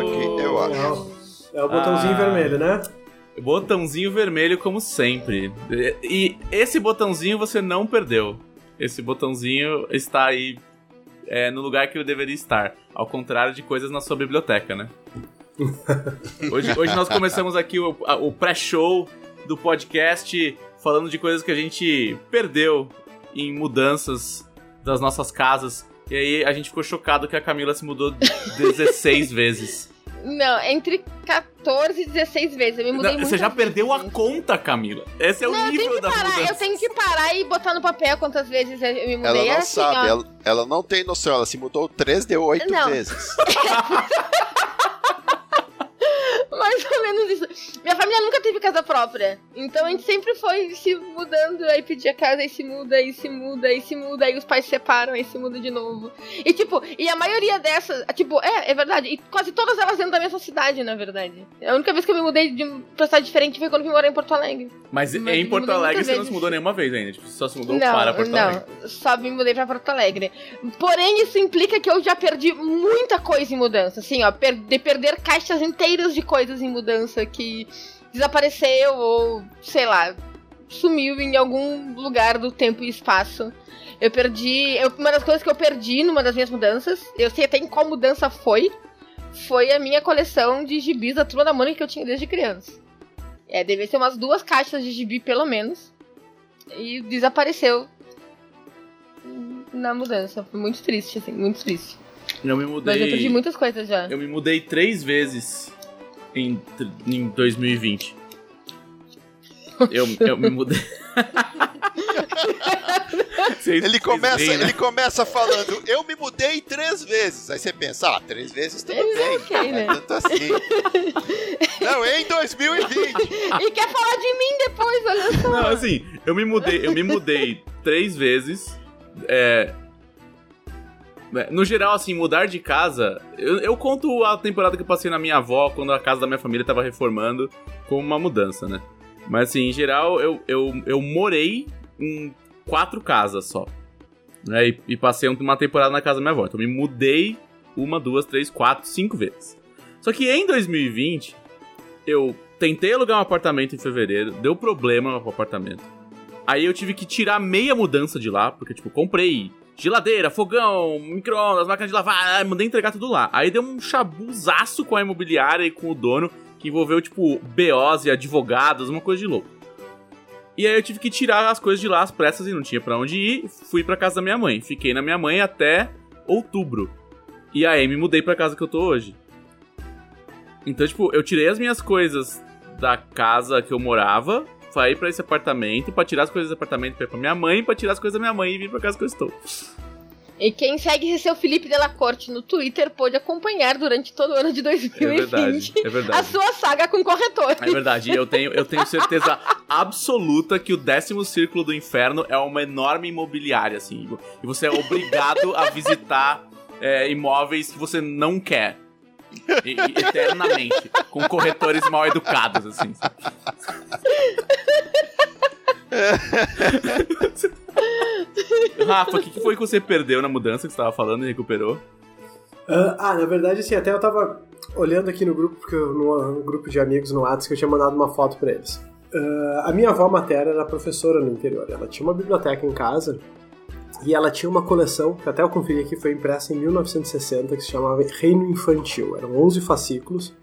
aqui, eu acho. É o botãozinho Ah. vermelho, né? Botãozinho vermelho, como sempre. E esse botãozinho você não perdeu. Esse botãozinho está aí é, no lugar que ele deveria estar. Ao contrário de coisas na sua biblioteca, né? Hoje, hoje nós começamos aqui o, o pré-show do podcast falando de coisas que a gente perdeu em mudanças das nossas casas. E aí a gente ficou chocado que a Camila se mudou 16 vezes. Não, entre 14 e 16 vezes. Eu me mudei Não, você já perdeu a conta, Camila. Esse é o Não, eu tenho nível que da parar, mudança. eu tenho que parar e botar no papel quantas vezes eu me mudei. Ela não É assim, sabe, ela, ela não tem noção, ela se mudou três de oito Não. vezes. Mais ou menos isso. Minha família nunca teve casa própria. Então a gente sempre foi se mudando, aí pedia casa, aí se muda, aí se muda, aí se muda, aí os pais se separam, aí se muda de novo. E tipo, e a maioria dessas, tipo, é, é verdade. E quase todas elas dentro da mesma cidade, na verdade. A única vez que eu me mudei de um- pra cidade diferente foi quando eu vim morar em Porto Alegre. Mas, Mas em Porto Alegre você não vezes. se mudou nenhuma vez ainda. Tipo, você só se mudou não, para Porto não, Alegre. só me mudei pra Porto Alegre. Porém, isso implica que eu já perdi muita coisa em mudança. Assim, ó, per de perder caixas inteiras de coisas em mudança que desapareceu ou, sei lá, sumiu em algum lugar do tempo e espaço. Eu perdi. eu- uma das coisas que eu perdi numa das minhas mudanças, eu sei até em qual mudança foi, foi a minha coleção de gibis da turma da Mônica que eu tinha desde criança. É, devia ser umas duas caixas de gibi, pelo menos. E desapareceu na mudança. Foi muito triste, assim, muito triste. Eu me Mas eu perdi mudei. muitas coisas já. Eu me mudei três vezes em, em 2020. Eu, eu me mudei. Vocês- Ele começa, veem, né? ele começa falando, eu me mudei três vezes. Aí você pensa, ah, três vezes tudo Três bem. é ok, não é né? tanto assim. Não, em 2020. E quer falar de mim depois, olha só. Não, assim, eu me mudei, eu me mudei três vezes. É. né, No geral, assim, mudar de casa. Eu, eu conto a temporada que eu passei na minha avó, quando a casa da minha família tava reformando, como uma mudança, né? Mas assim, em geral, eu, eu, eu morei em quatro casas só. Né? E, e passei uma temporada na casa da minha avó. Então me mudei uma, duas, três, quatro, cinco vezes. Só que em 2020, eu tentei alugar um apartamento em fevereiro, deu problema no apartamento. Aí eu tive que tirar meia mudança de lá, porque, tipo, comprei geladeira, fogão, micro-ondas, máquina de lavar, mandei entregar tudo lá. Aí deu um chabuzaço com a imobiliária e com o dono, que envolveu, tipo, BOs e advogados, uma coisa de louco. E aí eu tive que tirar as coisas de lá às pressas e não tinha pra onde ir. Fui pra casa da minha mãe. Fiquei na minha mãe até outubro. E aí me mudei pra casa que eu tô hoje. Então, tipo, eu tirei as minhas coisas da casa que eu morava, saí pra esse apartamento, pra tirar as coisas do apartamento pra ir pra minha mãe, pra tirar as coisas da minha mãe e vir pra casa que eu estou. E quem segue seu Felipe Della Corte no Twitter pôde acompanhar durante todo o ano de É 2020 verdade, é a verdade. sua saga com corretores. É verdade, eu tenho, eu tenho certeza absoluta que o décimo círculo do inferno é uma enorme imobiliária, assim. E você é obrigado a visitar é, imóveis que você não quer. E- e- eternamente. Com corretores mal educados, assim. Rafa, o que, que foi que você perdeu na mudança que você tava falando e recuperou? Ah, ah, na verdade, assim, até eu tava olhando aqui no grupo, porque eu- no, no grupo de amigos no WhatsApp, que eu tinha mandado uma foto pra eles. Ah, a minha avó materna era professora no interior. Ela tinha uma biblioteca em casa e ela tinha uma coleção, que até eu conferi aqui, foi impressa em 1960, que se chamava Reino Infantil. Eram 11 fascículos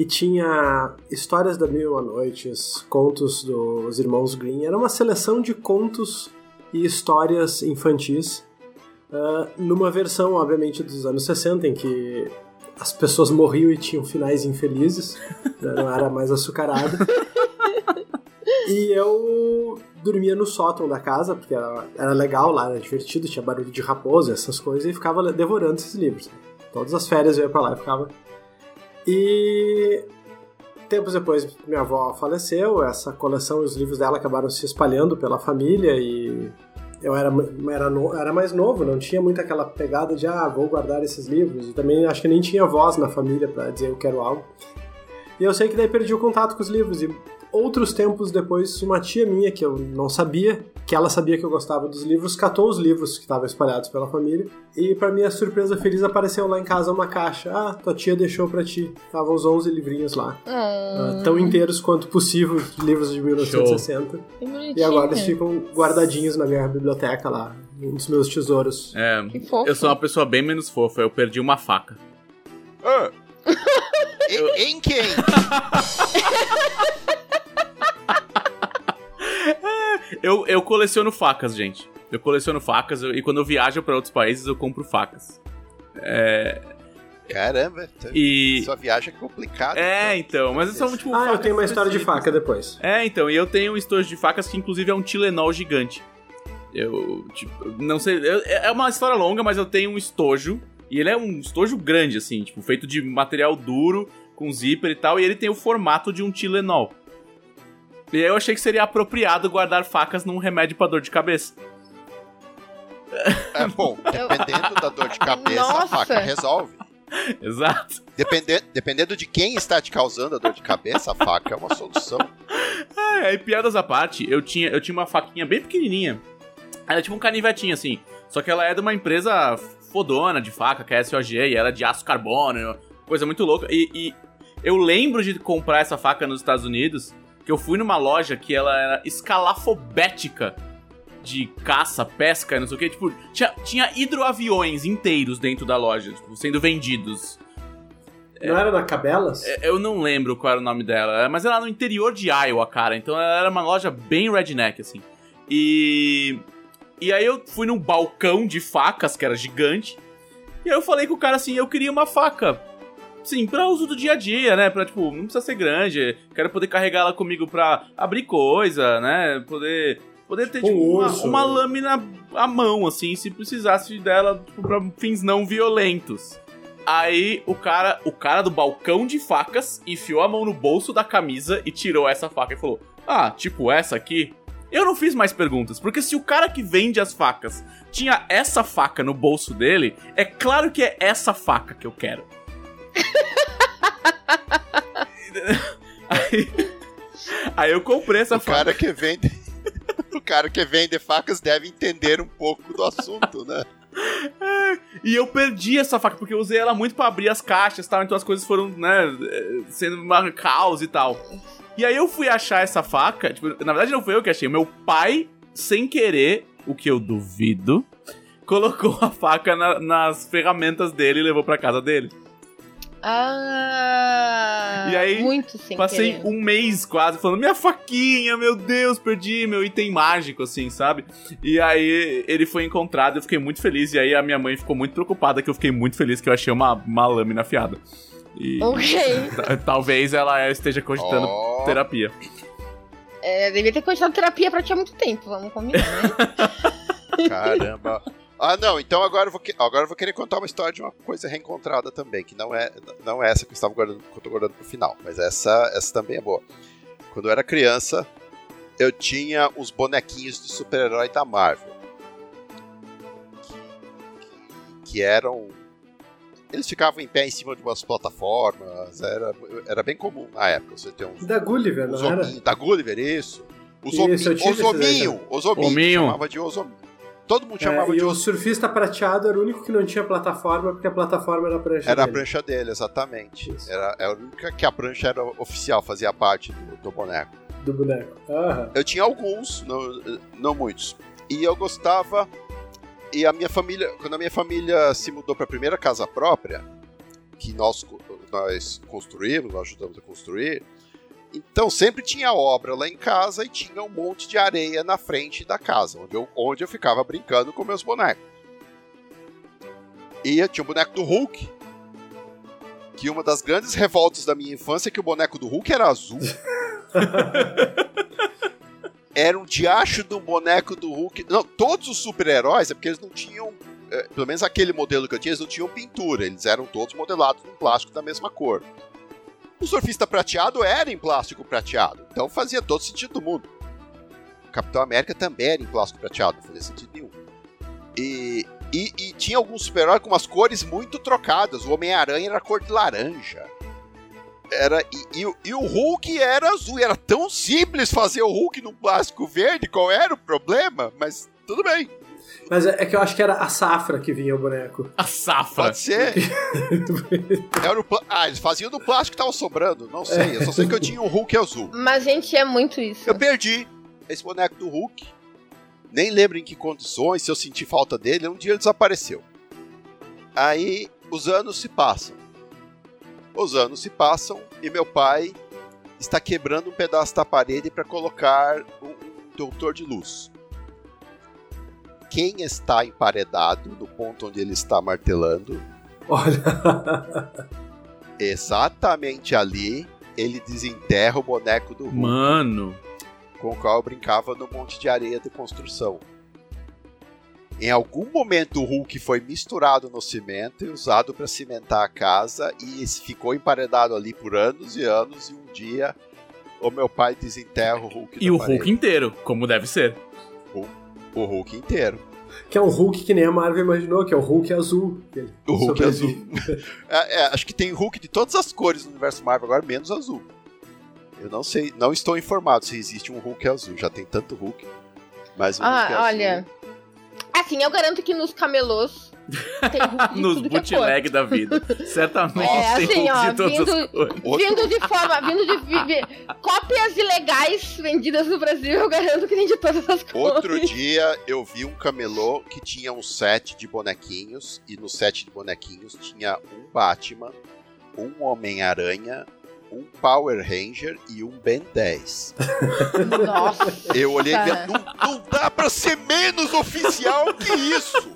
e tinha histórias da Mil Uma Noites, contos dos irmãos Green. Era uma seleção de contos e histórias infantis ah, numa versão, obviamente, dos anos 60, em que as pessoas morriam e tinham finais infelizes, né, não era mais açucarado. E eu dormia no sótão da casa, porque era, era legal lá, era divertido, tinha barulho de raposa, essas coisas, e ficava devorando esses livros. Todas as férias eu ia pra lá e ficava. E tempos depois minha avó faleceu, essa coleção, os livros dela acabaram se espalhando pela família e eu era, era, era mais novo, não tinha muito aquela pegada de, ah, vou guardar esses livros. E também acho que nem tinha voz na família pra dizer eu quero algo. E eu sei que daí perdi o contato com os livros. E outros tempos depois, uma tia minha, que eu não sabia, que ela sabia que eu gostava dos livros, catou os livros que estavam espalhados pela família e, para minha surpresa feliz, apareceu lá em casa uma caixa. Ah, tua tia deixou para ti. Estavam os 11 livrinhos lá. Hum, Uh, tão inteiros quanto possível, livros de 1960. que bonitinho. E agora eles ficam guardadinhos na minha biblioteca lá, um dos meus tesouros. É, Que fofo. eu sou uma pessoa bem menos fofa, eu perdi uma faca. Ah. em, em quem? Eu, eu coleciono facas, gente. Eu coleciono facas eu- e quando eu viajo pra outros países eu compro facas. É, Caramba, e. sua viagem é complicada. É, então, mas são tipo. Ah, eu tenho uma história de faca depois. É, então, e eu tenho um estojo de facas que inclusive é um Tilenol gigante. Eu, tipo, não sei, eu- é uma história longa, mas eu tenho um estojo, e ele é um estojo grande, assim, tipo, feito de material duro, com zíper e tal, e ele tem o formato de um Tilenol. E aí eu achei que seria apropriado guardar facas num remédio pra dor de cabeça. É, bom, dependendo da dor de cabeça, a Nossa. faca resolve. Exato. Dependendo, dependendo de quem está te causando a dor de cabeça, a faca é uma solução. É, aí piadas à parte, eu tinha, eu tinha uma faquinha bem pequenininha. Ela é tipo um canivetinho, assim. Só que ela é de uma empresa fodona de faca, que é a SOG, e ela é de aço carbono, coisa muito louca. E, e eu lembro de comprar essa faca nos Estados Unidos, que eu fui numa loja que ela era escalafobética de caça, pesca não sei o que. Tipo, tinha, tinha hidroaviões inteiros dentro da loja, tipo, sendo vendidos. Não era na Cabelas? É, Eu não lembro qual era o nome dela, mas ela era no interior de Iowa, cara. Então ela era uma loja bem redneck, assim. E. E aí eu fui num balcão de facas, que era gigante. E aí eu falei com o cara assim: eu queria uma faca. Sim, pra uso do dia a dia, né? Pra, tipo, não precisa ser grande. Quero poder carregar ela comigo pra abrir coisa, né? Poder. Poder ter, Tipo tipo, uma, uma lâmina à mão, assim, se precisasse dela, tipo, pra fins não violentos. Aí o cara, o cara do balcão de facas enfiou a mão no bolso da camisa e tirou essa faca e falou: Ah, tipo essa aqui? Eu não fiz mais perguntas, porque se o cara que vende as facas tinha essa faca no bolso dele, é claro que é essa faca que eu quero. aí, aí eu comprei essa O faca. cara que vende. O cara que vende facas deve entender um pouco do assunto, né? E eu perdi essa faca, porque eu usei ela muito pra abrir as caixas tal, então as coisas foram, né, sendo uma caos e tal. E aí eu fui achar essa faca, tipo, na verdade não foi eu que achei, meu pai, sem querer, o que eu duvido, colocou a faca na- nas ferramentas dele e levou pra casa dele. Ah. E aí, Muito sem Passei querer. um mês quase falando, minha faquinha, meu Deus, perdi meu item mágico, assim, sabe? E aí ele foi encontrado, eu fiquei muito feliz, e aí a minha mãe ficou muito preocupada que eu fiquei muito feliz que eu achei uma, uma lâmina afiada. E Ok. ta- talvez ela esteja cogitando Ó, terapia. É, devia ter continuado terapia pra ti há muito tempo, vamos combinar, né? caramba. Ah, não, então agora eu, vou que- agora eu vou querer contar uma história de uma coisa reencontrada também, que não é, não é essa que eu estava guardando, que eu tô guardando pro final, mas essa, essa também é boa. Quando eu era criança, eu tinha os bonequinhos de super-herói da Marvel. Que, que eram. Eles ficavam em pé em cima de umas plataformas, era, era bem comum na época você ter uns Da Gulliver, não era? Ozominho, da Gulliver, isso. Os Isso, esses aí Ozominho, Ozominho, Ominho. chamava de Ozominho. Todo mundo É, chamava e de o Ozominho. surfista prateado era o único que não tinha plataforma, porque a plataforma era a prancha Era a dele. prancha dele, exatamente. Isso. Era, era a única que a prancha era oficial, fazia parte do, do boneco. do boneco. Aham. Eu tinha alguns, não, não muitos. E eu gostava. E a minha família, quando a minha família se mudou para a primeira casa própria, que nós, nós construímos, nós ajudamos a construir, então sempre tinha obra lá em casa e tinha um monte de areia na frente da casa, onde eu, onde eu ficava brincando com meus bonecos. E tinha o boneco do Hulk, que uma das grandes revoltas da minha infância é que o boneco do Hulk era azul. era um diacho do boneco do Hulk. Não, todos os super-heróis é porque eles não tinham. é, pelo menos aquele modelo que eu tinha, eles não tinham pintura. Eles eram todos modelados em plástico da mesma cor. O surfista prateado era em plástico prateado. Então fazia todo sentido do mundo. O Capitão América também era em plástico prateado, não fazia sentido nenhum. E, e, e tinha alguns super-heróis com umas cores muito trocadas. O Homem-Aranha era cor de laranja. Era, e, e, e, o Hulk era azul. Era tão simples fazer o Hulk num plástico verde. Qual era o problema? Mas tudo bem. Mas é, é que eu acho que era a safra que vinha o boneco. A safra? Pode ser. era o ah, eles faziam do plástico que tava sobrando. Não sei. Eu só sei que eu tinha um Hulk azul. Mas, gente, é muito isso. Eu perdi esse boneco do Hulk. Nem lembro em que condições, se eu senti falta dele. Um dia ele desapareceu. Aí os anos se passam. Os anos se passam e meu pai está quebrando um pedaço da parede para colocar um doutor de luz quem está emparedado no ponto onde ele está martelando. Olha. Exatamente ali, ele desenterra o boneco do Hulk. Mano. Com o qual eu brincava no monte de areia de construção. Em algum momento o Hulk foi misturado no cimento e usado para cimentar a casa e ficou emparedado ali por anos e anos e um dia o meu pai desenterra o Hulk E o parede. Hulk inteiro, como deve ser. O o Hulk inteiro. Que é um Hulk que nem a Marvel imaginou, que é o Hulk azul. O Hulk azul. é, é, acho que tem Hulk de todas as cores no universo Marvel agora, menos azul. Eu não sei, não estou informado se existe um Hulk azul. Já tem tanto Hulk. Mas um ah, Hulk olha. Azul... Assim, eu garanto que nos camelôs tem de Nos tudo bootleg é da vida. Certamente é, tem assim, ó, de todas vindo, as. Vindo de forma. Vindo de. vi- vi- cópias ilegais vendidas no Brasil, eu garanto que tem de todas as cores. Outro dia eu vi um camelô que tinha um set de bonequinhos e no set de bonequinhos tinha um Batman, um Homem-Aranha, um Power Ranger e um Ben 10. Nossa. Eu olhei e vi, não, não dá pra ser menos oficial que isso!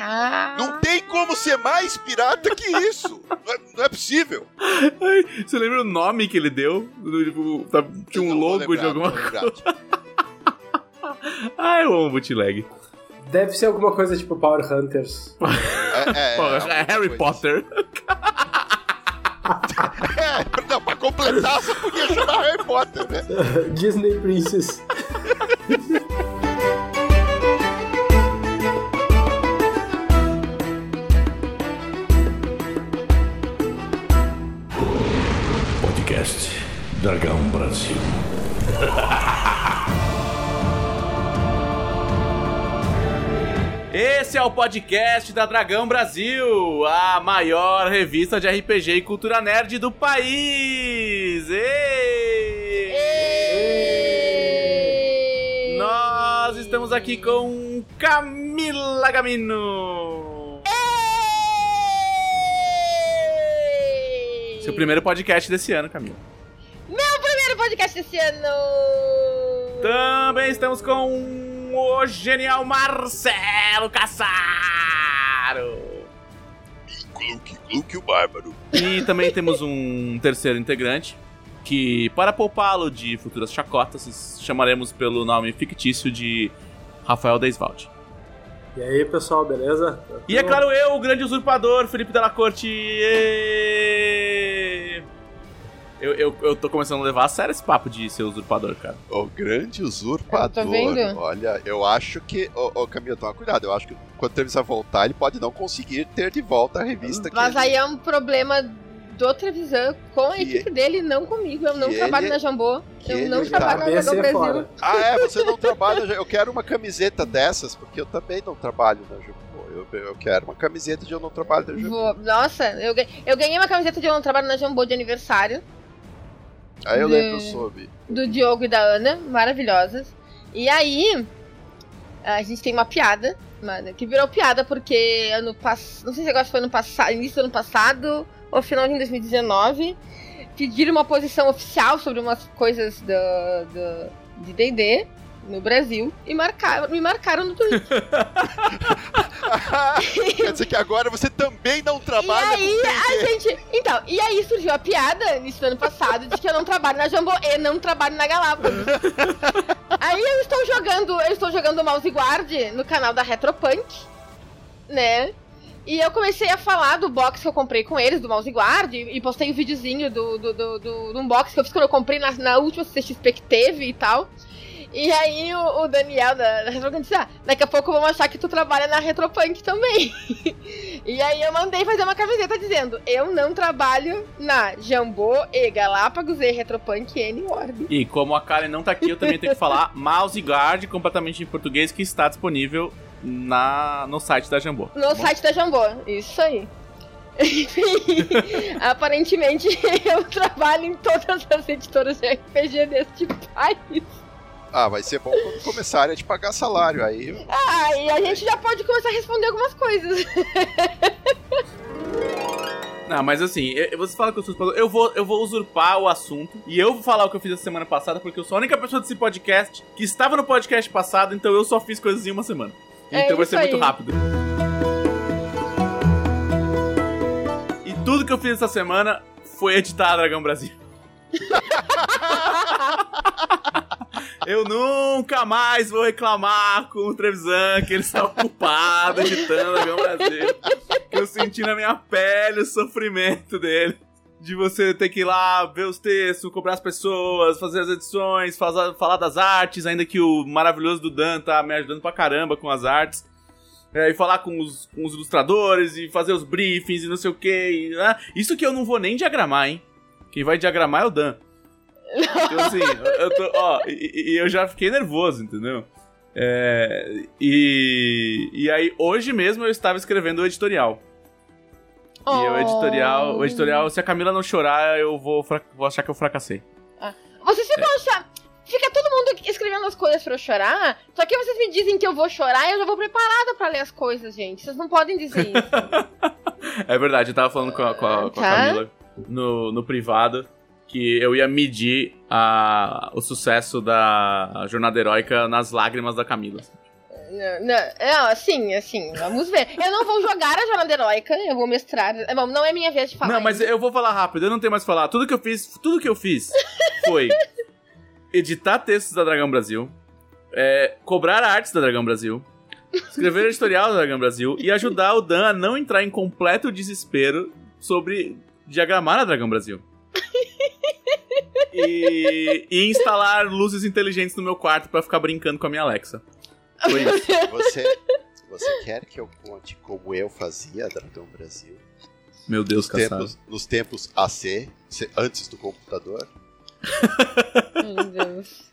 Cara. Não tem como ser mais pirata que isso! Não é, não é possível! Ai, você lembra o nome que ele deu? Tipo, tá- tinha um logo lembrar, de alguma coisa. Ah, eu amo bootleg. Deve ser alguma coisa tipo Power Hunters. É, é, é, é Harry Potter. É, não, pra completar, você podia chamar Harry Potter, né? Disney Princess. Podcast Dragão Brasil. Esse é o podcast da Dragão Brasil, a maior revista de RPG e cultura nerd do país. Ê! Ê! Nós estamos aqui com Camila Gamino. Seu primeiro podcast desse ano, Camila. Meu primeiro podcast desse ano! Também estamos com o genial Marcelo Cassaro. Gluck, Gluck o Bárbaro. E também temos um terceiro integrante, que, para poupá-lo de futuras chacotas, chamaremos pelo nome fictício de Rafael Deisvalde. E aí, pessoal, beleza? E é claro, eu, o grande usurpador, Felipe Della Corte. Eu, eu, eu tô começando a levar a sério esse papo de ser usurpador, cara. O grande usurpador. Tá vendo? Olha, eu acho que. Ô, ô Camilo, toma cuidado. Eu acho que quando ele vai voltar, ele pode não conseguir ter de volta a revista que Mas ele- aí é um problema do Trevisan com a Que- equipe dele, não comigo. Eu não que trabalho ele- na Jambô. que Eu não tá trabalho na é Brasil. fora. Ah, é, você não trabalha. Eu quero uma camiseta dessas, porque eu também não trabalho na Jumbo. Eu, eu quero uma camiseta de eu não trabalho na. Vou- Nossa, eu, eu ganhei uma camiseta de eu não trabalho na Jambô de aniversário. Aí eu De- lembro sobre. do Diogo e da Ana, maravilhosas. E aí, a gente tem uma piada, mano, que virou piada porque ano passado, não sei se agora foi ano passado, início do ano passado ou final de 2019, pediram uma posição oficial sobre umas coisas do, do- de D&D no Brasil e marcaram, me marcaram no Twitter. Quer dizer que agora você também não trabalha e aí, com a gente. Então, e aí surgiu a piada, do ano passado, de que eu não trabalho na Jambô e não trabalho na Galápagos. aí eu estou jogando, eu estou jogando Mouse Guard no canal da Retropunk, né? E eu comecei a falar do box que eu comprei com eles, do Mouse Guard, e e postei um videozinho do, do, do, do, de um box que eu fiz quando eu comprei na, na última CXP que teve e tal. E aí o, o Daniel da, da Retropunk disse: Ah, daqui a pouco vamos achar que tu trabalha na Retropunk também. e aí eu mandei fazer uma camiseta dizendo: Eu não trabalho na Jambô e Galápagos e Retropunk N Orb. E como a Karen não tá aqui, eu também tenho que falar Mouse Guard, completamente em português, que está disponível na, no site da Jambô. No site da Jambô, isso aí. Enfim, aparentemente eu trabalho em todas as editoras de RPG deste país. Ah, vai ser bom quando começarem a te pagar salário. Aí. Ah, e a gente já pode começar a responder algumas coisas. Não, mas assim, você fala que eu sou esposa, eu vou, eu vou usurpar o assunto e eu vou falar o que eu fiz a semana passada, porque eu sou a única pessoa desse podcast que estava no podcast passado, então eu só fiz coisas em uma semana. É Então vai isso ser muito aí. rápido. E tudo que eu fiz essa semana foi editar Dragão Brasil. Eu nunca mais vou reclamar com o Trevisan que ele está ocupado editando Dragão Brasil. Eu senti na minha pele o sofrimento dele. De você ter que ir lá ver os textos, cobrar as pessoas, fazer as edições, fazer- falar das artes, ainda que o maravilhoso do Dan tá me ajudando pra caramba com as artes. É, e falar com os, com os ilustradores e fazer os briefings e não sei o que. Isso que eu não vou nem diagramar, hein? Quem vai diagramar é o Dan. Então, assim, eu- eu tô. Ó, e, e eu já fiquei nervoso, entendeu? É, e, e aí, hoje mesmo eu estava escrevendo o editorial. E o editorial, o editorial, se a Camila não chorar, eu vou, vou achar que eu fracassei. Vocês ficam achando. Fica todo mundo escrevendo as coisas pra eu chorar. Só que vocês me dizem que eu vou chorar e eu já vou preparada pra ler as coisas, gente. Vocês não podem dizer isso. É verdade, eu tava falando com a, com a- com a Tá. Camila no, no privado que eu ia medir a, o sucesso da jornada heróica nas lágrimas da Camila. Não, não, assim, assim, vamos ver. Eu não vou jogar a jornada heróica, eu vou mestrar. É bom, não é minha vez de falar. Não, mas eu vou falar rápido, eu não tenho mais o que falar. Tudo que eu fiz, tudo que eu fiz foi editar textos da Dragão Brasil, é, cobrar artes da Dragão Brasil, escrever editorial da Dragão Brasil e ajudar o Dan a não entrar em completo desespero sobre diagramar a Dragão Brasil. E, e instalar luzes inteligentes no meu quarto pra ficar brincando com a minha Alexa. Isso. Você, você quer que eu conte como eu fazia Dragão Brasil? Meu Deus, Nos tempos, nos tempos AC, antes do computador? Meu Deus.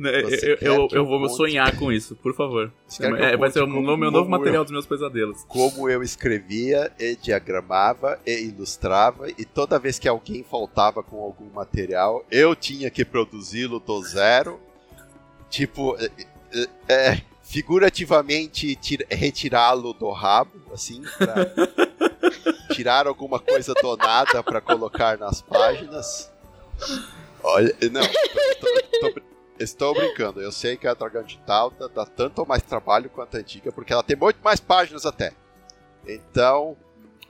Eu, eu, eu eu vou conte? sonhar com isso, por favor. Eu É, vai ser o meu, novo como material eu- dos meus pesadelos. Como eu escrevia e diagramava e ilustrava, e toda vez que alguém faltava com algum material, eu tinha que produzi-lo do zero. Tipo, é, é, é, figurativamente tir- retirá-lo do rabo, assim, pra tirar alguma coisa do nada pra colocar nas páginas. Olha, não, tô- tô- tô- estou brincando. Eu sei que a Dragão Digital dá, dá tanto mais trabalho quanto a antiga, porque ela tem muito mais páginas até. Então,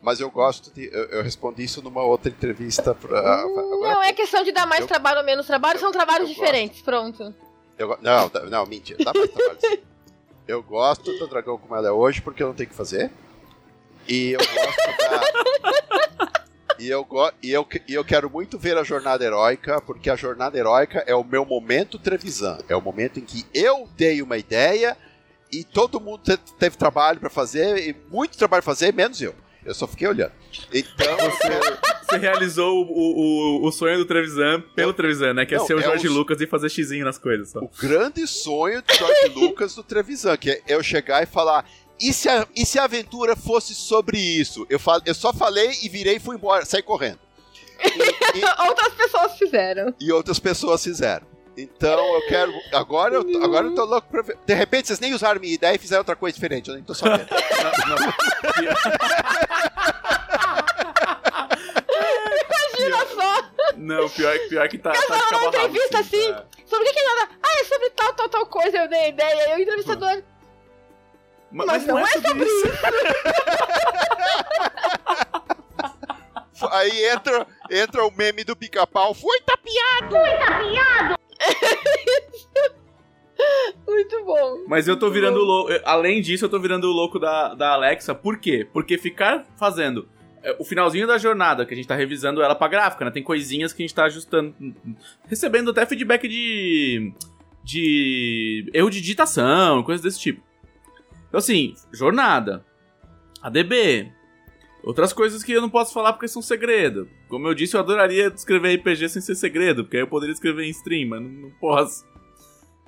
mas eu gosto de. Eu, eu respondi isso numa outra entrevista pra. agora- Não é questão de dar mais Eu- trabalho ou menos trabalho, são trabalhos eu diferentes, pronto. Eu go- não, não, mentira, dá mais trabalho sim. Eu gosto do dragão como ela é hoje porque eu não tenho o que fazer. E eu gosto da. E eu, go... e, eu, e eu quero muito ver a jornada heróica, porque a jornada heróica é o meu momento Trevisan. É o momento em que eu dei uma ideia e todo mundo te- teve trabalho pra fazer, e muito trabalho pra fazer, menos eu. Eu só fiquei olhando. Então, eu quero- Você realizou o, o, o sonho do Trevisan pelo Trevisan, né? Que é Não, ser o é Jorge o- Lucas e fazer xizinho nas coisas. Só. o grande sonho do George Lucas do Trevisan, que é eu chegar e falar. E se, a, e se a aventura fosse sobre isso? Eu, fal, eu só falei e virei e fui embora, saí correndo. E, e- Outras pessoas fizeram. e outras pessoas fizeram. Então eu quero. Agora eu, tô- agora eu tô louco pra ver. De repente vocês nem usaram minha ideia e fizeram outra coisa diferente, eu nem tô sabendo. Não, Imagina só! Não, pior, pior que tá, tá de Ela cabo numa a rabo, entrevista assim, tá. sobre o que que ela. Ah, é sobre tal, tal, tal coisa, eu dei ideia, eu o entrevistador. Ma- Mas não é sobre isso. Aí entra, entra o meme do pica-pau. Foi tapiado! Muito bom. Mas eu tô virando o louco. Além disso, eu tô virando o louco da, da Alexa. Por quê? Porque ficar fazendo é, o finalzinho da jornada, que a gente tá revisando ela pra gráfica, né? Tem coisinhas que a gente tá ajustando. Recebendo até feedback de. de erro de digitação, coisas desse tipo. Então, assim, jornada, ADB, outras coisas que eu não posso falar porque são segredo. Como eu disse, eu adoraria escrever RPG sem ser segredo, porque aí eu poderia escrever em stream, mas não, não posso.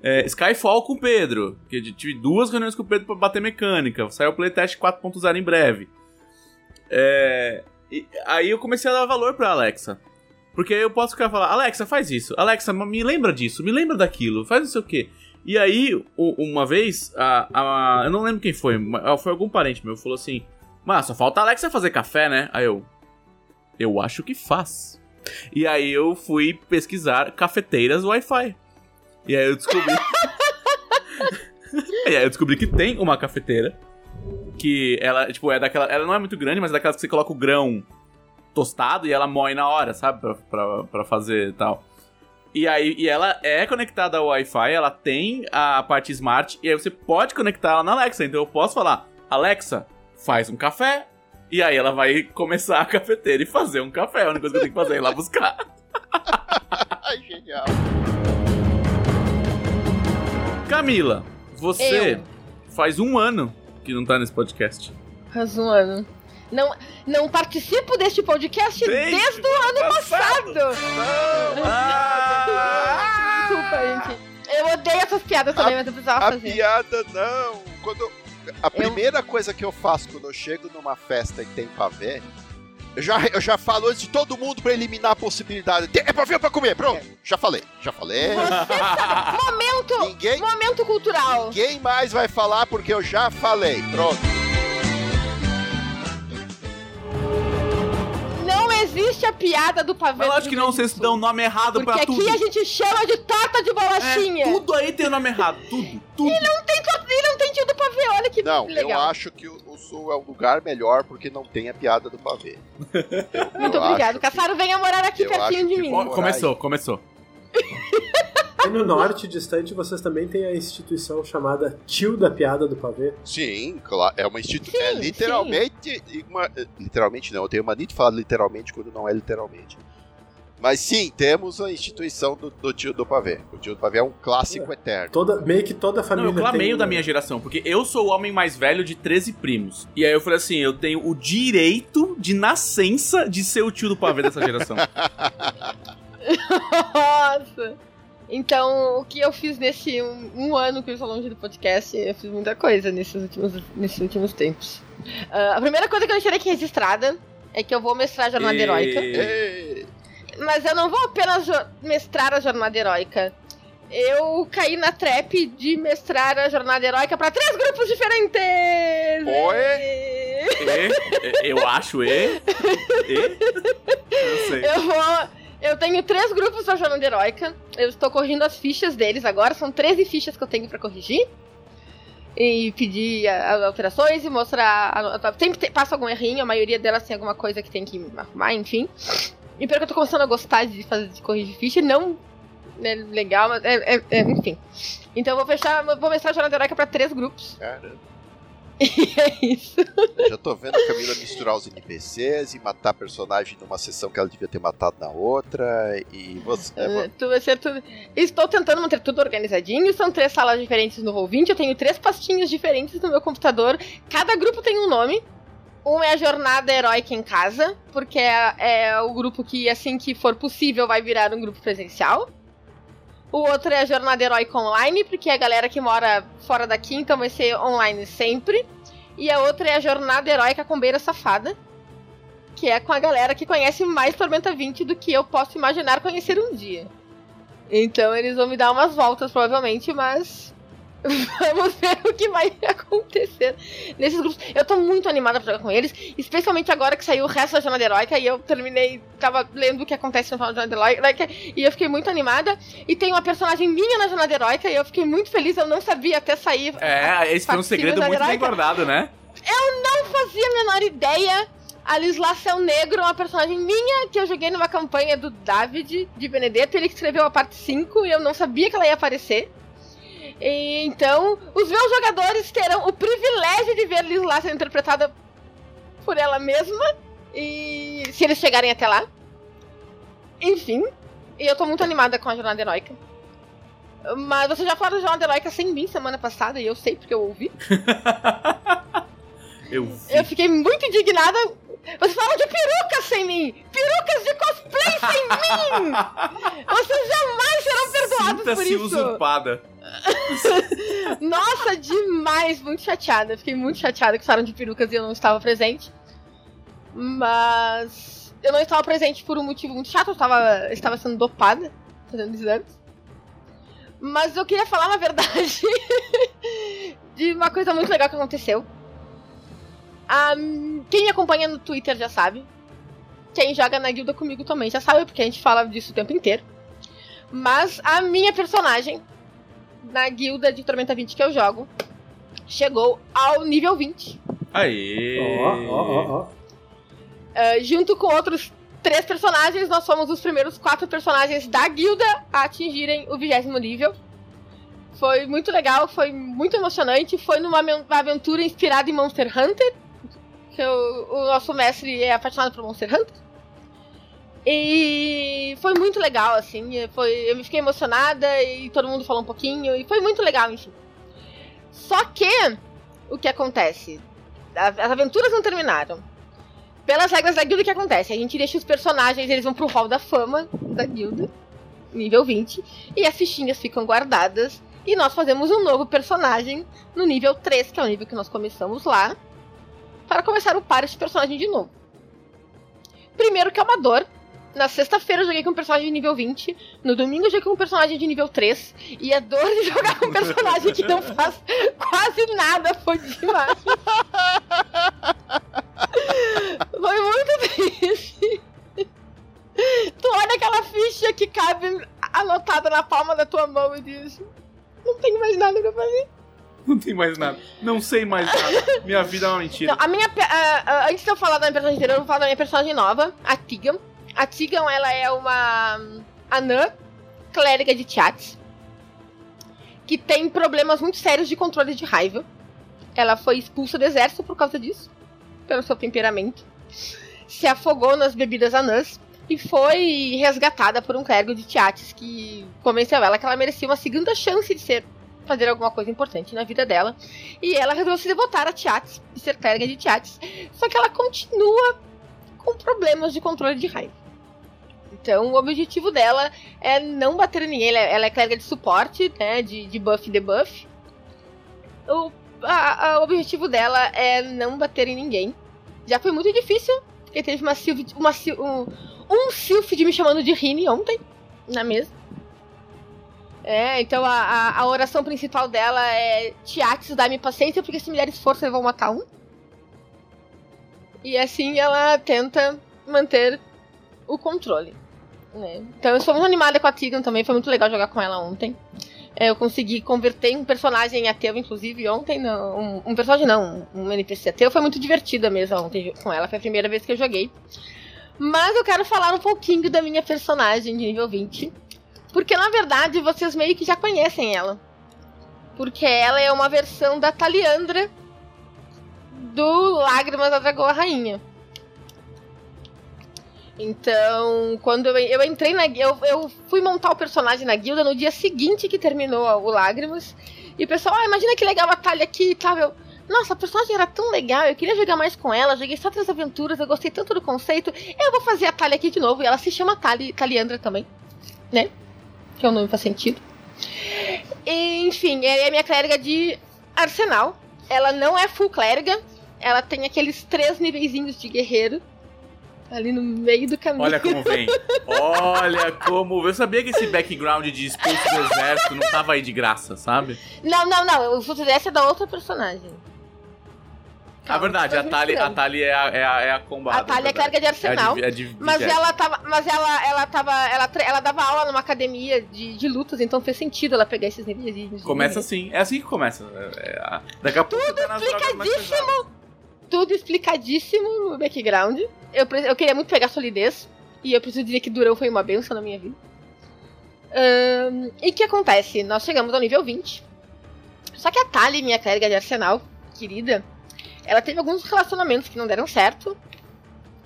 É, Skyfall com o Pedro, que tive duas reuniões com o Pedro pra bater mecânica. Saiu o playtest 4.0 em breve. É, aí eu comecei a dar valor pra Alexa. Porque aí eu posso ficar falar, Alexa, faz isso. Alexa, me lembra disso, me lembra daquilo, faz não sei o quê. E aí, uma vez, a, a, eu não lembro quem foi, foi algum parente meu, falou assim: Mas só falta a Alexa fazer café, né? Aí eu. Eu acho que faz. E aí eu fui pesquisar cafeteiras Wi-Fi. E aí eu descobri. e aí eu descobri que tem uma cafeteira. Que ela, tipo, é daquela. Ela não é muito grande, mas é daquelas que você coloca o grão tostado e ela moe na hora, sabe? Pra, pra, pra fazer e tal. E aí, e ela é conectada ao Wi-Fi, ela tem a parte smart, e aí você pode conectar ela na Alexa. Então eu posso falar, Alexa, faz um café. E aí ela vai começar a cafeteira e fazer um café. A única coisa que eu tenho que fazer é ir lá buscar. Genial. Camila, você Eu. faz um ano que não tá nesse podcast. Um ano. Não, não participo deste podcast Desde desde, o ano passado. Ah! Desculpa, gente. Eu odeio essas piadas também, mas eu precisava A fazer. piada não. Quando a primeira coisa que eu faço quando eu chego numa festa e tem pavê, eu já, eu já falo antes de todo mundo pra eliminar a possibilidade. Tem- É pavê ou pra comer? Pronto. Já falei. Já falei. Momento, Ninguém, momento cultural. ninguém mais vai falar porque eu já falei. Pronto. Existe a piada do pavê. Mas lógico que não, vocês dão o nome errado Porque pra aqui tudo. a gente chama de torta de É, bolachinha. tudo aí tem o nome errado. Tudo, tudo. Não tem e não tem tio do pavê, olha que Não, legal. eu acho que o, o Sul é um lugar melhor porque não tem a piada do pavê. Eu- Muito eu obrigado. acho Caçaro, venha morar aqui pertinho acho de mim. começou, começou. E no norte distante vocês também têm a instituição chamada Tio da Piada do Pavê. Sim, claro. É uma instituição. É Sim, literalmente. Uma, literalmente não, eu tenho mania de falar literalmente quando não é literalmente. Mas sim, temos a instituição do, do tio do pavê. O tio do pavê é um clássico eterno. Toda, meio que toda a Não, família eu clamei tem da minha geração, porque eu sou o homem mais velho de 13 primos. E aí eu falei assim, eu tenho o direito de nascença de ser o tio do pavê dessa geração. Nossa! Então, o que eu fiz nesse um, um ano que eu estou longe do podcast, eu fiz muita coisa nesses últimos, nesses últimos tempos. Ah, a primeira coisa que eu deixei aqui registrada é que eu vou mestrar a Jornada E- Heróica. Ei, Mas eu não vou apenas mestrar a Jornada Heróica. Eu caí na trap de mestrar a Jornada Heróica para três grupos diferentes! Oi? E, eu acho, e, e, eu sei. Eu vou. Eu tenho três grupos da Jornada Heróica. Eu estou corrigindo as fichas deles agora. São 13 fichas que eu tenho pra corrigir. E pedir a- a- alterações e mostrar. a- a- Sempre te- passa algum errinho, a maioria delas tem alguma coisa que tem que arrumar, enfim. E pior que eu tô começando a gostar de fazer de corrigir ficha, não é legal, mas é, é- é- enfim. Então eu vou fechar, vou mostrar a Jornada Heróica pra três grupos. caramba. E é isso. Eu já tô vendo a Camila misturar os NPCs e matar personagem numa sessão que ela devia ter matado na outra. E você. Uh, tu vai ser tudo. Estou tentando manter tudo organizadinho. São três salas diferentes no Roll20. Eu tenho três pastinhas diferentes no meu computador. Cada grupo tem um nome. Um é a Jornada Heróica em Casa, porque é, é o grupo que, assim que for possível, vai virar um grupo presencial. O outro é a Jornada Heróica Online, porque é a galera que mora fora daqui, então vai ser online sempre. E a outra é a Jornada Heróica com Beira Safada, que é com a galera que conhece mais Tormenta 20 do que eu posso imaginar conhecer um dia. Então eles vão me dar umas voltas, provavelmente, mas. Vamos ver o que vai acontecer nesses grupos. Eu tô muito animada pra jogar com eles, especialmente agora que saiu o resto da Jornada Heróica e eu terminei, tava lendo o que acontece no final da Jornada Heróica e eu fiquei muito animada. E tem uma personagem minha na Jornada Heróica e eu fiquei muito feliz, eu não sabia até sair. É, esse foi um segredo muito bem guardado, né? não fazia a menor ideia. A Lisla Céu Negro, uma personagem minha que eu joguei numa campanha do David de Benedetto, ele escreveu a parte 5 e eu não sabia que ela ia aparecer. E, então, os meus jogadores terão o privilégio de ver Lisla sendo interpretada por ela mesma. E se eles chegarem até lá. Enfim. E eu tô muito animada com a jornada heróica. Mas você já falou de Jornada Heróica sem mim semana passada, e eu sei porque eu ouvi. Eu. Eu fiquei muito indignada. Você fala de perucas sem mim! Perucas de cosplay sem mim! Vocês jamais serão perdoados por isso! usurpada. Nossa, demais! Muito chateada. Fiquei muito chateada que falaram de perucas e eu não estava presente. Mas. Eu não estava presente por um motivo muito chato. Eu estava, eu estava sendo dopada, fazendo exames. Mas eu queria falar, na verdade, de uma coisa muito legal que aconteceu. Ah, quem me acompanha no Twitter já sabe. Quem joga na guilda comigo também já sabe, porque a gente fala disso o tempo inteiro. Mas a minha personagem na guilda de Tormenta 20 que eu jogo chegou ao nível 20. Aê! Ó, ó, ó, ó. Ah, junto com outros três personagens, nós fomos os primeiros quatro personagens da guilda a atingirem o vigésimo nível. Foi muito legal, foi muito emocionante. Foi numa aventura inspirada em Monster Hunter. Que o, o nosso mestre é apaixonado por Monster Hunter. E foi muito legal, assim. Foi, eu me fiquei emocionada e todo mundo falou um pouquinho. E foi muito legal, enfim. Só que, o que acontece? As aventuras não terminaram. Pelas regras da guilda, o que acontece? A gente deixa os personagens, eles vão pro hall da fama da guilda, nível 20, e as fichinhas ficam guardadas. E nós fazemos um novo personagem no nível 3, que é o nível que nós começamos lá, para começar a upar esse personagem de novo. Primeiro que é uma dor. Na sexta-feira eu joguei com um personagem de nível 20. No domingo eu joguei com um personagem de nível 3. E a dor de jogar com um personagem que não faz quase nada foi demais. Foi muito triste. Tu olha aquela ficha que cabe anotada na palma da tua mão e diz: Não tenho mais nada pra fazer. Não tem mais nada. Não sei mais nada. Minha vida é uma mentira. Não, a minha. a- a- antes de eu falar da minha personagem anterior, eu vou falar da minha personagem nova, a Tigan. A Tigan, ela é uma anã clériga de Chats que tem problemas muito sérios de controle de raiva. Ela foi expulsa do exército por causa disso, pelo seu temperamento. Se afogou nas bebidas anãs e foi resgatada por um clérigo de Tiates que convenceu ela que ela merecia uma segunda chance de ser fazer alguma coisa importante na vida dela. E ela resolveu se devotar a Tiates e ser clériga de Tiates. Só que ela continua com problemas de controle de raiva. Então, o objetivo dela é não bater em ninguém. Ela é, ela é clériga de suporte, né? De, de buff e debuff. O, a- a- o objetivo dela é não bater em ninguém. Já foi muito difícil, porque teve uma, Sylvie, uma um, um Sylphid me chamando de Rini ontem, na mesa. É, então a, a, a oração principal dela é Tiates, dá-me paciência, porque se me der esforço eu vou matar um. E assim ela tenta manter o controle. né? Então eu sou muito animada com a Tigan também, foi muito legal jogar com ela ontem. É, eu consegui converter um personagem ateu, inclusive, ontem. Um, um personagem não, um NPC ateu. Foi muito divertida mesmo ontem com ela, foi a primeira vez que eu joguei. Mas eu quero falar um pouquinho da minha personagem de nível 20. Porque na verdade vocês meio que já conhecem ela. Porque ela é uma versão da Taliandra do Lágrimas da Dragoa Rainha. Então, quando eu, eu entrei na eu, eu fui montar o personagem na guilda no dia seguinte que terminou o Lágrimas. E o pessoal, ah, imagina que legal a Talia aqui e tal. Eu, nossa, a personagem era tão legal, eu queria jogar mais com ela, joguei só três aventuras, eu gostei tanto do conceito. Eu vou fazer a Talia aqui de novo. E ela se chama Tali, Taliandra também, né? Que é um nome faz sentido. Enfim, ela é a minha clériga de arsenal. Ela não é full clériga. Ela tem aqueles três niveizinhos de guerreiro. Ali no meio do caminho. Olha como vem. Olha como. Eu sabia que esse background de expulso do exército não tava aí de graça, sabe? Não, não, não. O futuro dessa é da outra personagem. A Calma, verdade, a tô Tali, a. Tali é a, é a, é a combada. A Tali é verdade. clériga de arsenal. É a é de Mas ela tava. Mas ela, ela tava. Ela, ela dava aula numa academia de, de lutas, então fez sentido ela pegar esses níveis de. de- Começa assim. É assim que começa. É, é, a- daqui a pouco você tá pesadas. Tudo explicadíssimo no background. Eu, eu queria muito pegar solidez. E eu preciso dizer que Durão foi uma benção na minha vida. Ahn, e o que acontece? Nós chegamos ao nível 20. Só que a Tali, minha clériga de arsenal, querida, ela teve alguns relacionamentos que não deram certo.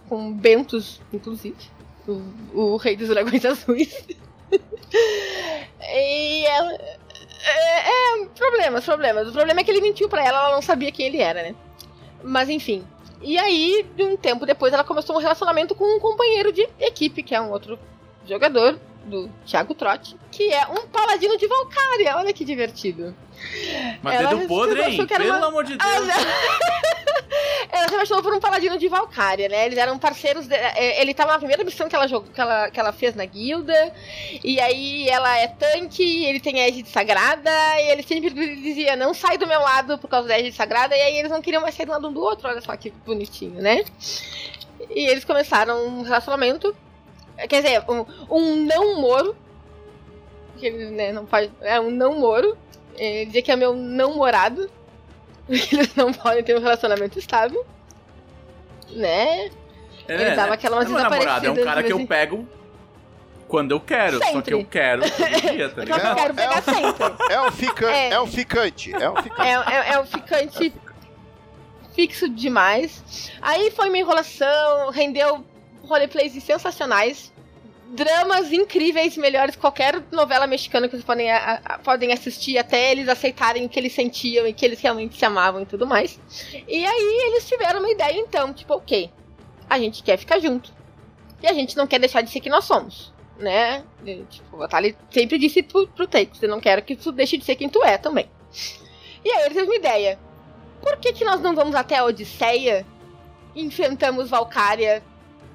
Com Bentos, inclusive. O, o rei dos dragões azuis. e ela. É, é, problemas, problemas. O problema é que ele mentiu pra ela, ela não sabia quem ele era, né? Mas enfim. E aí, de um tempo depois, ela começou um relacionamento com um companheiro de equipe, que é um outro jogador, do Thiago Trotti, que é um paladino de Valkyria. Olha que divertido. Mas Ela dedo podre, achou hein? Pelo uma- amor de Ah, Deus. Ela se apaixonou por um paladino de Valkyria, né? Eles eram parceiros. de- é, Ele tava na primeira missão que ela, jogou, que, ela, que ela fez na guilda. E aí ela é tanque, ele tem a Égide Sagrada. E ele sempre dizia: Não sai do meu lado por causa da Égide Sagrada. E aí eles não queriam mais sair do lado um do outro. Olha só que bonitinho, né? E eles começaram um relacionamento. Quer dizer, um, um não moro. Que ele né, não pode. É um não moro. Ele dizia que é meu não morado. Porque eles não podem ter um relacionamento estável. Né? Ele dava aquela umas é namorado, é um cara que eu pego quando eu quero. Só que Sempre. eu quero todo dia, tá Porque eu ligado? quero pegar é, sempre. É um, fica, É. é. um ficante. É um ficante. É, é, é um ficante fixo demais. Aí foi uma enrolação, rendeu roleplays sensacionais. Dramas incríveis, melhores que qualquer novela mexicana que vocês podem, a- a- podem assistir, até eles aceitarem que eles sentiam e que eles realmente se amavam e tudo mais. E aí eles tiveram uma ideia então, tipo, ok, a gente quer ficar junto. E a gente não quer deixar de ser quem nós somos, né? E, tipo, a Thalie sempre disse pro, pro Takes, eu não quero que tu deixe de ser quem tu é também. E aí ele teve uma ideia. Por que, que nós não vamos até a Odisseia, enfrentamos Valkyria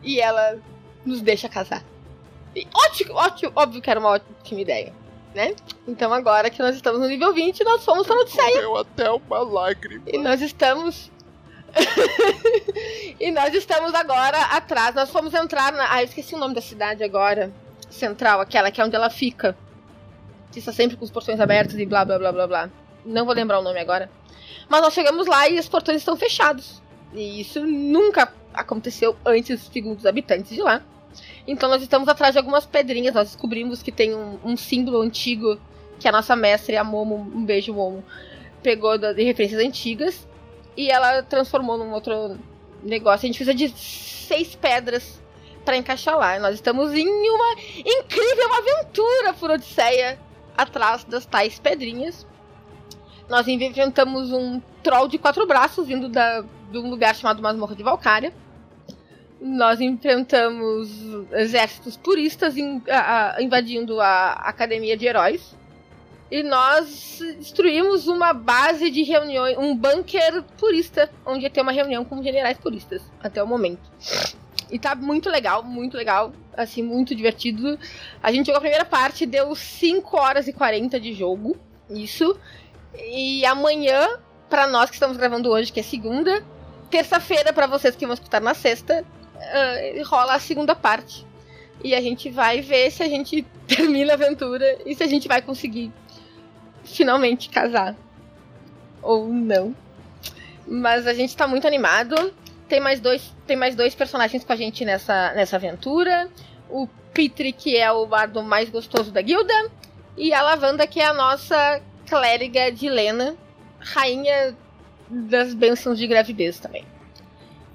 e ela nos deixa casar? E ótimo, ótimo, óbvio que era uma ótima ideia, né? Então agora que nós estamos no nível 20, nós fomos para Odisseia. Correu até uma lágrima. E nós estamos. e nós estamos agora atrás. Nós fomos entrar na. Ah, eu esqueci o nome da cidade agora. Central, aquela que é onde ela fica. Que está sempre com os portões abertos e blá blá blá blá blá. Não vou lembrar o nome agora. Mas nós chegamos lá e os portões estão fechados. E isso nunca aconteceu antes, segundo os habitantes de lá. Então nós estamos atrás de algumas pedrinhas. Nós descobrimos que tem um, um símbolo antigo que a nossa mestre, a Momo, um beijo Momo, pegou de referências antigas e ela transformou num outro negócio. A gente precisa de seis pedras para encaixar lá. Nós estamos em uma incrível aventura por Odisseia atrás das tais pedrinhas. Nós inventamos um troll de quatro braços vindo da, de um lugar chamado Masmorra de Valkyria. Nós enfrentamos exércitos puristas in- a- a- invadindo a Academia de Heróis. E nós destruímos uma base de reuniões, um bunker purista, onde ia ter uma reunião com generais puristas, até o momento. E tá muito legal, muito legal, assim, muito divertido. A gente jogou a primeira parte, deu 5 horas e 40 de jogo, isso. E amanhã, pra nós que estamos gravando hoje, que é segunda, terça-feira, pra vocês que vão escutar na sexta, ah, rola a segunda parte. E a gente vai ver se a gente termina a aventura e se a gente vai conseguir finalmente casar. Ou não. Mas a gente tá muito animado. Tem mais dois, tem mais dois personagens com a gente nessa, nessa aventura. O Petri, que é o bardo mais gostoso da guilda. E a Lavanda, que é a nossa clériga de Lena, rainha das bênçãos de gravidez também.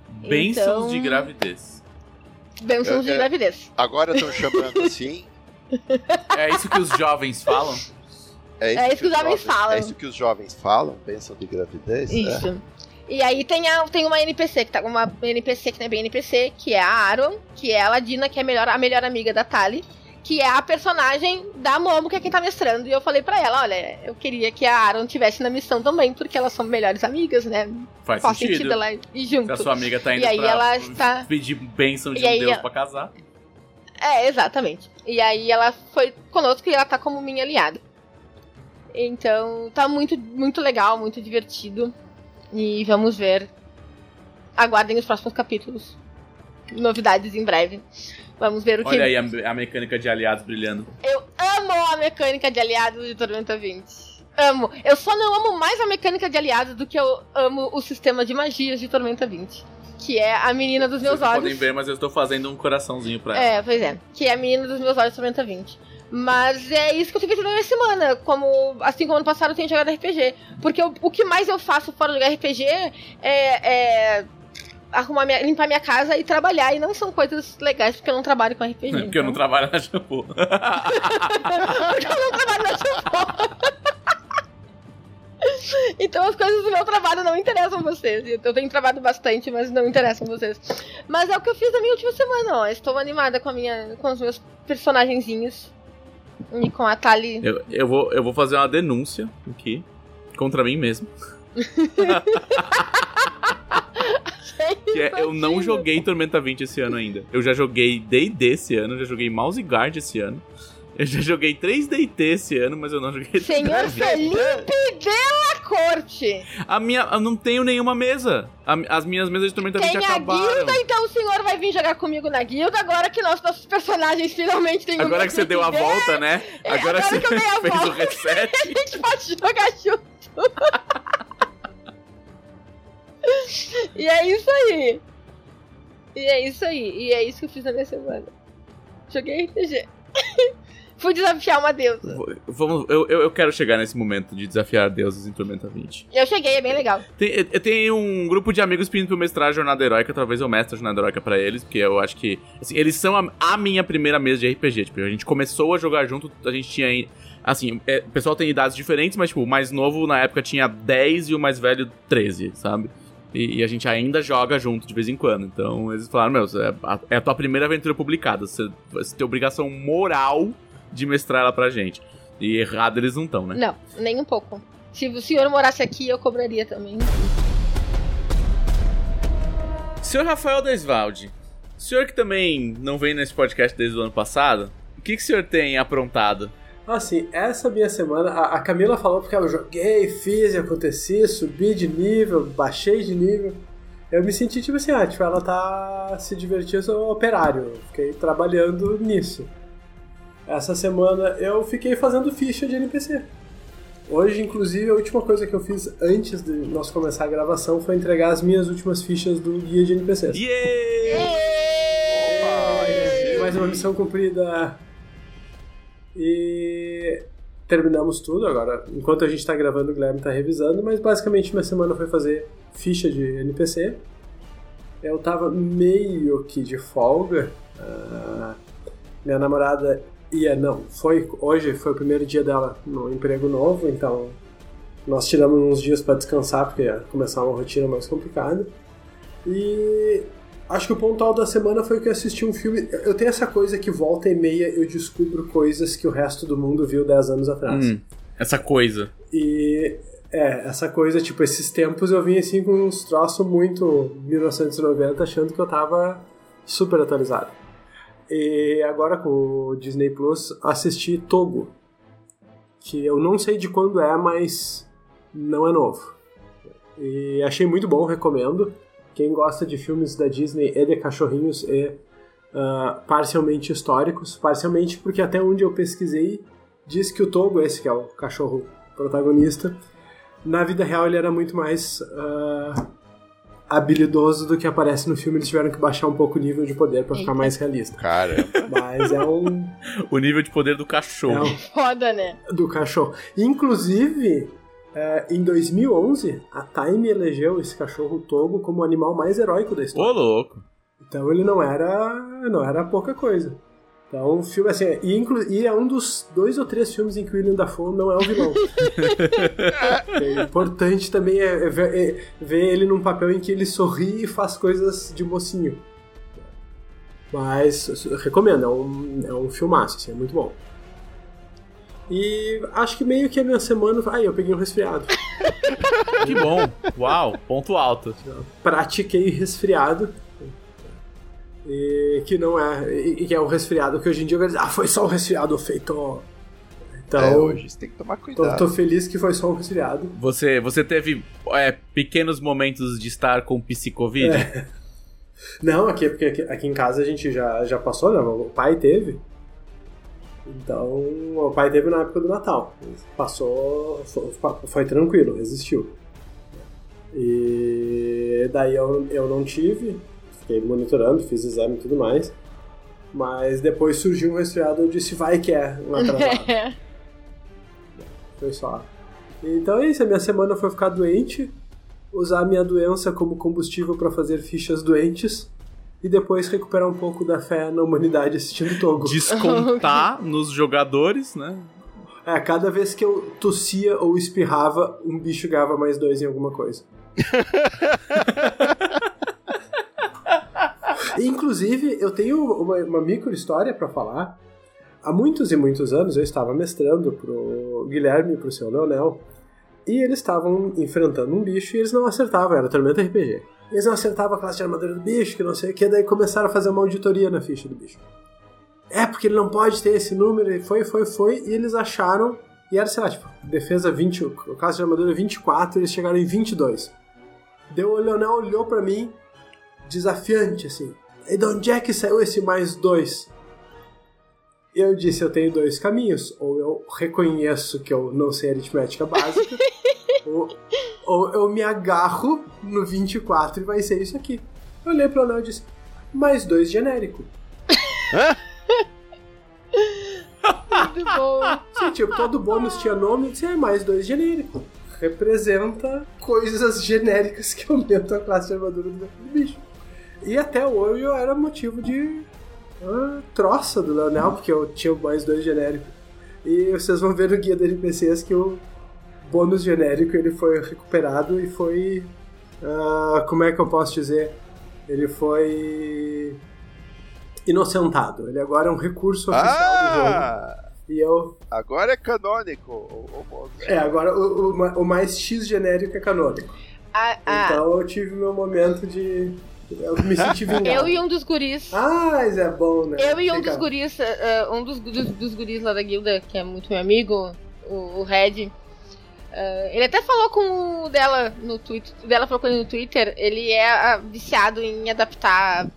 Bênçãos Então- de gravidez. Bênçãos de É, é. gravidez. Agora estão chamando assim. É isso que os jovens falam? É isso, É isso que os jovens falam. É isso que os jovens falam, pensam de gravidez? É. Isso. E aí tem, a, tem uma NPC, que tá uma NPC que não é bem NPC, que é a Aaron, que é a Ladina, que é a melhor, a melhor amiga da Tali, que é a personagem da Momo, que é quem tá mestrando. E eu falei pra ela, olha, eu queria que a Aaron tivesse na missão também, porque elas são melhores amigas, né? Faz, Faz sentido. sentido ela ir Se junto. a sua amiga tá indo E aí pra ela está- pedir bênção de E um deus ela- pra casar. É, exatamente. E aí ela foi conosco e ela tá como minha aliada. Então, tá muito, muito legal, muito divertido. E vamos ver. Aguardem os próximos capítulos. Novidades em breve. Vamos ver o que. Olha aí a, a mecânica de aliados brilhando. Eu amo a mecânica de aliados de Tormenta 20. Amo. Eu só não amo mais a mecânica de aliados do que eu amo o sistema de magias de Tormenta 20. Que é a menina dos meus Vocês olhos. podem ver, mas eu estou fazendo um coraçãozinho pra ela. É, pois é. Que é a menina dos meus olhos Tormenta 20. Mas é isso que eu tenho feito na semana. Como, assim como ano passado eu tenho jogado RPG. Porque eu- o que mais eu faço fora de jogar RPG é, é arrumar minha, limpar minha casa e trabalhar. E não são coisas legais porque eu não trabalho com RPG. É, porque eu não então. trabalho na shampoo. porque eu não trabalho na shampoo. Então as coisas do meu trabalho não interessam vocês. Eu tenho trabalhado bastante, mas não interessam vocês. Mas é o que eu fiz na minha última semana, ó. Estou animada com, a minha, com os meus personagenzinhos. E com a Tali. eu, eu, vou, eu vou fazer uma denúncia aqui contra mim mesmo. Que é, eu não joguei Tormenta 20 esse ano ainda. Eu já joguei D&D esse ano, já joguei Mouse Guard esse ano. Eu já joguei 3DT esse ano, mas eu não joguei Senhor Felipe Della Corte. A minha, eu não tenho nenhuma mesa. A- as minhas mesas de Tormenta 20 Tem a acabaram. guilda, então o senhor vai vir jogar comigo na guilda agora que nós, nossos personagens finalmente têm um Agora que você deu a volta, né? É, Agora, agora você que eu dei a fez o volta. reset. A gente pode jogar junto. E é isso aí. E é isso aí. E é isso que eu fiz na minha semana. Joguei RPG. Fui desafiar uma deusa. Vamos, eu, eu eu quero chegar nesse momento de desafiar deuses em Tormenta 20. Eu cheguei, é bem legal. Tem, eu- eu tenho um grupo de amigos pedindo pra eu mestrar a Jornada Heróica, talvez eu mestre a Jornada Heróica pra eles, porque eu acho que assim, eles são a, a minha primeira mesa de RPG. Tipo, a gente começou a jogar junto, a gente tinha. Assim, é, o pessoal tem idades diferentes, mas tipo, o mais novo na época tinha 10 e o mais velho 13, sabe? E, e a gente ainda joga junto de vez em quando. Então eles falaram: Meu, é a, é a tua primeira aventura publicada. Você, você tem obrigação moral de mestrar ela pra gente. E errado eles não estão, né? Não, nem um pouco. Se o senhor morasse aqui, eu cobraria também. Senhor Rafael Desvalde, senhor que também não vem nesse podcast desde o ano passado, o que, que o senhor tem aprontado? Assim, essa minha semana, a, a Camila falou porque eu joguei, fiz e aconteci, subi de nível, baixei de nível. Eu me senti tipo assim, ah, tipo, ela tá se divertindo, eu sou operário, fiquei trabalhando nisso. Essa semana eu fiquei fazendo ficha de NPC. Hoje, inclusive, a última coisa que eu fiz antes de nós começar a gravação foi entregar as minhas últimas fichas do guia de NPCs. Yeah! É, mais uma missão cumprida. E terminamos tudo agora. Enquanto a gente tá gravando, o Guilherme tá revisando, mas basicamente minha semana foi fazer ficha de NPC. Eu tava meio que de folga. Ah, minha namorada ia, não, foi hoje foi o primeiro dia dela no emprego novo, então nós tiramos uns dias para descansar porque ia começar uma rotina mais complicada. E Acho que o ponto alto da semana foi que eu assisti um filme. Eu tenho essa coisa que volta e meia eu descubro coisas que o resto do mundo viu 10 anos atrás. Hum, essa coisa. E é, essa coisa, tipo, esses tempos eu vim assim com uns troços muito 1990 achando que eu tava super atualizado. E agora com o Disney Plus assisti Togo. Que eu não sei de quando é, mas não é novo. E achei muito bom, recomendo. Quem gosta de filmes da Disney e de cachorrinhos e ah, parcialmente históricos, parcialmente porque até onde eu pesquisei diz que o Togo, esse que é o cachorro protagonista, na vida real ele era muito mais ah, habilidoso do que aparece no filme. Eles tiveram que baixar um pouco o nível de poder para ficar mais realista. Cara, Mas é um, O nível de poder do é cachorro. um Foda, né? do cachorro. Inclusive, é, em 2011, a Time elegeu esse cachorro Togo como o animal mais heróico da história. Ô, louco. Então ele não era, não era pouca coisa. Então o filme assim, e, inclu- e é um dos dois ou três filmes em que o William Dafoe não é o vilão. é importante também é, é ver, é ver ele num papel em que ele sorri e faz coisas de mocinho. Mas recomendo, é um, é um filmaço, assim, é muito bom. E acho que meio que a minha semana. Ai, eu peguei um resfriado. Que bom. Uau, ponto alto. pratiquei resfriado. E que não é. E que é um resfriado que hoje em dia eu dizer, ah, foi só um resfriado feito. Então, é, hoje você tem que tomar tô, cuidado. tô feliz que foi só um resfriado. Você, você teve é, pequenos momentos de estar com psicovid? É. Não, aqui, porque aqui, aqui em casa a gente já, já passou, né? O pai teve. Então, o pai teve na época do Natal. Passou, foi, foi tranquilo, resistiu. E daí eu, eu não tive, fiquei monitorando, fiz exame e tudo mais. Mas depois surgiu um resfriado, eu disse, vai que é um atrasado. Foi só. Então é isso, a minha semana foi ficar doente. usar a minha doença como combustível para fazer fichas doentes e depois recuperar um pouco da fé na humanidade assistindo Togo. Descontar nos jogadores, né? É, cada vez que eu tossia ou espirrava, um bicho ganhava mais dois em alguma coisa. Inclusive, eu tenho uma, uma micro história para falar. Há muitos e muitos anos eu estava mestrando pro Guilherme e pro seu Leonel. E eles estavam enfrentando um bicho e eles não acertavam, era Tormenta RPG. Eles não acertavam a classe de armadura do bicho, que não sei o que, daí começaram a fazer uma auditoria na ficha do bicho. É, porque ele não pode ter esse número, e foi, foi, foi, e eles acharam, e era, sei lá, tipo, defesa 20, o classe de armadura 24, eles chegaram em 22. Deu o Leonel olhou para mim, desafiante, assim. E de onde é que saiu esse mais dois? Eu disse, eu tenho dois caminhos. Ou eu reconheço que eu não sei aritmética básica, ou, ou eu me agarro no 24 e vai ser isso aqui. Eu olhei pro Leonel e disse, mais dois genérico. Muito bom. Sim, tipo, todo bônus tinha nome, eu disse, é mais dois genérico. Representa coisas genéricas que aumentam a classe de armadura do bicho. E até hoje eu era motivo de uh, troça do Leonel, porque eu tinha mais dois genéricos. E vocês vão ver no guia do NPCs que o bônus genérico ele foi recuperado e foi. Uh, como é que eu posso dizer? Ele foi. inocentado. Ele agora é um recurso oficial do jogo. Ah! E eu. Agora é canônico. o- o- o- É, agora o, o o mais X genérico é canônico. Ah, ah, Então eu tive meu momento de. Eu me senti vingado. eu e um dos guris. Ah, mas é bom, né? Eu e um Fica- dos guris, eh, um dos, dos, dos guris lá da guilda, que é muito meu amigo, o, o Red. Eh, ele até falou com o dela no Twitter. Dela falou com ele no Twitter. Ele é ah, viciado em adaptar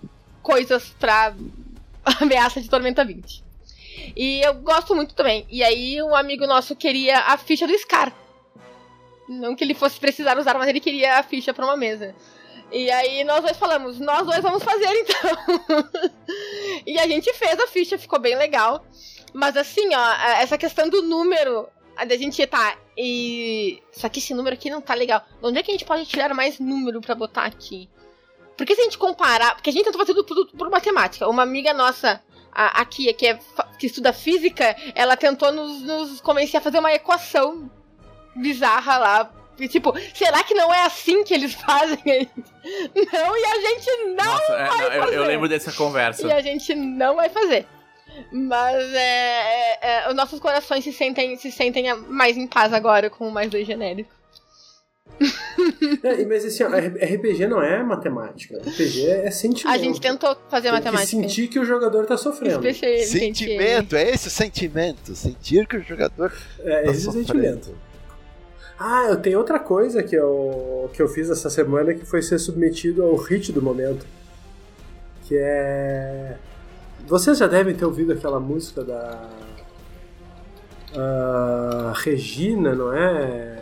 coisas pra ameaça de Tormenta 20. E eu gosto muito também. E aí um amigo nosso queria a ficha do Scar. Não que ele fosse precisar usar, mas ele queria a ficha pra uma mesa. E aí nós dois falamos, nós dois vamos fazer então. e a gente fez a ficha, ficou bem legal. Mas assim, ó, essa questão do número, a da gente tá. E. Só que esse número aqui não tá legal. De onde é que a gente pode tirar mais número pra botar aqui? Porque se a gente comparar. Porque a gente tentou fazer tudo, tudo por matemática. Uma amiga nossa, a, a Kia, que, é, que estuda física, ela tentou nos, nos convencer a fazer uma equação bizarra lá. Tipo, será que não é assim que eles fazem? Não, e a gente não Nossa, é, vai não, eu, eu fazer. lembro dessa conversa. E a gente não vai fazer. Mas é, é, é, os nossos corações se sentem, se sentem mais em paz agora com o mais dois genérico. É, mas assim, ó, RPG não é matemática. RPG é sentimento. A gente tentou fazer Tem matemática. que sentir que o jogador tá sofrendo. Sentimento, é esse o sentimento. Sentir que o jogador. É, tá esse é o sofrendo. sentimento. Ah, eu tenho outra coisa que eu, que eu fiz essa semana que foi ser submetido ao hit do momento. Que é. Vocês já devem ter ouvido aquela música da. ah, Regina, não é?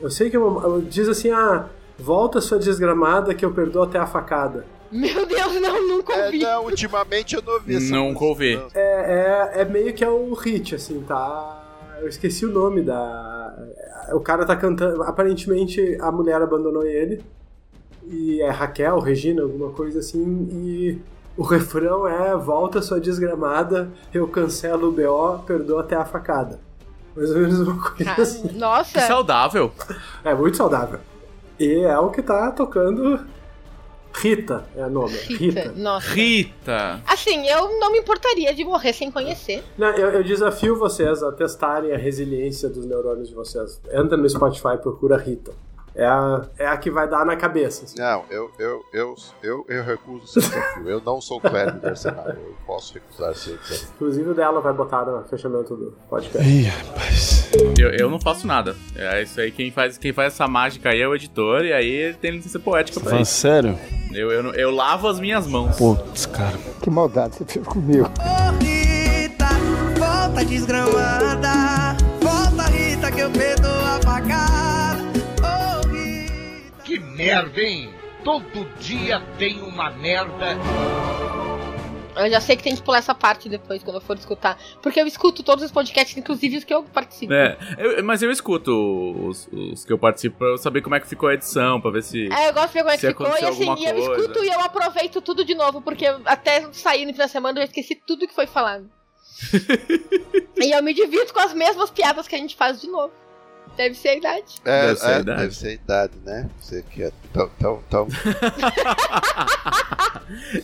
Eu sei que é uma, diz assim: ah, volta sua desgramada que eu perdoo até a facada. Meu Deus, não, nunca É, ouvi. não, ultimamente eu não ouvi essa Nunca música, ouvi. não. É, é, é meio que é o hit, assim, tá? Eu esqueci o nome da. O cara tá cantando. Aparentemente a mulher abandonou ele. E é Raquel, Regina, alguma coisa assim. E o refrão é: Volta sua desgramada, eu cancelo o BO, perdoa até a facada. Mais ou menos uma coisa Ah, assim. Que Nossa, saudável. É muito saudável. E é o que tá tocando. Rita é o nome. Rita. Rita. Nossa. Rita. Assim, eu não me importaria de morrer sem conhecer. Não, eu, eu desafio vocês a testarem a resiliência dos neurônios de vocês. Entra no Spotify e procura Rita. É a, é a que vai dar na cabeça. assim. Não, eu, eu, eu, eu, eu recuso. Eu não sou clérigo do arsenal. Eu posso recusar esse desafio. Inclusive o dela vai botar no fechamento do podcast. Ih, rapaz. Eu, eu não faço nada. É isso aí, quem faz, quem faz essa mágica aí é o editor, e aí ele tem licença poética pra Fala isso. sério? Eu, eu, eu lavo as minhas mãos. Putz, cara. Que maldade você fez comigo. Rita, volta desgramada. Volta, Rita, que eu perdoo a. Que merda, hein? Todo dia tem uma merda. Eu já sei que tem que pular essa parte depois, quando eu for escutar. Porque eu escuto todos os podcasts, inclusive os que eu participo. É, eu- mas eu escuto os, os que eu participo pra eu saber como é que ficou a edição, pra ver se. É, eu gosto de ver como é que ficou. E assim, eu coisa. escuto e eu aproveito tudo de novo, porque até sair no fim da semana eu já esqueci tudo que foi falado. e eu me divirto com as mesmas piadas que a gente faz de novo. Deve ser a idade. É, Deve ser a é, idade. deve ser a idade, né? Você que é tão, tão, tão...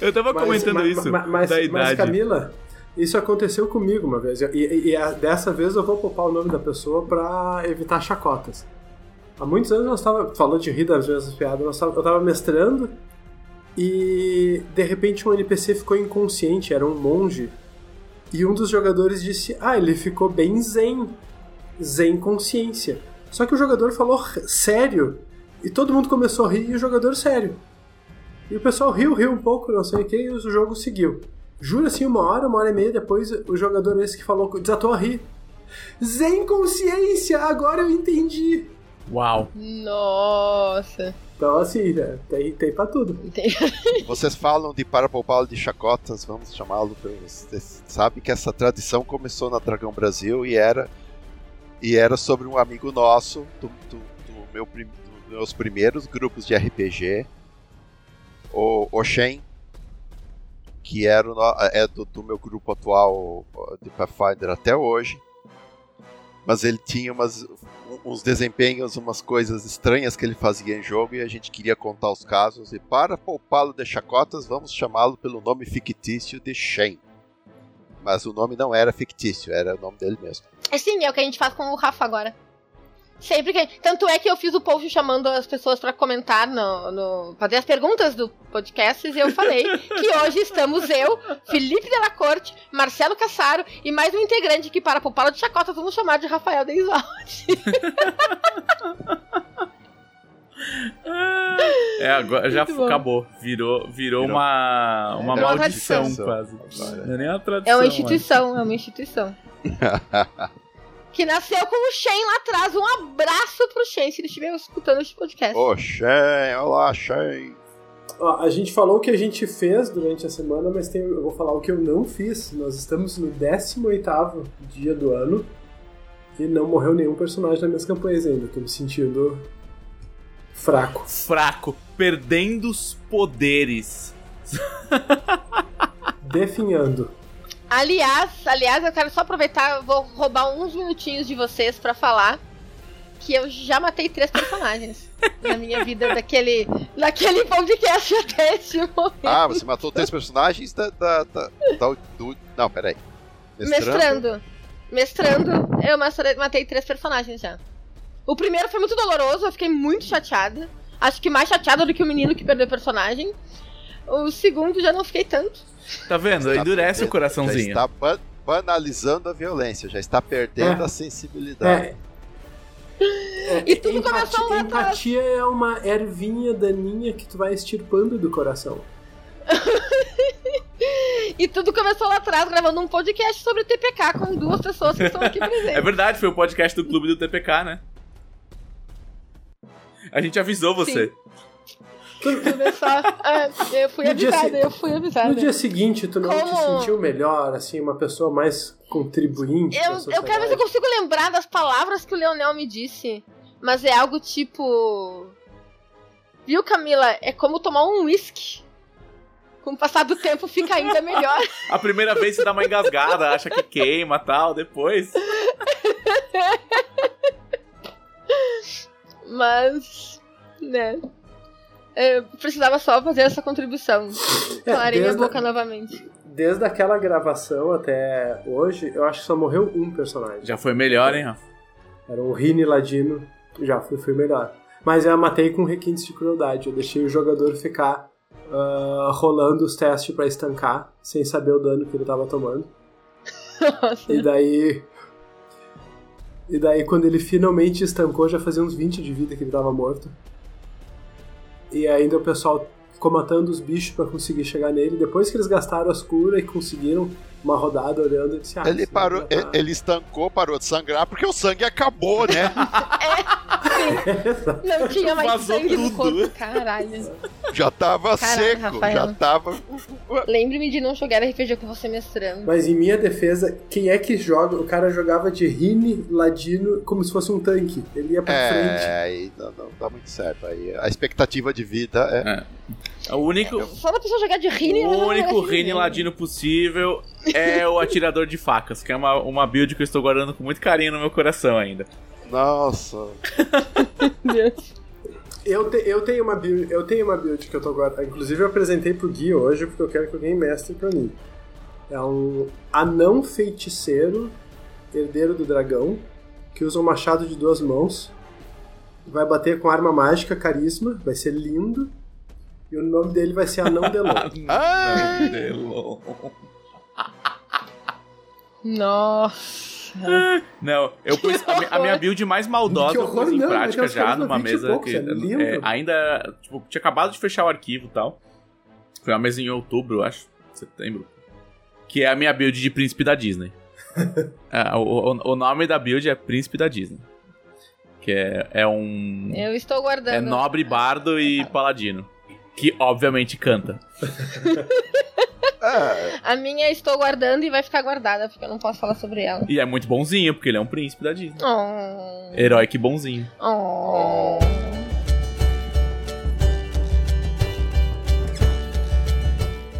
eu tava Mas- comentando mas- isso mas, mas, da mas, idade. Camila. Camila, isso aconteceu comigo uma vez. E, e- e a- dessa vez eu vou poupar o nome da pessoa pra evitar chacotas. Há muitos anos nós tava falou de rir das mesmas piadas. nós tava- eu tava mestrando e de repente um NPC ficou inconsciente, era um monge. E um dos jogadores disse: Ah, ele ficou bem zen. Zen consciência. Só que o jogador falou sério. E todo mundo começou a rir e o jogador sério. E o pessoal riu, riu um pouco, não sei o que, e o jogo seguiu. Juro assim, uma hora, uma hora e meia depois, o jogador esse que falou desatou a rir. Zen consciência, agora eu entendi. Uau. Nossa. Então assim, né, tem, tem pra tudo. Vocês falam de para poupá-lo de chacotas, vamos chamá-lo. Vocês sabem que essa tradição começou na Dragão Brasil e era e era sobre um amigo nosso do, do- do meu dos meus primeiros grupos de RPG, o Oshen, que era o é do, do meu grupo atual de Pathfinder até hoje. Mas ele tinha umas, uns desempenhos, umas coisas estranhas que ele fazia em jogo e a gente queria contar os casos. E para poupá-lo de chacotas, vamos chamá-lo pelo nome fictício de Shen. Mas o nome não era fictício, era o nome dele mesmo. Assim, é o que a gente faz com o Rafa agora. Sempre que. Tanto é que eu fiz o post chamando as pessoas pra comentar no, no. fazer as perguntas do podcast e eu falei que hoje estamos eu, Felipe Della Corte, Marcelo Cassaro e mais um integrante que para poupá-lo de chacotas vamos chamar de Rafael Denizaldi. É, agora já bom. acabou. Virou, virou, Virou. uma, uma Virou uma maldição, tradição. quase. Agora. Não é nem uma tradição. É uma instituição, é uma instituição. que nasceu com o Shen lá atrás. Um abraço pro Shen, se ele estiver escutando este podcast. Ô, Shen, olá, Shen. Ó, a gente falou o que a gente fez durante a semana, mas tem, eu vou falar o que eu não fiz. Nós estamos no 18º dia do ano e não morreu nenhum personagem nas minhas campanhas ainda. Tô me sentindo fraco. Fraco, perdendo os poderes. Definhando. Aliás, aliás, eu quero só aproveitar, eu vou roubar uns minutinhos de vocês pra falar que eu já matei três personagens na minha vida daquele, daquele podcast até esse momento. Ah, você matou três personagens da. da, da, da- do, não, peraí. Mestrando. Mestrando, eu mastre- matei três personagens já. O primeiro foi muito doloroso, eu fiquei muito chateada. Acho que mais chateada do que o menino que perdeu o personagem. O segundo já não fiquei tanto. Tá vendo? Está Endurece o perdendo- Já coraçãozinho. está ba- banalizando a violência, já está perdendo É. a sensibilidade. É, é, E tudo empatia, começou lá atrás. empatia é uma ervinha daninha que tu vai extirpando do coração. E tudo começou lá atrás, gravando um podcast sobre TPK com duas pessoas que estão aqui presentes. É verdade, foi o podcast do clube do TPK, né? A gente avisou você. Começar. É, eu fui No dia avisada, se- eu fui avisada. No dia seguinte, tu não te Como? sentiu melhor, assim, uma pessoa mais contribuinte? Eu, eu quero ver se eu consigo lembrar das palavras que o Leonel me disse. Mas é algo tipo. Viu, Camila? É como tomar um whisky. Com o passar do tempo fica ainda melhor. A primeira vez você dá uma engasgada, acha que queima tal, depois. Mas. Né. Eu precisava só fazer essa contribuição. É, Clarei minha desde a- boca novamente. Desde aquela gravação até hoje, eu acho que só morreu um personagem. Já foi melhor, hein, Rafa? Era o Rini Ladino. Já foi, foi melhor. Mas eu matei com requintes de crueldade. Eu deixei o jogador ficar ah, rolando os testes pra estancar, sem saber o dano que ele tava tomando. Nossa. E daí. E daí, quando ele finalmente estancou, já fazia uns 20 de vida que ele tava morto. E ainda o pessoal ficou matando os bichos pra conseguir chegar nele. Depois que eles gastaram as curas e conseguiram uma rodada olhando, ele disse, ah, Ele esse parou, tá- ele, ele estancou, parou de sangrar porque o sangue acabou, né? Não tinha mais Vazou sangue no tudo. corpo. Caralho. Já tava Caralho, seco, Rafael. já tava. Lembre-me de não jogar RPG com você mestrando. Mas em minha defesa, quem é que joga? O cara jogava de Rini, Ladino, como se fosse um tanque. Ele ia pra frente. É, aí não, não dá muito certo. Aí a expectativa de vida é. O único, Só da pessoa jogar de Rini, ela o não único Rini ladino possível é o atirador de facas, que é uma, uma build que eu estou guardando com muito carinho no meu coração ainda. Nossa. Eu, te- eu, tenho uma build, eu tenho uma build que eu tô agora. Inclusive eu apresentei pro Gui hoje porque eu quero que alguém mestre pra mim. É um anão feiticeiro, herdeiro do dragão, que usa um machado de duas mãos. Vai bater com arma mágica, carisma, vai ser lindo. E o nome dele vai ser Anão Delon. Ah! Nossa. Não, eu pus a, a minha build mais maldosa Que eu pus em não, prática é já numa 20 mesa poucos, que é é, ainda tipo, tinha acabado de fechar o arquivo e tal. Foi uma mesa em outubro, acho, setembro. Que é a minha build de Príncipe da Disney. É, o, o- o nome da build é Príncipe da Disney. Que é, é um. Eu estou guardando. É nobre, bardo e paladino. Que obviamente canta. É, A minha estou guardando e vai ficar guardada, porque eu não posso falar sobre ela. E é muito bonzinho, porque ele é um príncipe da Disney. Oh. Herói que bonzinho. Oh.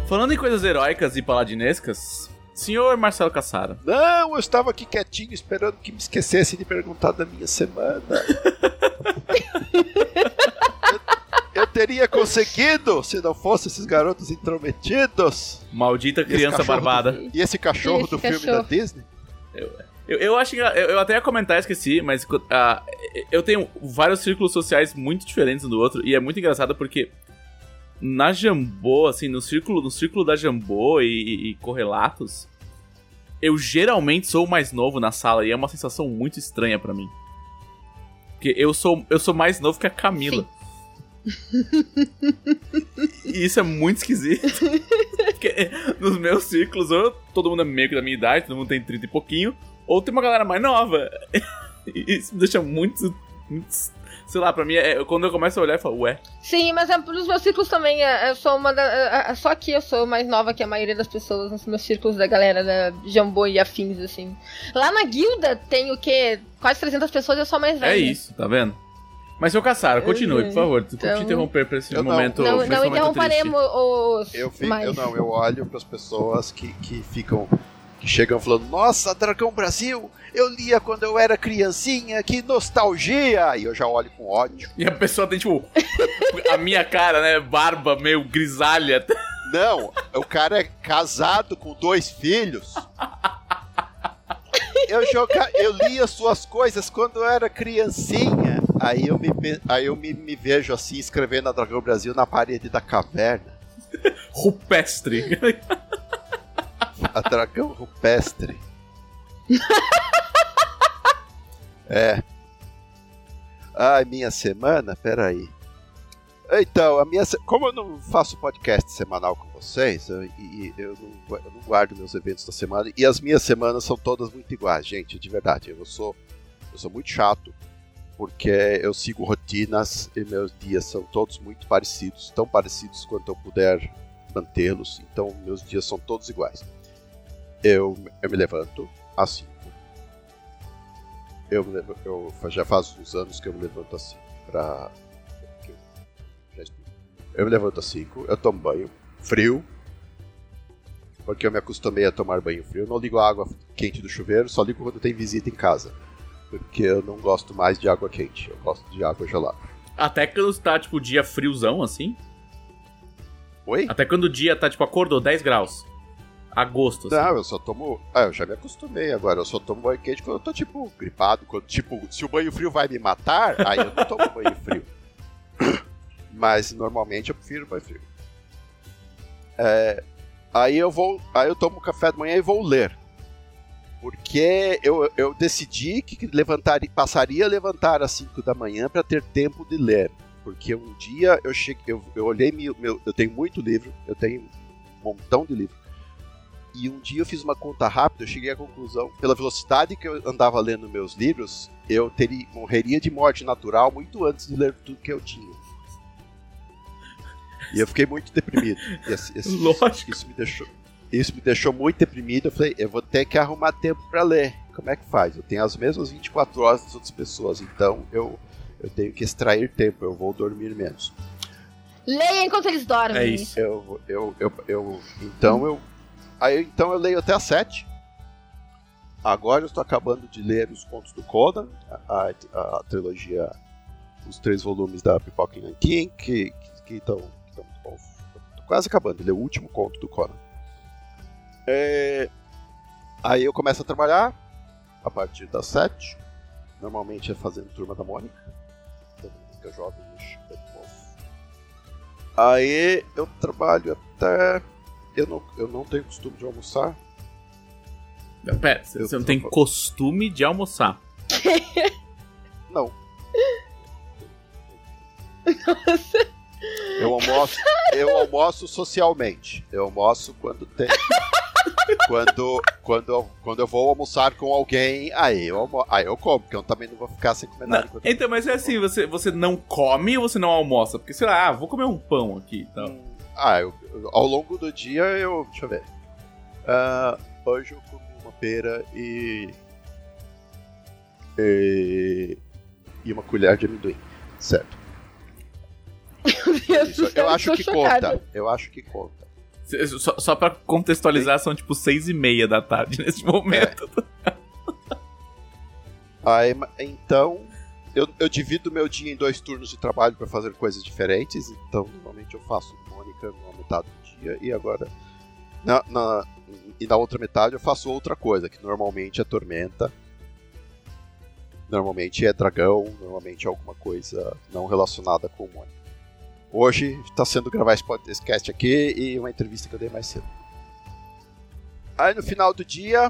Falando em coisas heróicas e paladinescas, senhor Marcelo Cassara. Não, eu estava aqui quietinho esperando que me esquecesse de perguntar da minha semana. eu, eu teria conseguido se não fossem esses garotos intrometidos. Maldita criança cachorro barbada. do- E esse cachorro Esse do filme cachorro. da Disney? Eu, eu acho que. Eu, eu até ia comentar, esqueci, mas ah, eu tenho vários círculos sociais muito diferentes um do outro, e é muito engraçado porque na Jambô, assim, no círculo, no círculo da Jambô e, e- e correlatos, eu geralmente sou o mais novo na sala, e é uma sensação muito estranha pra mim. Porque eu sou, eu sou mais novo que a Camila. E isso é muito esquisito. Porque nos meus círculos, ou todo mundo é meio que da minha idade, todo mundo tem 30 e pouquinho, ou tem uma galera mais nova. E isso me deixa muito. muito- sei lá, pra mim, é, quando eu começo a olhar, eu falo, ué. Sim, mas é, nos meus círculos também, é, eu sou uma da. é, é, Só que eu sou mais nova que a maioria das pessoas nos meus círculos da galera da Jambô e afins, assim. Lá na guilda tem o quê? Quase 300 pessoas e eu sou mais velha. É isso, tá vendo? Mas, seu Caçara, continue, por favor. Então- te interromper pra esse Eu não. momento. Não, não interromparemos os. Eu, fico, mais. eu não, eu olho para as pessoas que, que ficam. que chegam falando: Nossa, Dragão Brasil, eu lia quando eu era criancinha, que nostalgia! E eu já olho com ódio. E a pessoa tem, tipo, a minha cara, né? Barba meio grisalha. Não, o cara é casado com dois filhos. Eu, joga, eu lia suas coisas quando eu era criancinha. Aí eu, me, aí eu me, me vejo assim, escrevendo a Dragão Brasil na parede da caverna. Rupestre. A dragão rupestre. é. Ai, minha semana? Peraí. Então, a minha se- como eu não faço podcast semanal com vocês, eu, e- eu, não, eu não guardo meus eventos da semana, e as minhas semanas são todas muito iguais, gente, de verdade. Eu sou, eu sou muito chato, porque eu sigo rotinas e meus dias são todos muito parecidos, tão parecidos quanto eu puder mantê-los, então meus dias são todos iguais. Eu, eu me levanto às 5. Eu, eu já faz uns anos que eu me levanto às 5 pra. que eu já explico. Eu me levanto às 5, eu tomo banho frio, porque eu me acostumei a tomar banho frio. Eu não ligo a água quente do chuveiro, só ligo quando tem visita em casa. Porque eu não gosto mais de água quente, eu gosto de água gelada. Até quando tá, tipo, dia friozão, assim. Oi? Até quando o dia tá, tipo, acordou 10 graus. Agosto, assim. Não, eu só tomo. Ah, eu já me acostumei agora. Eu só tomo banho quente quando eu tô, tipo, gripado. Quando, tipo, se o banho frio vai me matar, aí eu não tomo banho frio. Mas normalmente eu prefiro banho frio. É, aí eu vou. Aí eu tomo café da manhã e vou ler. Porque eu, eu decidi que levantar, passaria a levantar às 5 da manhã para ter tempo de ler. Porque um dia eu cheguei, eu, eu olhei meu, meu, eu tenho muito livro, eu tenho um montão de livro. E um dia eu fiz uma conta rápida, eu cheguei à conclusão, pela velocidade que eu andava lendo meus livros, eu teria morreria de morte natural muito antes de ler tudo que eu tinha. E eu fiquei muito deprimido. Esse- esse- Lógico. Isso me deixou, isso me deixou muito deprimido. Eu falei, eu vou ter que arrumar tempo para ler. Como é que faz? Eu tenho as mesmas 24 horas das outras pessoas, então eu, eu tenho que extrair tempo, eu vou dormir menos. Leia enquanto eles dormem. É isso. Eu, eu, eu, eu, então eu, aí então eu leio até às 7. Agora eu estou acabando de ler os contos do Conan, a, a, a trilogia, os três volumes da Pipoca e Nankin, que que estão muito bons. Tô quase acabando de ler o último conto do Conan. É, aí eu começo a trabalhar a partir das 7. Normalmente é fazendo turma da Mônica. Da Mônica Jovem e da Moço. Aí eu trabalho até. Eu não, eu não tenho costume de almoçar. Pera, você Eu não tem falando. costume de almoçar. Não. Eu almoço, eu almoço socialmente. Eu almoço quando tem. Quando, quando, eu, quando eu vou almoçar com alguém, aí eu, almo, aí eu como, porque eu também não vou ficar sem comer nada. Não, então, mas é assim, você, você não come ou você não almoça? Porque, sei lá, ah, vou comer um pão aqui. Então. Ah, eu, ao longo do dia eu. Deixa eu ver. Ah, hoje eu comi uma pera e. E, e uma colher de amendoim. Certo. Isso, eu acho que chocada. conta. Eu acho que conta. Só, só pra contextualizar, são tipo seis e meia da tarde nesse momento. Aí, ma- então, eu, eu divido meu dia em dois turnos de trabalho para fazer coisas diferentes. Então, normalmente eu faço Mônica na metade do dia e agora na, na- e na outra metade eu faço outra coisa, que normalmente é Tormenta. Normalmente é dragão, normalmente é alguma coisa não relacionada com o Mônica. Hoje está sendo gravar esse podcast aqui e uma entrevista que eu dei mais cedo. Aí no final do dia,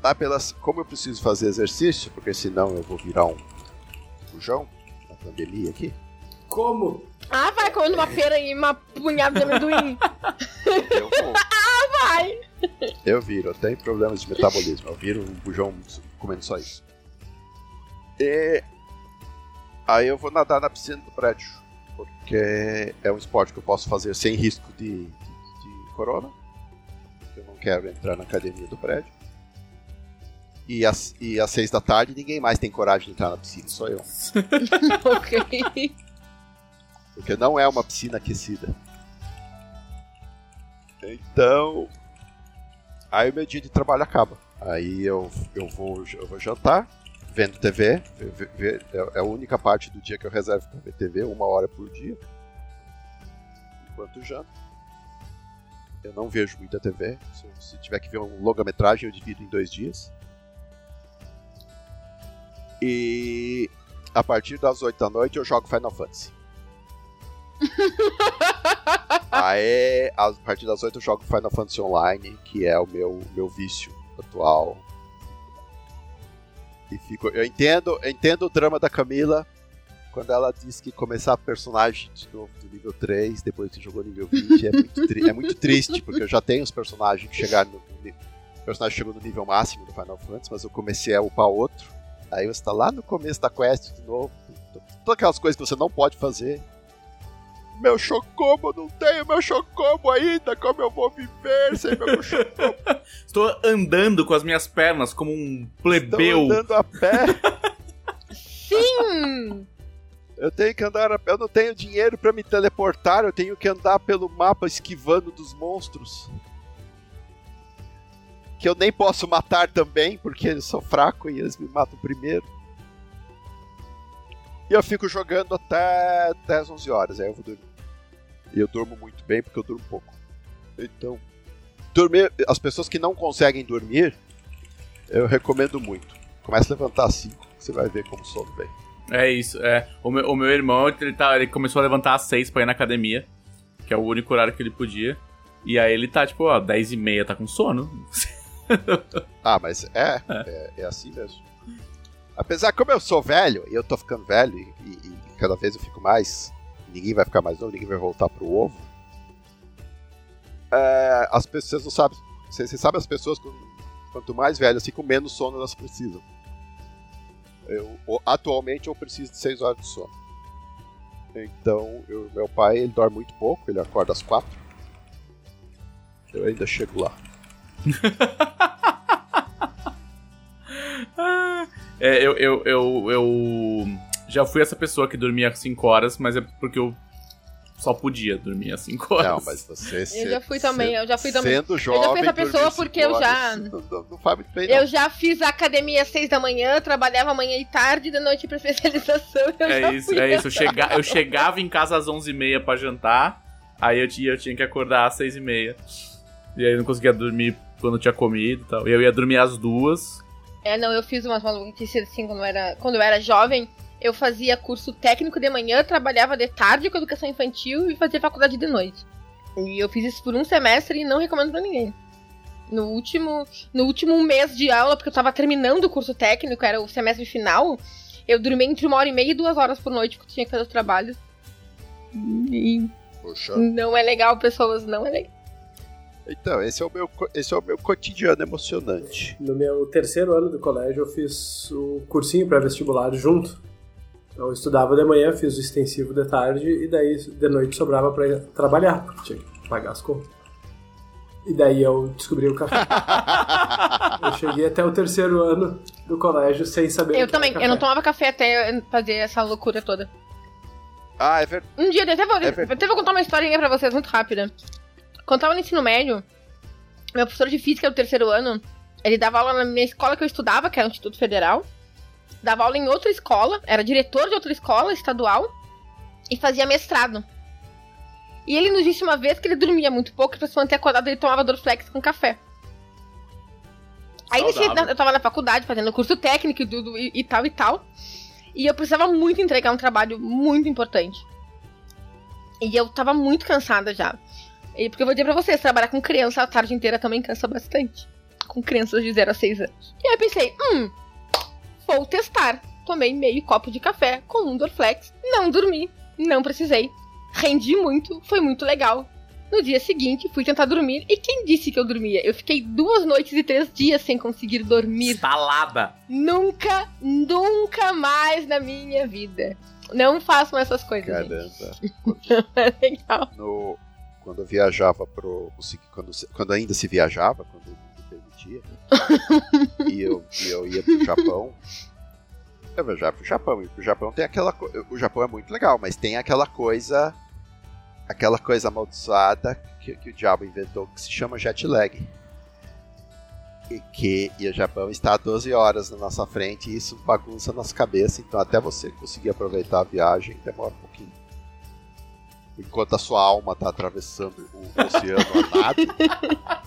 lá pelas. Como eu preciso fazer exercício, porque senão eu vou virar um bujão na pandemia aqui. Como? Ah, vai comendo uma pera e uma punhada de amendoim. Eu vou. Vai. Eu viro, eu tenho problemas de metabolismo. Eu viro um bujão comendo só isso. E aí eu vou nadar na piscina do prédio. Porque é um esporte que eu posso fazer sem risco de, de, de corona. Eu não quero entrar na academia do prédio. E às, e às seis da tarde ninguém mais tem coragem de entrar na piscina, só eu. ok. Porque não é uma piscina aquecida. Então. Aí o meu dia de trabalho acaba. Aí eu, eu, vou, eu vou jantar, vendo TV. é é a única parte do dia que eu reservo para ver TV, uma hora por dia. Enquanto janto. Eu não vejo muita TV. Se, se tiver que ver um longa-metragem, eu divido em dois dias. E a partir das 8 da noite eu jogo Final Fantasy. Aí, a partir das 8 eu jogo Final Fantasy Online, que é o meu, meu vício atual. E fico, eu entendo, eu entendo o drama da Camila quando ela diz que começar personagem de novo do nível 3, depois que jogou nível 20, é muito, é muito triste, porque eu já tenho os personagens que chegaram no, no personagem chegou no nível máximo do Final Fantasy, mas eu comecei a upar outro. Aí você tá lá no começo da quest de novo. Todas aquelas coisas que você não pode fazer. Meu Chocobo, não tenho meu Chocobo ainda, como eu vou viver sem meu Chocobo? Estou andando com as minhas pernas como um plebeu. andando a pé, Sim! eu tenho que andar a pé, eu não tenho dinheiro pra me teleportar, eu tenho que andar pelo mapa esquivando dos monstros. Que eu nem posso matar também, porque eu sou fraco e eles me matam primeiro. E eu fico jogando até 10, 11 horas, aí eu vou dormir. E eu durmo muito bem porque eu durmo pouco. Então, dormir, as pessoas que não conseguem dormir, eu recomendo muito. Comece a levantar às 5, você vai ver como sono vem. É isso, é. O meu, o meu irmão, ele, tá, ele começou a levantar às seis pra ir na academia, que é o único horário que ele podia. E aí ele tá, tipo, ó, 10 e meia, tá com sono. Ah, mas é, é, é assim mesmo. Apesar que como eu sou velho, e eu tô ficando velho, e- e cada vez eu fico mais, ninguém vai ficar mais novo, ninguém vai voltar pro ovo. É, as pessoas não sabem. Você, você sabe as pessoas quanto mais velhas ficam, menos sono elas precisam. Eu, atualmente eu preciso de 6 horas de sono. Então, eu, meu pai ele dorme muito pouco, ele acorda às 4. Eu ainda chego lá. É, eu, eu, eu, eu já fui essa pessoa que dormia 5 horas, mas é porque eu só podia dormir às 5 horas. Não, mas você. Eu já fui também, eu já fui também. Sendo jovem. eu já fui essa pessoa porque eu já. horas, Não, não, não faz muito bem, não. Eu já fiz academia às 6 da manhã, trabalhava manhã e tarde, de noite pra especialização. É isso, é isso. Eu, chega, eu chegava em casa às 11h30 pra jantar, aí eu tinha, eu tinha que acordar às 6h30. E aí eu não conseguia dormir quando eu tinha comido e tal. E eu ia dormir às duas. É, não, eu fiz umas maluquices assim quando eu era, quando eu era jovem. Eu fazia curso técnico de manhã, trabalhava de tarde com educação infantil e fazia faculdade de noite. E eu fiz isso por um semestre e não recomendo pra ninguém. No último, no último mês de aula, porque eu tava terminando o curso técnico, era o semestre final, eu dormi entre uma hora e meia e duas horas por noite, porque eu tinha que fazer os trabalhos. E Poxa. não é legal, pessoas, não é legal. Então, esse é, o meu, esse é o meu cotidiano emocionante. No meu terceiro ano do colégio, eu fiz o cursinho pré-vestibular junto. Então, eu estudava de manhã, fiz o extensivo de tarde e daí de noite sobrava pra ir trabalhar, porque tinha que pagar as contas. E daí eu descobri o café. eu cheguei até o terceiro ano do colégio sem saber o Eu que era também, café. eu não tomava café até fazer essa loucura toda. Ah, é verdade. Um dia, eu até vou, É até vou contar uma historinha pra vocês muito rápida. Quando eu tava no ensino médio, meu professor de física do terceiro ano, ele dava aula na minha escola que eu estudava, que era o Instituto Federal. Dava aula em outra escola, era diretor de outra escola estadual e fazia mestrado. E ele nos disse uma vez que ele dormia muito pouco e pra se manter acordado ele tomava Dorflex com café. Aí nesse- eu tava na faculdade fazendo curso técnico e, tudo, e, e tal e tal. E eu precisava muito entregar um trabalho muito importante. E eu tava muito cansada já. E porque eu vou dizer pra vocês, trabalhar com criança a tarde inteira também cansa bastante. Com crianças de 0 a 6 anos. E aí eu pensei, hum, vou testar. Tomei meio copo de café com um Dorflex. Não dormi, não precisei. Rendi muito, foi muito legal. No dia seguinte, fui tentar dormir. E quem disse que eu dormia? Eu fiquei duas noites e três dias sem conseguir dormir. Salada. Nunca, nunca mais na minha vida. Não façam essas coisas. Caramba. É legal. No, quando eu viajava pro. Quando, quando ainda se viajava, quando permitia, e eu, e eu ia pro Japão. Eu viajava pro Japão. E pro Japão tem aquela. O Japão é muito legal, mas tem aquela coisa. Aquela coisa amaldiçoada que, que o diabo inventou que se chama jet lag. E que e o Japão está a 12 horas na nossa frente e isso bagunça nossa cabeça. Então, até você conseguir aproveitar a viagem, demora um pouquinho. Enquanto a sua alma está atravessando o oceano a nado,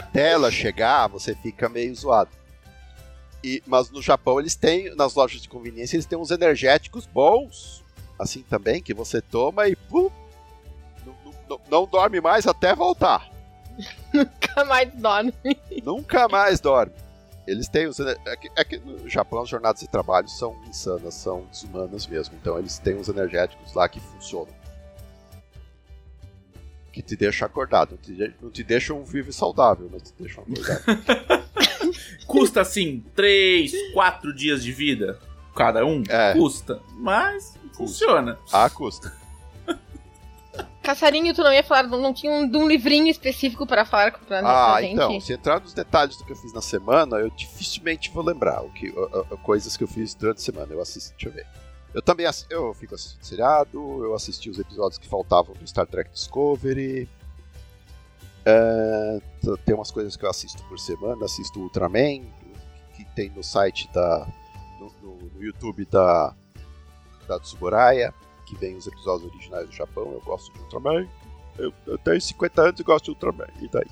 até ela chegar, você fica meio zoado. E, mas no Japão eles têm, nas lojas de conveniência, eles têm uns energéticos bons, assim também, que você toma e pum, não, não- não dorme mais até voltar. Nunca mais dorme. Nunca mais dorme. Eles têm os. É que, é que no Japão as jornadas de trabalho são insanas, são desumanas mesmo. Então eles têm uns energéticos lá que funcionam. Que te deixam acordado. Não te, de- não te deixam vivo e saudável, mas te deixam acordado. Custa assim, 3, 4 dias de vida cada um? É. Custa. Mas funciona. ah, custa. Caçarinho, tu não ia falar, não tinha um, de um livrinho específico pra falar pra, Ah, gente? então, se entrar nos detalhes do que eu fiz na semana, eu dificilmente vou lembrar o que, a- a- coisas que eu fiz durante a semana. Eu assisti, deixa eu ver. Eu também eu fico assistindo seriado, eu assisti os episódios que faltavam do Star Trek Discovery. É, tem umas coisas que eu assisto por semana, assisto Ultraman, que tem no site da. no, no- no YouTube da. da Tsuburaya, que vem os episódios originais do Japão. Eu gosto de Ultraman. Eu, eu tenho 50 anos e gosto de Ultraman. E daí?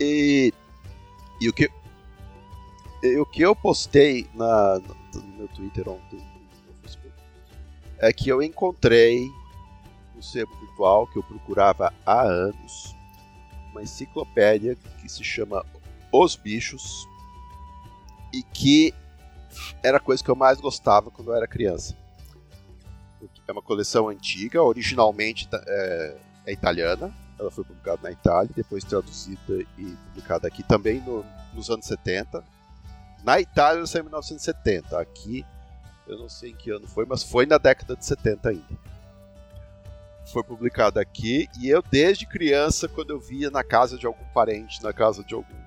E, e o que e o que eu postei na, no meu Twitter ontem, no Facebook, é que eu encontrei no sebo virtual que eu procurava há anos uma enciclopédia que se chama Os Bichos e que era a coisa que eu mais gostava quando eu era criança. é uma coleção antiga, originalmente é, é italiana. Ela foi publicada na Itália, depois traduzida e publicada aqui também no- nos anos 70. Na Itália saiu em 1970. Aqui, eu não sei em que ano foi, mas foi na década de 70 ainda. Foi publicada aqui e eu, desde criança, quando eu via na casa de algum parente, na casa de algum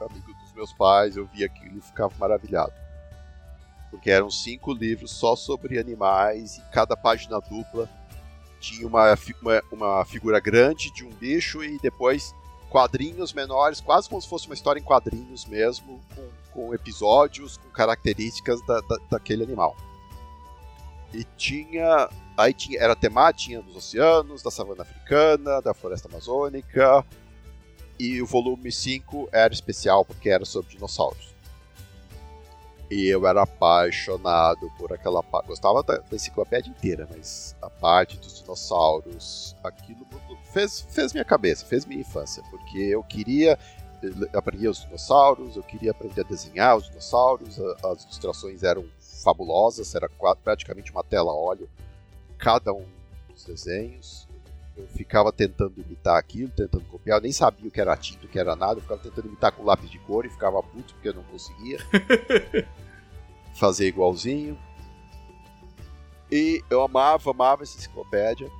amigo dos meus pais, eu via aquilo e ficava maravilhado. Porque eram cinco livros só sobre animais e cada página dupla tinha uma, uma, uma figura grande de um bicho e depois quadrinhos menores, quase como se fosse uma história em quadrinhos mesmo, com, com episódios, com características da, da- daquele animal. E tinha. Aí tinha, era temática, dos oceanos, da savana africana, da floresta amazônica. E o volume 5 era especial porque era sobre dinossauros. E eu era apaixonado por aquela parte. Gostava da, enciclopédia inteira, mas a parte dos dinossauros, aquilo fez, fez minha cabeça, fez minha infância. Porque eu queria eh, aprender os dinossauros, eu queria aprender a desenhar os dinossauros, as ilustrações eram fabulosas, era praticamente uma tela óleo cada um dos desenhos. Eu ficava tentando imitar aquilo, tentando copiar, eu nem sabia o que era tinta, o que era nada, eu ficava tentando imitar com lápis de cor e ficava puto porque eu não conseguia fazer igualzinho. E eu amava, amava essa enciclopédia.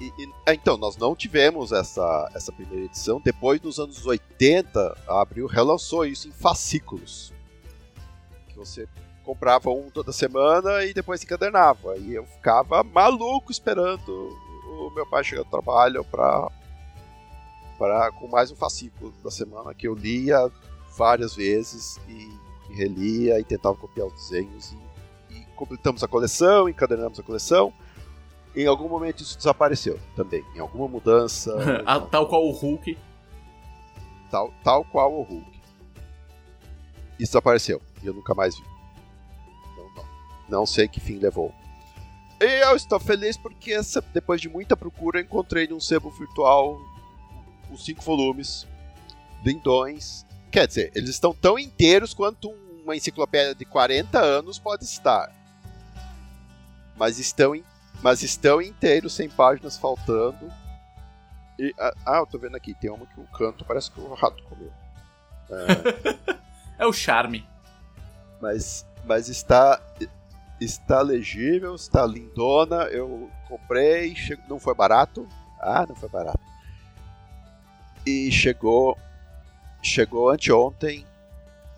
E, e- ah, então, nós não tivemos essa, essa primeira edição. Depois, nos anos 80, a Abril relançou isso em fascículos. Que você comprava um toda semana e depois encadernava. E eu ficava maluco esperando meu pai chegar do trabalho pra, pra, com mais um fascículo da semana que eu lia várias vezes e, e relia e tentava copiar os desenhos. E, e completamos a coleção, encadernamos a coleção. Em algum momento isso desapareceu também. Em alguma mudança. Ah, Tal qual o Hulk. tal, tal qual o Hulk. Isso desapareceu. E eu nunca mais vi. Não, não, não sei que fim levou. E eu estou feliz porque essa- depois de muita procura eu encontrei num sebo virtual os cinco volumes lindões. Quer dizer, eles estão tão inteiros quanto uma enciclopédia de 40 anos pode estar. Mas estão, in- mas estão inteiros, sem páginas faltando. E, ah, ah, eu tô vendo aqui, tem uma que o canto parece que o rato comeu. É o charme. Mas, mas está está legível, está lindona. Eu comprei, não foi barato. Ah, não foi barato. E chegou chegou anteontem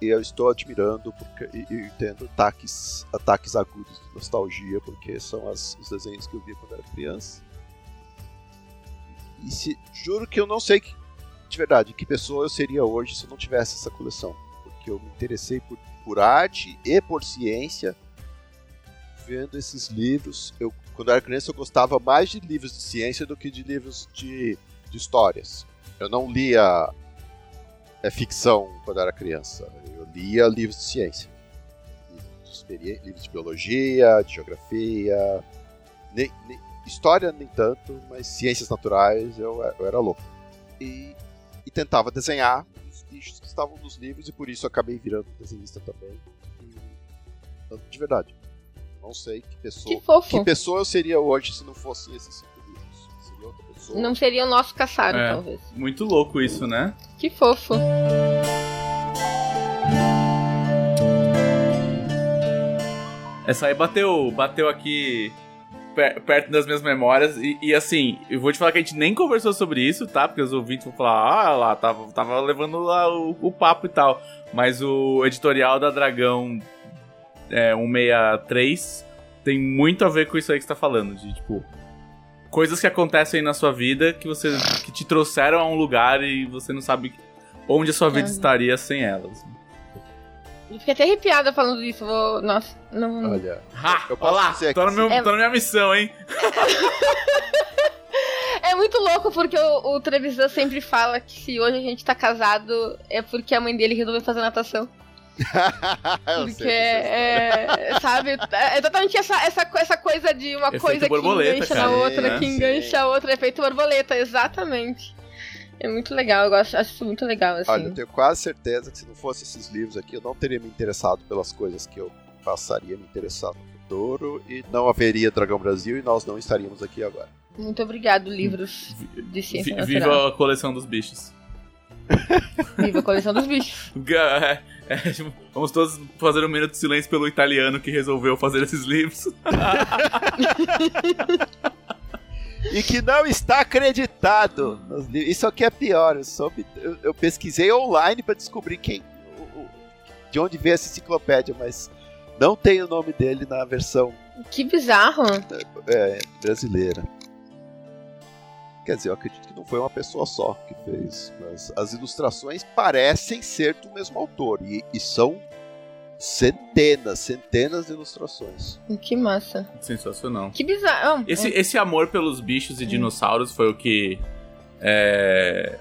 e eu estou admirando porque e, e tendo ataques ataques agudos de nostalgia porque são as- os desenhos que eu via quando era criança. E se, juro que eu não sei que, de verdade que pessoa eu seria hoje se eu não tivesse essa coleção, porque eu me interessei por por arte e por ciência, vendo esses livros. Eu, quando eu era criança, eu gostava mais de livros de ciência do que de livros de, de histórias. Eu não lia é, ficção quando eu era criança. Eu lia livros de ciência. Livros de, livros de biologia, de geografia. nem- nem- história nem tanto, mas ciências naturais eu, eu era louco. E, e tentava desenhar os bichos que estavam nos livros e por isso acabei virando desenhista também. E, de verdade. Não sei que pessoa. Que fofo. Que pessoa eu seria hoje se não fosse esses cinco livros? Seria outra pessoa. Não seria o nosso caçaro, É. talvez. Muito louco isso, né? Que fofo. Essa aí bateu, bateu aqui per- perto das minhas memórias. E, e, assim, eu vou te falar que a gente nem conversou sobre isso, tá? Porque os ouvintes vão falar, ah lá, tava, tava levando lá o, o papo e tal. Mas o editorial da Dragão é, 163 tem muito a ver com isso aí que você tá falando. De tipo. Coisas que acontecem na sua vida que você que te trouxeram a um lugar e você não sabe onde a sua vida Uhum. estaria sem elas. Eu fiquei até arrepiada falando disso. Vou... Nossa, não. Olha. Ha! Eu posso Olha lá, dizer tô, no meu, É- tô na minha missão, hein? É muito louco porque o, o Trevisan sempre fala que se hoje a gente tá casado é porque a mãe dele resolveu fazer natação. Porque sei, é, é, sabe, é exatamente essa, essa, essa coisa de uma Efeito coisa que engancha cara. na outra, Sim, que sim. engancha a outra, efeito borboleta, exatamente. É muito legal, eu gosto, acho isso muito legal, assim. Olha, eu tenho quase certeza que se não fosse esses livros aqui, eu não teria me interessado pelas coisas que eu passaria a me interessar no futuro. E não haveria Dragão Brasil e nós não estaríamos aqui agora. Muito obrigado, livros de ciência Vi- natural. Viva a coleção dos bichos. Viva a coleção dos bichos. É, tipo, vamos todos fazer um minuto de silêncio pelo italiano que resolveu fazer esses livros. E que não está acreditado. Isso aqui é pior. Eu, soube- eu- eu pesquisei online para descobrir quem, o- o- de onde veio essa enciclopédia, mas não tem o nome dele na versão Que bizarro. é, brasileira. Quer dizer, eu acredito que não foi uma pessoa só que fez, mas as ilustrações parecem ser do mesmo autor e, e são centenas, centenas de ilustrações. Que massa. Sensacional. Que bizarro. Esse, É. esse amor pelos bichos e dinossauros foi o que é,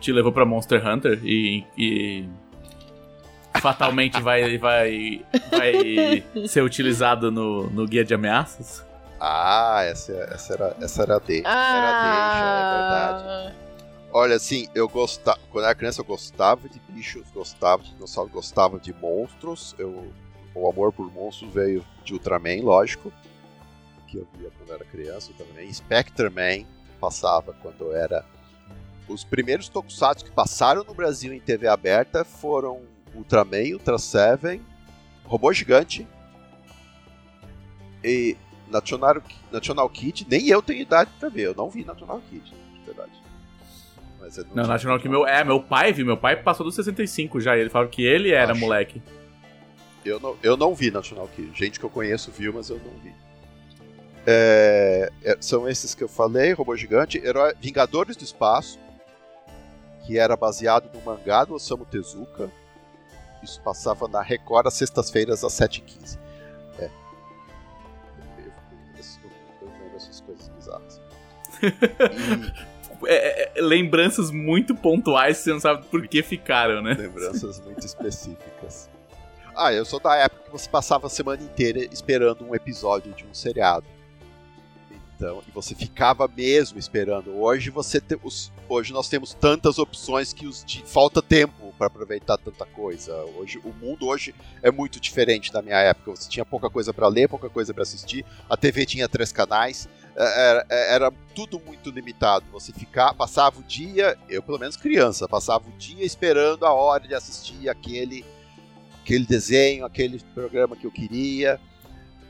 te levou pra Monster Hunter e, e fatalmente vai, vai, vai ser utilizado no, no guia de ameaças? Ah, essa, essa era, essa era a deixa. Era a deixa, é verdade. Ah, Olha, assim, eu gostava. Quando eu era criança, eu gostava de bichos, gostava de dinossauros, gostava de monstros. Eu, o amor por monstros veio de Ultraman, lógico. Que eu via quando eu era criança também. Spectreman passava quando eu era. Os primeiros tokusatsu que passaram no Brasil em TV aberta foram Ultraman, Ultra Seven, Robô Gigante e National, National Kid. Nem eu tenho idade pra ver, eu não vi National Kid, de verdade. Mas eu Não, tinha- National que meu. É, meu pai viu, meu pai passou dos 65 já. E ele falou que ele era Acho. moleque. Eu não, eu não vi National Kid. Gente que eu conheço viu, mas eu não vi. É, é, são esses que eu falei: Robô Gigante, Herói, Vingadores do Espaço, que era baseado no mangá do Osamu Tezuka. Isso passava na Record às sextas-feiras às 7h15. É, é, lembranças muito pontuais, você não sabe por que ficaram, né? Lembranças muito específicas. Ah, eu sou da época que você passava a semana inteira esperando um episódio de um seriado. Então, e você ficava mesmo esperando. Hoje você te- os- hoje nós temos tantas opções que os di- falta tempo para aproveitar tanta coisa. Hoje o mundo hoje é muito diferente da minha época. Você tinha pouca coisa para ler, pouca coisa para assistir. A TV tinha três canais. Era, era tudo muito limitado. Você ficava, passava o dia, eu pelo menos criança, passava o dia esperando a hora de assistir aquele aquele desenho, aquele programa que eu queria.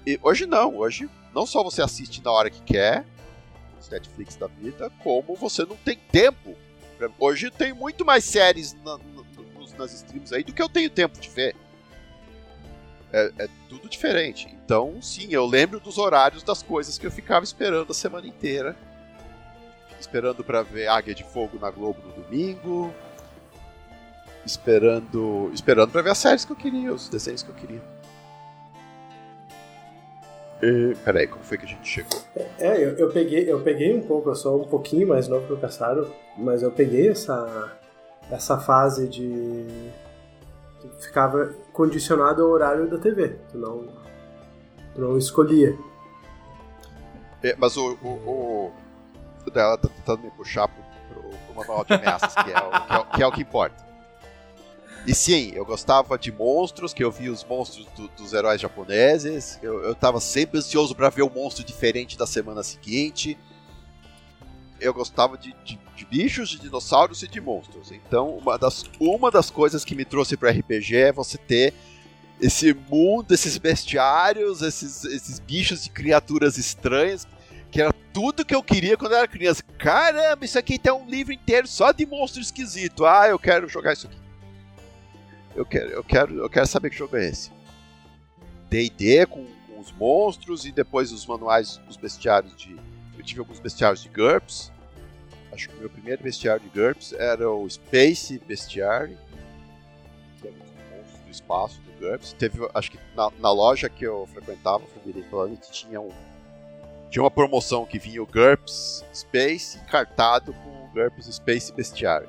E hoje não, hoje não só você assiste na hora que quer, os Netflix da vida, como você não tem tempo. Hoje tem muito mais séries na- nos- nas streams aí do que eu tenho tempo de ver. É, é tudo diferente. Então, sim, eu lembro dos horários das coisas que eu ficava esperando a semana inteira. Esperando pra ver Águia de Fogo na Globo no domingo. Esperando. Esperando pra ver as séries que eu queria, os desenhos que eu queria. E, peraí, como foi que a gente chegou? É, eu, eu peguei, eu peguei um pouco, eu sou um pouquinho mais novo que o Caçaro, mas eu peguei essa, essa fase de. Ficava condicionado ao horário da TV. Tu não, tu não escolhia. É, mas o, o, o, dela tá tentando me puxar pro, pro, pro manual de ameaças, que é, o, que, é, que é o que importa. E sim, eu gostava de monstros, que eu via os monstros do- dos heróis japoneses. Eu, eu tava sempre ansioso pra ver um monstro diferente da semana seguinte. Eu gostava de, de- de bichos, de dinossauros e de monstros. Então, uma das, uma das coisas que me trouxe pro RPG é você ter esse mundo, esses bestiários, esses, esses bichos e criaturas estranhas, que era tudo que eu queria quando eu era criança. Caramba, isso aqui tem um livro inteiro só de monstro esquisito. Ah, eu quero jogar isso aqui. Eu quero, eu quero, eu quero saber que jogo é esse. D&D com, com os monstros e depois os manuais dos bestiários de... Eu tive alguns bestiários de GURPS. Acho que o meu primeiro bestiário de GURPS era o Space Bestiary. Que é um monstro do espaço do GURPS. Teve, acho que na, na loja que eu frequentava, Forbidden Planet, tinha um... Tinha uma promoção que vinha o GURPS Space encartado com o GURPS Space Bestiary.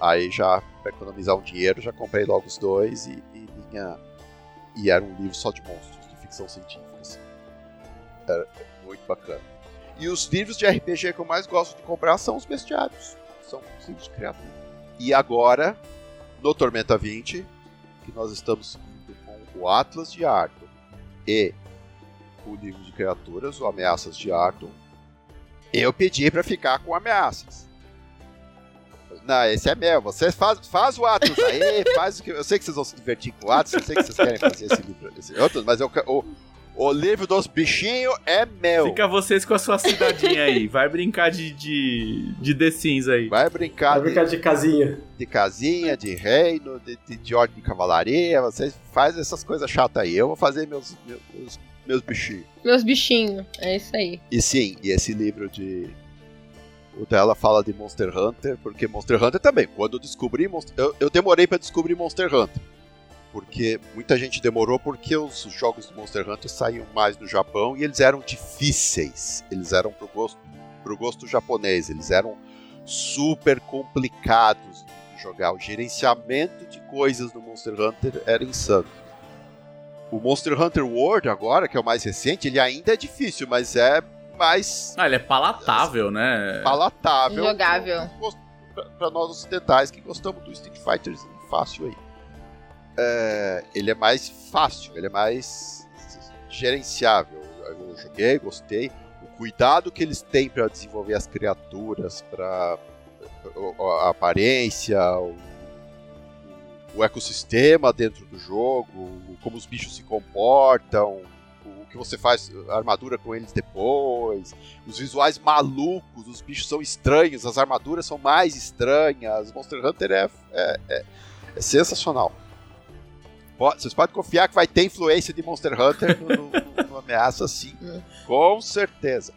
Aí já, pra economizar um dinheiro, já comprei logo os dois e, e vinha. E era um livro só de monstros, de ficção científica. assim. Era muito bacana. E os livros de RPG que eu mais gosto de comprar são os bestiários. São os livros de criatura. E agora, no Tormenta 20, que nós estamos seguindo com o Atlas de Arthur. e o livro de criaturas, o Ameaças de Arton, eu pedi pra ficar com ameaças. Não, esse é meu. Você faz, faz o Atos aí, faz o que. Eu sei que vocês vão se divertir com o Atos, eu sei que vocês querem fazer esse livro. Esse outro, mas eu, o, o livro dos bichinhos é meu. Fica vocês com a sua cidadinha aí. Vai brincar de, de, de The Sims aí. Vai brincar, Vai brincar de casinha. de, de casinha, de reino, de, de, de ordem de cavalaria. Vocês fazem essas coisas chatas aí. Eu vou fazer meus, meus, meus, bichinhos. Meus bichinhos. É isso aí. E sim, e esse livro de. O dela fala de Monster Hunter, porque Monster Hunter também. Quando eu descobri. Monster- Eu, eu demorei pra descobrir Monster Hunter. Porque muita gente demorou porque os jogos do Monster Hunter saíam mais no Japão e eles eram difíceis. Eles eram pro gosto, pro gosto japonês. Eles eram super complicados de jogar. O gerenciamento de coisas no Monster Hunter era insano. O Monster Hunter World agora, que é o mais recente, ele ainda é difícil, mas é mais Ah, ele é palatável, né? palatável Jogável. para nós ocidentais que gostamos do Street Fighter fácil aí. É, ele é mais fácil, ele é mais gerenciável. Eu joguei, gostei. O cuidado que eles têm para desenvolver as criaturas, para a aparência, o, o ecossistema dentro do jogo, como os bichos se comportam, o que você faz, armadura com eles depois, os visuais malucos, os bichos são estranhos, as armaduras são mais estranhas. Monster Hunter é, é, é- é sensacional. Vocês podem confiar que vai ter influência de Monster Hunter no, no- no Ameaça, sim. Com certeza.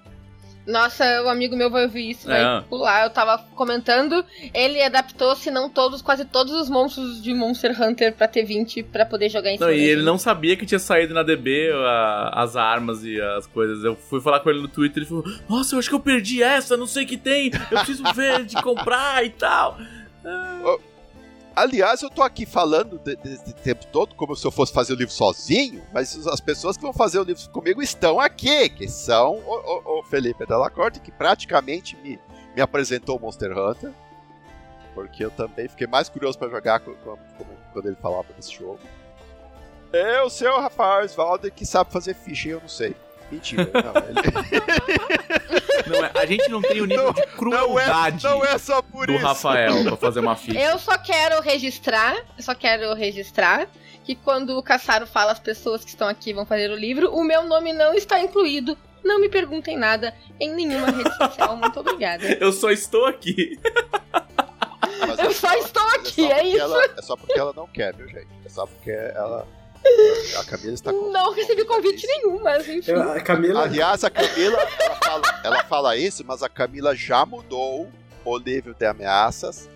Nossa, o amigo meu vai ouvir isso, vai É. pular. Eu tava comentando, ele adaptou, se não todos, quase todos os monstros de Monster Hunter pra T20 pra poder jogar em Não, cima e ele não sabia que tinha saído na DB a- as armas e as coisas. Eu fui falar com ele no Twitter e ele falou: Nossa, eu acho que eu perdi essa, não sei o que tem, eu preciso ver de comprar e tal. Aliás, eu tô aqui falando de- desse tempo todo como se eu fosse fazer o livro sozinho, mas as pessoas que vão fazer o livro comigo estão aqui, que são o, o- o Felipe Della Corte, que praticamente me, me apresentou o Monster Hunter, porque eu também fiquei mais curioso pra jogar co- co- como- quando ele falava desse jogo. É o seu Rafael Osvaldo que sabe fazer ficha eu não sei. Mentira, não, ele- Não é- a gente não tem o nível de não, é, crueldade não é só por do isso. Rafael pra fazer uma ficha. Eu só quero registrar, eu só quero registrar que quando o Caçaro fala as pessoas que estão aqui vão fazer o livro, o meu nome não está incluído. Não me perguntem nada em nenhuma rede social. Muito obrigada. Eu só estou aqui. Mas Eu é só estou é aqui, só é porque isso. ela- é só porque ela não quer, viu, gente? É só porque ela. A Camila está com. Não recebi convite nenhum, mas enfim. Eu- a Camila. Aliás, a Camila, ela fala, ela fala isso, mas a Camila já mudou o livro de ameaças.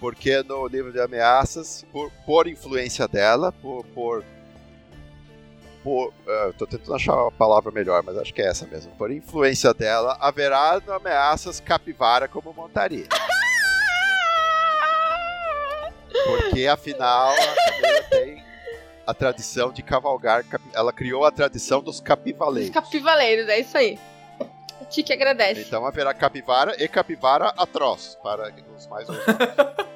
Porque no livro de ameaças, por, por influência dela, por. por, por eh, tô tentando achar uma palavra melhor, mas acho que é essa mesmo. Por influência dela, haverá no ameaças capivara como montaria. Porque afinal a Camila tem a tradição de cavalgar. Ela criou a tradição dos Os capivaleiros. capivaleiros, é isso aí. A Tique agradece. Então haverá capivara e capivara atroz para os mais ousados.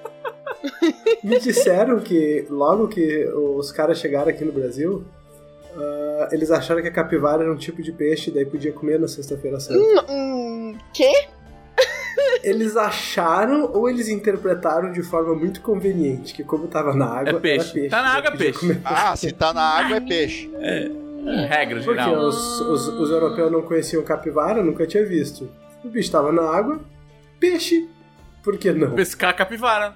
Me disseram que logo que os caras chegaram aqui no Brasil, ah, eles acharam que a capivara era um tipo de peixe, daí podia comer na sexta-feira santa. Hum, quê? Eles acharam ou eles interpretaram de forma muito conveniente que como tava na água, É peixe. era peixe. Tá na daí água, é peixe. comer. Ah, se tá na água é peixe. Regra Porque geral. os, os, os europeus não conheciam capivara, nunca tinha visto. O bicho tava na água, peixe, por que não? Pescar capivara.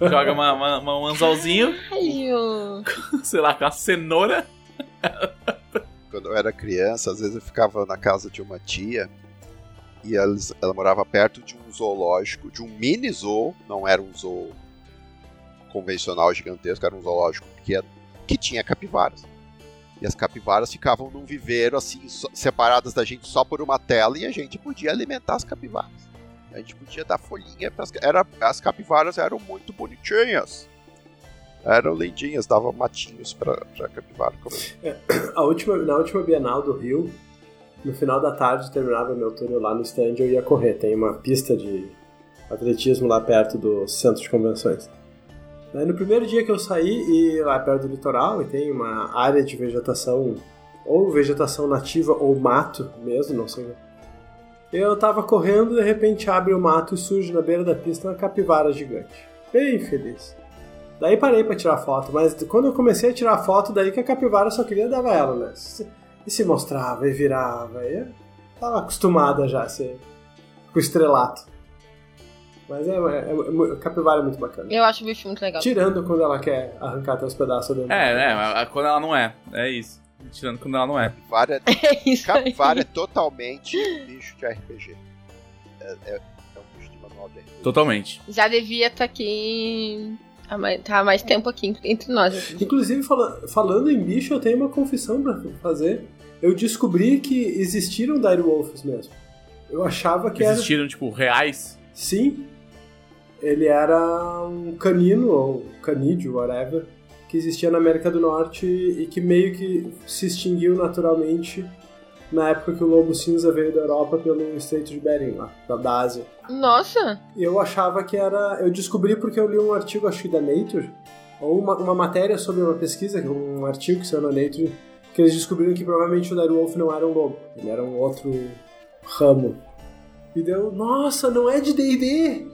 Joga uma, uma- uma- um anzolzinho, sei lá, com a cenoura. Quando eu era criança, às vezes eu ficava na casa de uma tia e elas- ela morava perto de um zoológico, de um mini zoo, não era um zoo convencional gigantesco, era um zoológico pequeno, que tinha capivaras. E as capivaras ficavam num viveiro, assim, só- separadas da gente só por uma tela, e a gente podia alimentar as capivaras. A gente podia dar folhinha pras era As capivaras eram muito bonitinhas. Eram lindinhas, davam matinhos pra capivara comer. A última, na última Bienal do Rio, no final da tarde, terminava meu turno lá no stand, eu ia correr. Tem uma pista de atletismo lá perto do centro de convenções. Daí no primeiro dia que eu saí, e lá perto do litoral, e tem uma área de vegetação, ou vegetação nativa, ou mato mesmo, não sei. Eu tava correndo, de repente abre o mato e surge na beira da pista uma capivara gigante. Bem feliz. Daí parei pra tirar foto, mas quando eu comecei a tirar foto, daí que a capivara só queria dar ela, né? E se mostrava, e virava, e eu tava acostumada já a ser com o estrelato. Mas é, é, é- capivara é muito bacana. Eu acho o bicho muito legal. Tirando quando ela quer arrancar teus pedaços dentro. É, né? a- Quando ela não é. É isso. Tirando quando ela não é. Capivara, É isso capivara é totalmente um bicho de RPG. É, é- é um bicho de manual de RPG. Totalmente. Já devia estar aqui. há mais- Tá há mais tempo aqui entre nós. assim. Inclusive, fala- falando em bicho, eu tenho uma confissão pra fazer. Eu descobri que existiram Direwolves mesmo. Eu achava que era. Existiram, tipo, reais. Sim. Ele era um canino, ou canídeo, whatever, que existia na América do Norte e que meio que se extinguiu naturalmente na época que o lobo cinza veio da Europa pelo Estreito de Bering, lá, da- Ásia. Nossa! Eu achava que era. Eu descobri porque eu li um artigo, acho que da Nature, ou uma, uma matéria sobre uma pesquisa, um artigo que saiu na Nature, que eles descobriram que provavelmente o Direwolf não era um lobo, ele era um outro ramo. E deu, nossa, não é de DD!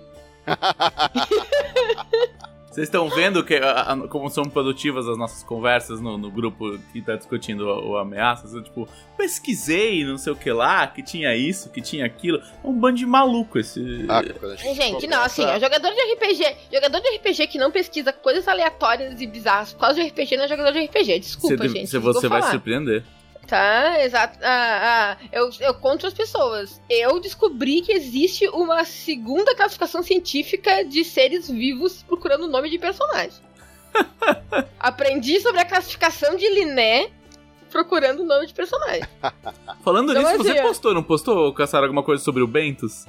Vocês estão vendo que, a- a- como são produtivas as nossas conversas no, no grupo que tá discutindo o, o ameaças? Eu, tipo, pesquisei, não sei o que lá, que tinha isso, que tinha aquilo. É um bando de maluco esse. Ah, gente Gente, não, assim, ó, jogador de RPG. Jogador de RPG que não pesquisa coisas aleatórias e bizarras por causa de RPG não é jogador de RPG. Desculpa, Você- gente. você, desculpa você vai se falar. surpreender. Tá, exato. Ah, ah, eu, eu conto as pessoas. Eu descobri que existe uma segunda classificação científica de seres vivos procurando o nome de personagem. Aprendi sobre a classificação de Linné procurando o nome de personagem. Falando Não, nisso, mas você postou, não postou, Caçar, alguma coisa sobre o Bentos?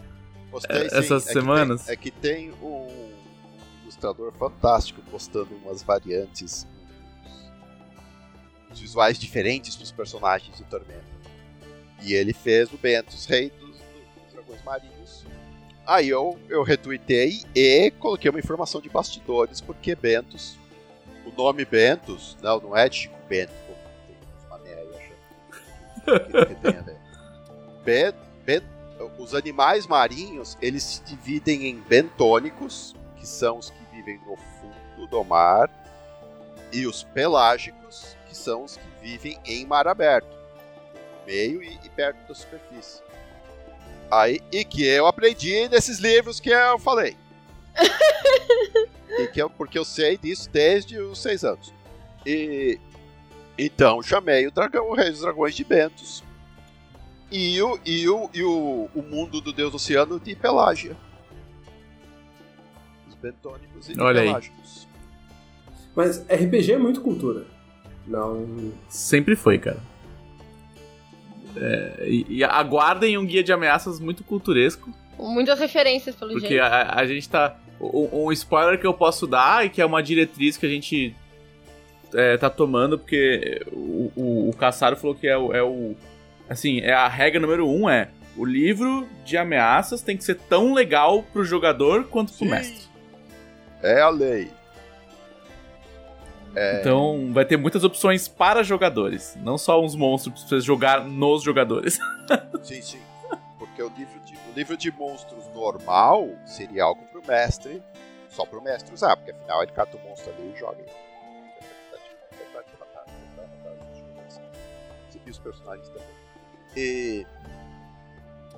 Postei, É, sim. essas É que semanas? tem- é que tem um ilustrador fantástico postando umas variantes, visuais diferentes dos personagens de Tormenta. E ele fez o Bentos, rei dos, dos dragões marinhos. Aí eu, eu retuitei e coloquei uma informação de bastidores, porque Bentos, o nome Bentos, não, não é Chico Bento, como tem mané aí achando os animais marinhos, eles se dividem em bentônicos, que são os que vivem no fundo do mar, e os pelágicos, que são os que vivem em mar aberto, no meio e, e perto da superfície. Aí, e que eu aprendi nesses livros que eu falei. e que eu, porque eu sei disso desde os seis anos. E então chamei o dragão, o rei dos dragões de Bentos. E o, e o, e o, o mundo do deus do oceano de Pelágia. Os bentônicos e Olha aí. pelágicos. Mas RPG é muito cultura. Não. Sempre foi, cara. É, e, e aguardem um guia de ameaças muito culturesco, Muitas referências, pelo porque jeito. a, a gente tá. Um, um spoiler que eu posso dar e que é uma diretriz que a gente é, tá tomando, porque o, o, o Caçaro falou que é o, é o. Assim, é a regra número um é. O livro de ameaças tem que ser tão legal pro jogador quanto pro Sim. mestre. É a lei. Então vai ter muitas opções para jogadores, não só uns monstros você jogar nos jogadores. Sim, sim. Porque o livro de, o de monstros normal seria algo pro mestre, só pro mestre usar, porque afinal ele cata o monstro ali e joga. E os personagens também. E...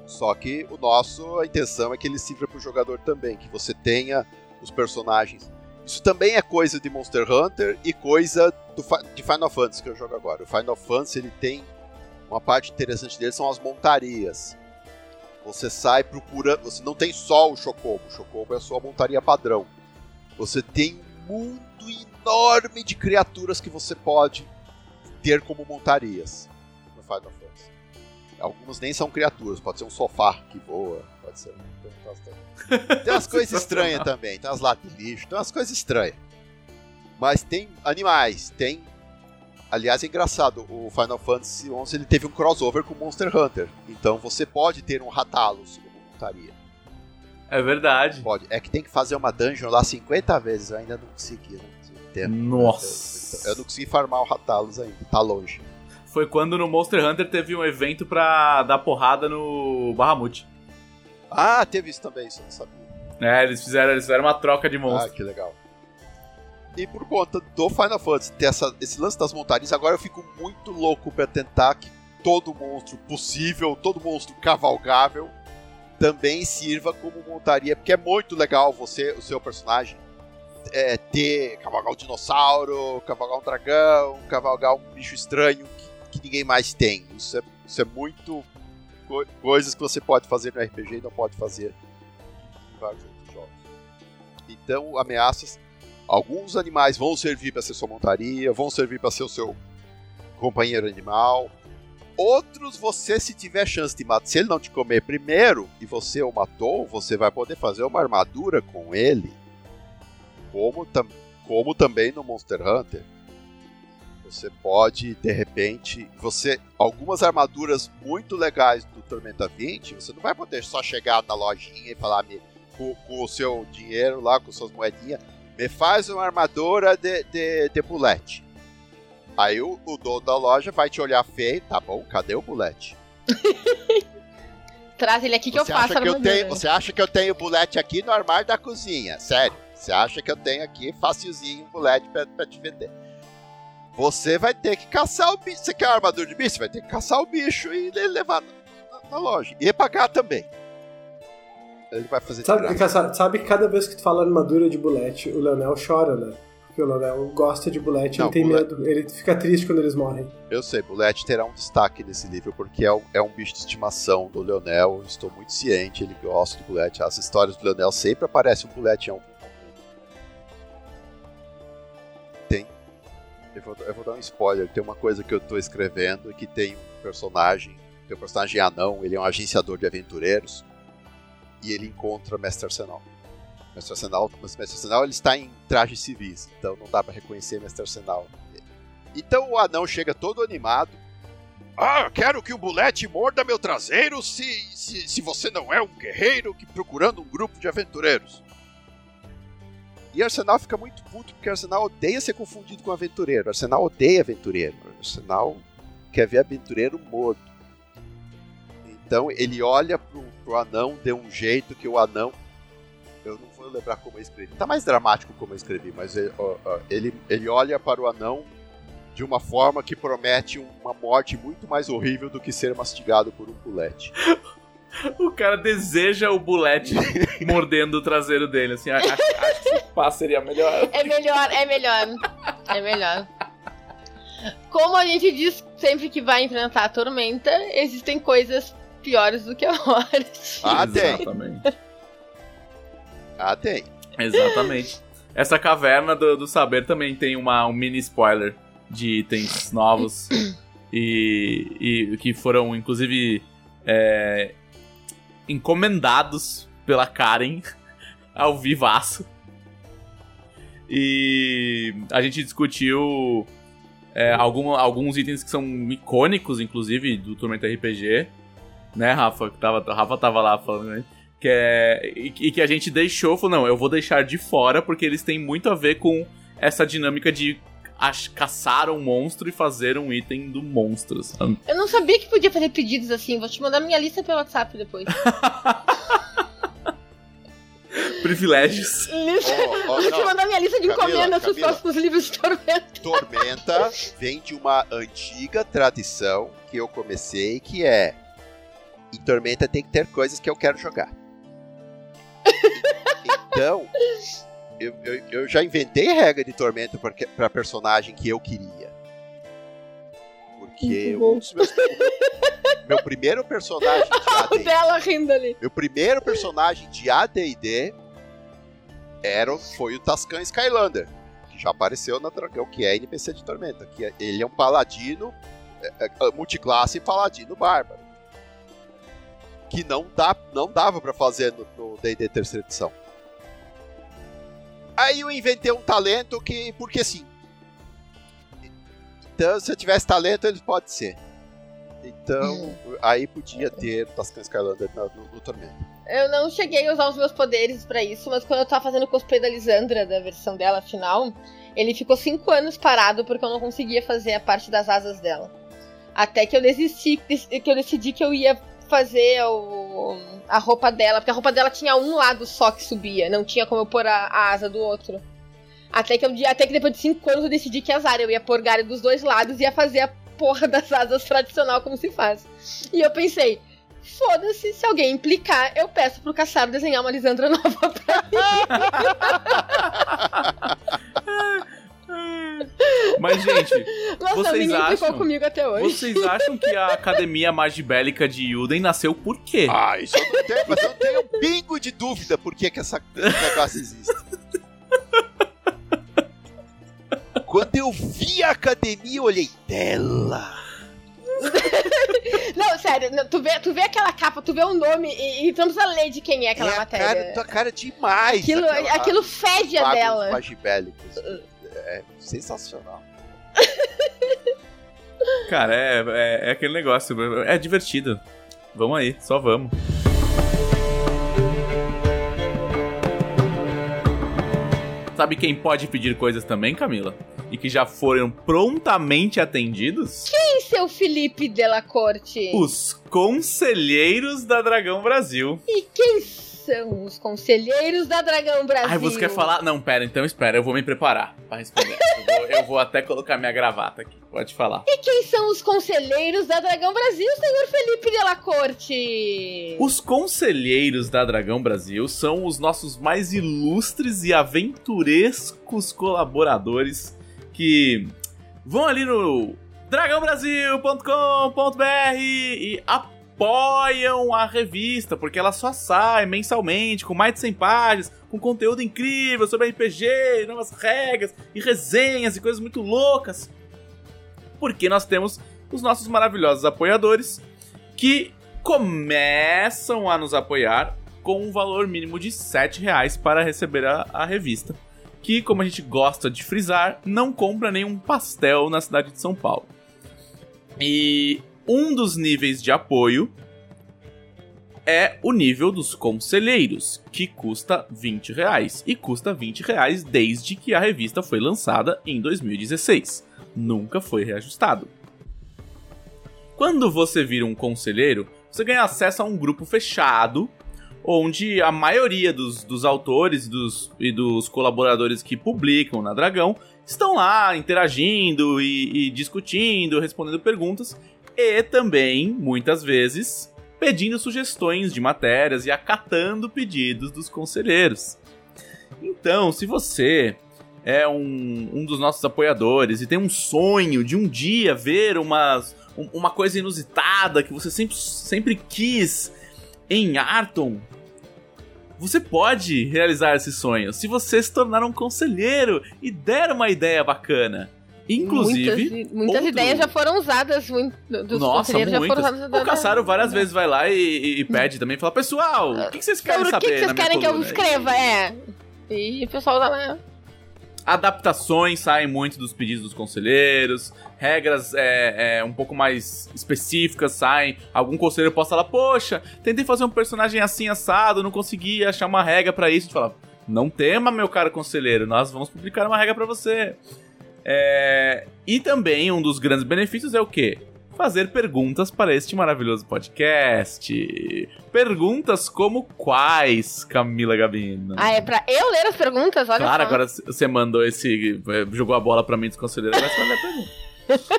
Só que o nosso, a intenção é que ele sirva pro jogador também, que você tenha os personagens. Isso também é coisa de Monster Hunter e coisa de Final Fantasy que eu jogo agora. O Final Fantasy ele tem uma parte interessante dele são as montarias. Você sai procurando. Você não tem só o Chocobo. O Chocobo é a sua montaria padrão. Você tem um mundo enorme de criaturas que você pode ter como montarias no Final Fantasy. Algumas nem são criaturas, pode ser um sofá que voa, pode ser. Tem umas- Tem umas coisas estranhas também, tem umas latas de lixo, tem umas coisas estranhas. Mas tem animais, tem Aliás, é engraçado, o Final Fantasy XI ele teve um crossover com Monster Hunter. Então você pode ter um Rathalos como montaria. É verdade. Pode. É que tem que fazer uma dungeon lá 50 vezes. Eu ainda não consegui, não tempo. Nossa. Eu, eu não consegui farmar o Ratalos ainda. Tá longe. Foi quando no Monster Hunter teve um evento pra dar porrada no Bahamut. Ah, teve isso também, isso eu não sabia. É, eles fizeram, eles fizeram uma troca de Ah, monstros. que legal. E por conta do Final Fantasy ter essa- esse lance das montarias, agora eu fico muito louco pra tentar que todo monstro possível, todo monstro cavalgável, também sirva como montaria, porque é muito legal você, o seu personagem, é, ter cavalgar um dinossauro, cavalgar um dragão, cavalgar um bicho estranho que, ninguém mais tem. Isso é, isso é muito co- coisas que você pode fazer no RPG e não pode fazer em vários outros jogos. Então, ameaças. Alguns animais vão servir para ser sua montaria, vão servir para ser o seu companheiro animal. Outros, você, se tiver chance de matar, se ele não te comer primeiro e você o matou, você vai poder fazer uma armadura com ele. Como, tam como também no Monster Hunter. Você pode, de repente, você algumas armaduras muito legais do Tormenta 20, você não vai poder só chegar na lojinha e falar "Me- com, com o seu dinheiro lá, com suas moedinhas, me faz uma armadura de, de, de bulete. Aí o, o dono da loja vai te olhar feio, tá bom, cadê o bulete? Traz ele aqui que eu você, faço acha que eu armadura. tenho, você acha que eu tenho bulete aqui no armário da cozinha? Sério? Você acha que eu tenho aqui facilzinho um bulete pra, pra te vender? Você vai ter que caçar o bicho. Você quer uma armadura de bicho? Você vai ter que caçar o bicho e le- levar na, na- na loja. E pagar também. Ele vai fazer Sabe, sabe, que cada vez que tu fala armadura de bulete, o Leonel chora, né? Porque o Leonel gosta de bulete, Não, ele tem bulete- medo. Ele fica triste quando eles morrem. Eu sei, Bulete terá um destaque nesse livro, porque é um, é um bicho de estimação do Leonel. Eu estou muito ciente, ele gosta de Bulete. As histórias do Leonel sempre aparece um Bulete em algum Eu vou, eu vou dar um spoiler. Tem uma coisa que eu estou escrevendo que tem um personagem. Tem um personagem anão, ele é um agenciador de aventureiros. E ele encontra Mestre Arsenal. Mestre Arsenal, mas Mestre Arsenal ele está em trajes civis, então não dá para reconhecer Mestre Arsenal. Então o anão chega todo animado. Ah, quero que o bulete morda meu traseiro se, se, se você não é um guerreiro que procurando um grupo de aventureiros. E Arsenal fica muito puto porque Arsenal odeia ser confundido com aventureiro. Arsenal odeia aventureiro. Arsenal quer ver aventureiro morto. Então ele olha pro, pro anão de um jeito que o anão. Eu não vou lembrar como eu escrevi. Tá mais dramático como eu escrevi, mas ele, ó, ó, ele, ele olha para o anão de uma forma que promete uma morte muito mais horrível do que ser mastigado por um bulete. O cara deseja o bulete mordendo o traseiro dele, assim. Acho, acho que esse passo seria melhor. É melhor, é melhor. É melhor. Como a gente diz sempre que vai enfrentar a tormenta, existem coisas piores do que a morte. Ah, tem. Exatamente. Ah, tem. Exatamente. Essa caverna do, do saber também tem uma, um mini spoiler de itens novos e, e que foram, inclusive, é, encomendados pela Karen ao vivaço. E a gente discutiu é, algum- alguns itens que são icônicos, inclusive, do Tormenta RPG. Né, Rafa? Que tava, Rafa tava lá falando, né? Que é, e, e que a gente deixou, falou, não, eu vou deixar de fora porque eles têm muito a ver com essa dinâmica de ach- caçar um monstro e fazer um item do monstro. sabe? Eu não sabia que podia fazer pedidos assim. Vou te mandar minha lista pelo WhatsApp depois. Privilégios. Lista- Ó, ó, Vou te mandar minha lista de Camila, encomendas pros Camila. próximos livros de Tormenta. Tormenta vem de uma antiga tradição que eu comecei, que é em Tormenta tem que ter coisas que eu quero jogar. Então, eu, eu, eu já inventei regra de Tormenta porque- pra personagem que eu queria. Porque um dos meus, meu primeiro personagem de O AD&D dela rindo ali. meu primeiro personagem de AD&D era, foi o Tascan Skylander, que já apareceu na Dragão, que é NPC de Tormenta. Que é- ele é um paladino, é, é, multiclasse paladino bárbaro. Que não, dá, não dava pra fazer no D&D terceira edição. Aí eu inventei um talento que, porque sim. Então, se eu tivesse talento, ele pode ser. Então, aí podia ter Tascan Skylander no, no Tormenta. Eu não cheguei a usar os meus poderes pra isso, mas quando eu tava fazendo o cosplay da Lisandra, da versão dela final, ele ficou cinco anos parado porque eu não conseguia fazer a parte das asas dela. Até que eu desisti, que eu decidi que eu ia fazer o, a roupa dela, porque a roupa dela tinha um lado só que subia, não tinha como eu pôr a, a asa do outro. Até que, até que depois de cinco anos eu decidi que azar, eu ia pôr galho dos dois lados e ia fazer a porra das asas tradicional como se faz. E eu pensei, foda-se, se alguém implicar, eu peço pro Caçaro desenhar uma Lisandra nova pra mim. Mas, gente, Nossa, Vocês acham? comigo até hoje. vocês acham que a Academia Magibélica de Yuden nasceu por quê? Ah, isso eu não tenho, mas eu tenho um pingo de dúvida por que, que essa, esse negócio existe. Quando eu vi a academia, eu olhei dela. Não, sério, não, tu vê, tu vê aquela capa, tu vê o nome e, e tu não precisa ler de quem é aquela é a matéria. cara, tua cara demais. aquilo, aquela- aquilo fede a dela. magibélicos. É sensacional. Cara, é, é, é aquele negócio. É divertido. Vamos aí, só vamos. Sabe quem pode pedir coisas também, Camila? E que já foram prontamente atendidos? Quem seu Felipe Delacorte? Os conselheiros da Dragão Brasil. E quem são os conselheiros da Dragão Brasil? Ai, você quer falar? Não, pera, então espera, eu vou me preparar pra responder. eu, vou, eu vou até colocar minha gravata aqui. Pode falar. E quem são os conselheiros da Dragão Brasil, senhor Felipe Delacorte? Os conselheiros da Dragão Brasil são os nossos mais ilustres e aventurescos colaboradores que vão ali no dragãobrasil.com.br e apoiam a revista, porque ela só sai mensalmente, com mais de 100 páginas, com conteúdo incrível sobre RPG, novas regras e resenhas e coisas muito loucas. Porque nós temos os nossos maravilhosos apoiadores que começam a nos apoiar com um valor mínimo de 7 reais para receber a, a revista. Que, como a gente gosta de frisar, não compra nenhum pastel na cidade de São Paulo. E um dos níveis de apoio é o nível dos conselheiros, que custa 20 reais. E custa 20 reais desde que a revista foi lançada em 2016. Nunca foi reajustado. Quando você vira um conselheiro, você ganha acesso a um grupo fechado, onde a maioria dos, dos autores e dos, e dos colaboradores que publicam na Dragão estão lá interagindo e, e discutindo, respondendo perguntas e também, muitas vezes, pedindo sugestões de matérias e acatando pedidos dos conselheiros. Então, se você é um, um dos nossos apoiadores e tem um sonho de um dia ver umas, um- uma coisa inusitada que você sempre, sempre quis em Arton, você pode realizar esse sonho se você se tornar um conselheiro e der uma ideia bacana. Inclusive, muitas, muitas outro- ideias já foram usadas muito, dos nossa, conselheiros já foram muitas. usadas. O Caçaro várias vezes vai lá e, e- pede também, fala, pessoal, o que, que vocês querem Sobre o que, saber que vocês querem que eu coluna?" escreva, é. E o pessoal tá lá. Adaptações saem muito dos pedidos dos conselheiros, regras é, é, um pouco mais específicas saem. Algum conselheiro possa falar, poxa, tentei fazer um personagem assim assado, não consegui achar uma regra pra isso. A gente fala, não tema, meu caro conselheiro, nós vamos publicar uma regra pra você. É, E também um dos grandes benefícios é o quê? Fazer perguntas para este maravilhoso podcast. Perguntas como quais, Camila Gabino? Ah, é pra eu ler as perguntas? Olha Claro, só. agora você mandou esse. eh, jogou a bola pra mim desconsiderado, agora você vai ler a pergunta.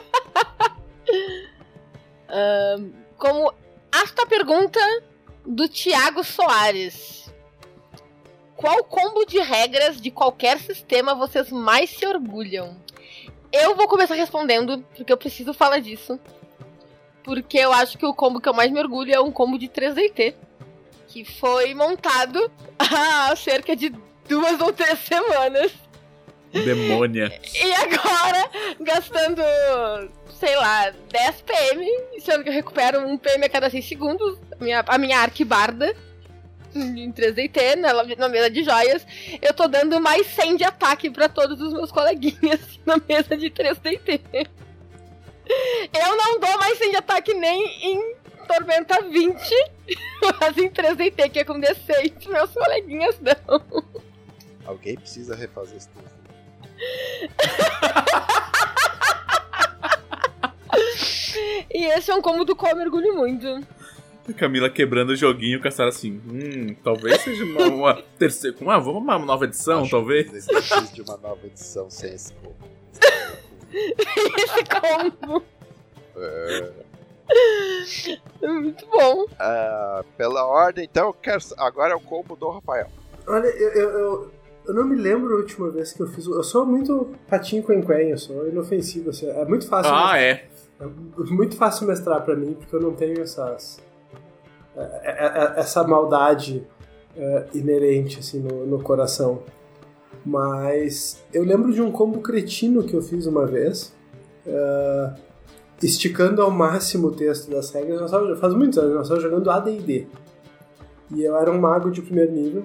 Como esta pergunta do Thiago Soares. Qual combo de regras de qualquer sistema vocês mais se orgulham? Eu vou começar respondendo, porque eu preciso falar disso. Porque eu acho que o combo que eu mais me orgulho é um combo de 3DT. Que foi montado há cerca de duas ou três semanas. Demônia. E agora, gastando, sei lá, 10 PM, sendo que eu recupero um PM a cada 6 segundos, a minha, a minha arquibarda em 3DT, na, na mesa de joias, eu tô dando mais 100 de ataque pra todos os meus coleguinhas na mesa de 3DT. Eu não dou mais 100 de ataque nem em Tormenta 20, fazem 3DT que é com D6, meus coleguinhas não. Alguém precisa refazer esse texto. E esse é um combo do qual eu mergulho muito. Camila quebrando o joguinho com a Sarah assim. Hum, talvez seja uma, uma terceira. Uma, vamos uma nova edição, Acho talvez. que Precisa de uma nova edição sem esse povo. Esse combo. É, É muito bom. ah, pela ordem, então, eu quero... agora é o combo do Rafael. Olha, eu, eu, eu, eu não me lembro a última vez que eu fiz. Eu sou muito patinho quen eu sou inofensivo. assim, é muito fácil. Ah, é. É muito fácil mestrar pra mim, porque eu não tenho essas. É- é- é- essa maldade inerente assim, no, no coração. Mas eu lembro de um combo cretino que eu fiz uma vez, é, esticando ao máximo o texto das regras. Nós tava- faz muitos anos, nós estávamos jogando ADD. E eu era um mago de primeiro nível,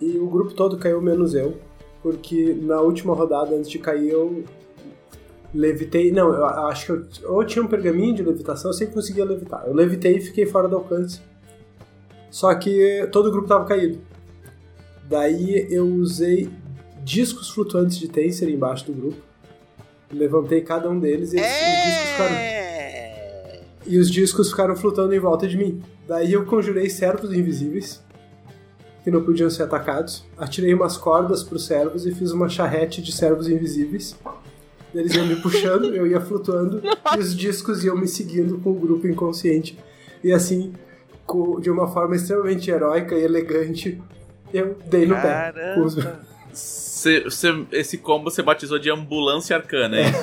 e o grupo todo caiu menos eu, porque na última rodada, antes de cair, eu Levitei. Não, eu acho que eu. Ou tinha um pergaminho de levitação, eu sempre conseguia levitar. Eu levitei e fiquei fora do alcance. Só que todo o grupo tava caído. Daí eu usei discos flutuantes de Tenser embaixo do grupo. Levantei cada um deles e, eles- e os discos ficaram. É... E os discos ficaram flutuando em volta de mim. Daí eu conjurei servos invisíveis, que não podiam ser atacados. Atirei umas cordas pros servos e fiz uma charrete de servos invisíveis. Eles iam me puxando, eu ia flutuando, e os discos iam me seguindo com o grupo inconsciente. E assim, de uma forma extremamente heróica e elegante, eu dei no pé. Caramba! Cê- cê- esse combo você batizou de ambulância arcana, é isso?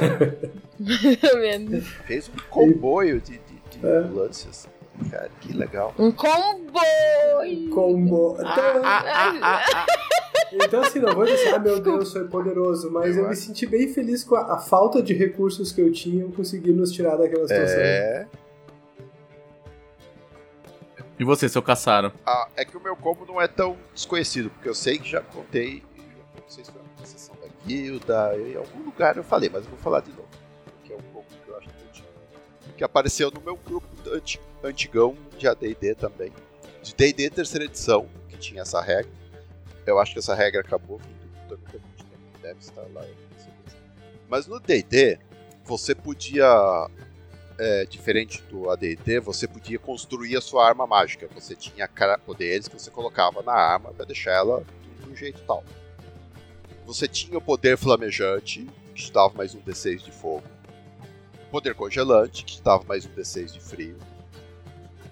Fez um comboio de, de, de É. ambulâncias. Cara, que legal. Um combo! Combo. Então, Ah, Então, assim, não vou dizer, ah, meu Deus, sou poderoso, mas Eu me senti bem feliz com a, a falta de recursos que eu tinha, eu consegui nos tirar daquela situação. É. E você, seu caçaro? Ah, é que o meu combo não é tão desconhecido, porque eu sei que já contei, não sei se foi na sessão da guilda, em algum lugar eu falei, mas eu vou falar de novo. Que apareceu no meu grupo anti- antigão de AD&D também. De D&D terceira edição, que tinha essa regra. Eu acho que essa regra acabou deve estar lá. Mas no D&D, você podia é, diferente do AD&D, você podia construir a sua arma mágica. Você tinha poderes que você colocava na arma para deixar ela de um jeito tal. Você tinha o poder flamejante, que te dava mais um D6 de fogo. Poder congelante, que te dava mais um D6 de frio.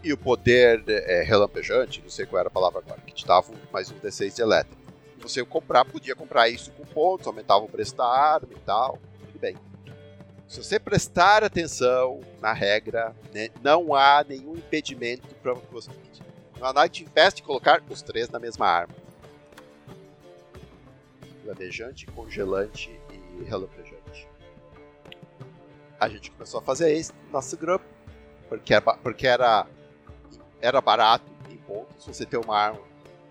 E o poder é, relampejante, não sei qual era a palavra agora, que te dava mais um D6 de elétrico. Você comprar, podia comprar isso com pontos, aumentava o preço da arma e tal. Tudo bem. Se você prestar atenção na regra, né, não há nenhum impedimento para você. Não te impeça de colocar os três na mesma arma: flamejante, congelante e relampejante. A gente começou a fazer no nosso grupo, porque era, ba- porque era, era barato em pontos. Você ter uma arma.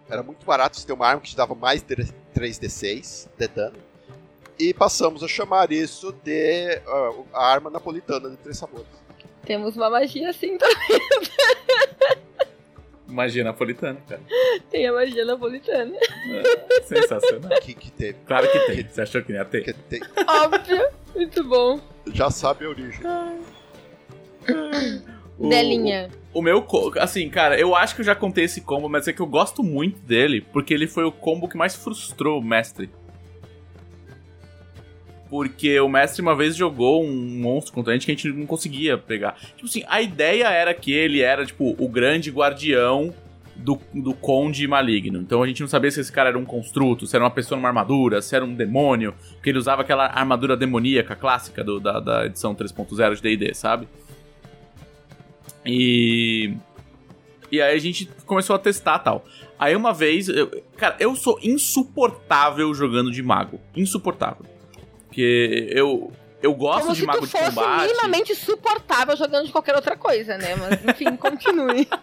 Era muito barato você ter uma arma que te dava mais de 3d6 de dano. E passamos a chamar isso de ah, a arma napolitana de três sabores. Temos uma magia assim também. Magia napolitana, cara. Tem a magia napolitana. Sensacional. Que, que teve. Claro que tem. Você achou que não ia ter? Que tem- Óbvio. Muito bom. Já sabe a origem. O- Delinha. O meu, co- assim, cara, eu acho que eu já contei esse combo, mas é que eu gosto muito dele, porque ele foi o combo que mais frustrou o mestre. Porque o mestre uma vez jogou um monstro contra a gente que a gente não conseguia pegar. Tipo assim, a ideia era que ele era, tipo, o grande guardião do, do conde maligno. Então a gente não sabia se esse cara era um construto, se era uma pessoa numa armadura, se era um demônio, porque ele usava aquela armadura demoníaca clássica do- da, da edição 3.0 de D&D, sabe? E... E aí a gente começou a testar tal. Aí uma vez, eu- cara, eu sou insuportável jogando de mago. Insuportável. Porque eu, eu gosto Como de mago de combate. minimamente suportável jogando de qualquer outra coisa, né? Mas enfim, continue.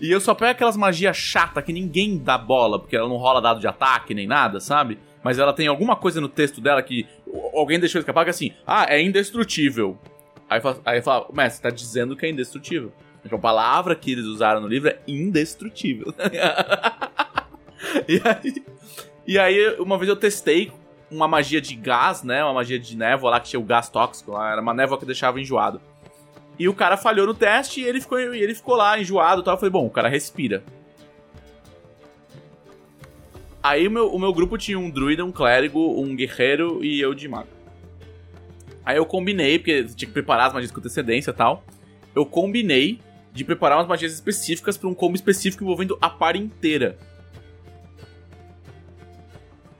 E eu só pego aquelas magias chatas que ninguém dá bola, porque ela não rola dado de ataque nem nada, sabe? Mas ela tem alguma coisa no texto dela que alguém deixou escapar que assim, ah, é indestrutível. Aí fala, aí fala mestre, tá dizendo que é indestrutível. A palavra que eles usaram no livro é indestrutível. e, aí, e aí, uma vez eu testei uma magia de gás, né? Uma magia de névoa lá que tinha o gás tóxico lá. Era uma névoa que deixava enjoado. E o cara falhou no teste e ele ficou, ele ficou lá enjoado e tal. Eu falei, bom, o cara respira. Aí o meu, o meu grupo tinha um druida, um clérigo, um guerreiro e eu de mago. Aí eu combinei, porque tinha que preparar as magias com antecedência e tal. Eu combinei de preparar umas magias específicas para um combo específico envolvendo a par inteira.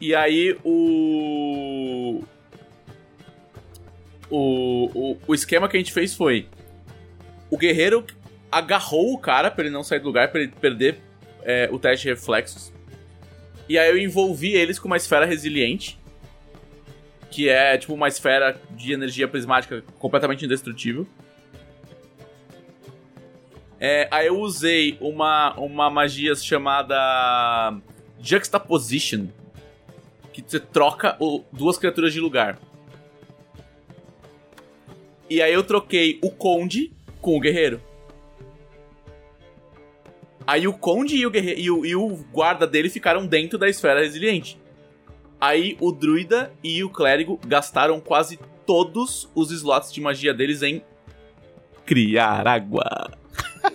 E aí o... o. O, o esquema que a gente fez foi: o guerreiro agarrou o cara pra ele não sair do lugar, pra ele perder é, o teste de reflexos. E aí eu envolvi eles com uma esfera resiliente. Que é tipo uma esfera de energia prismática completamente indestrutível. É, aí eu usei uma, uma magia chamada Juxtaposition. Que você troca o, duas criaturas de lugar. E aí eu troquei o Conde com o Guerreiro. Aí o Conde e o, guerre... e, o, e o guarda dele ficaram dentro da esfera resiliente. Aí o druida e o clérigo gastaram quase todos os slots de magia deles em criar água.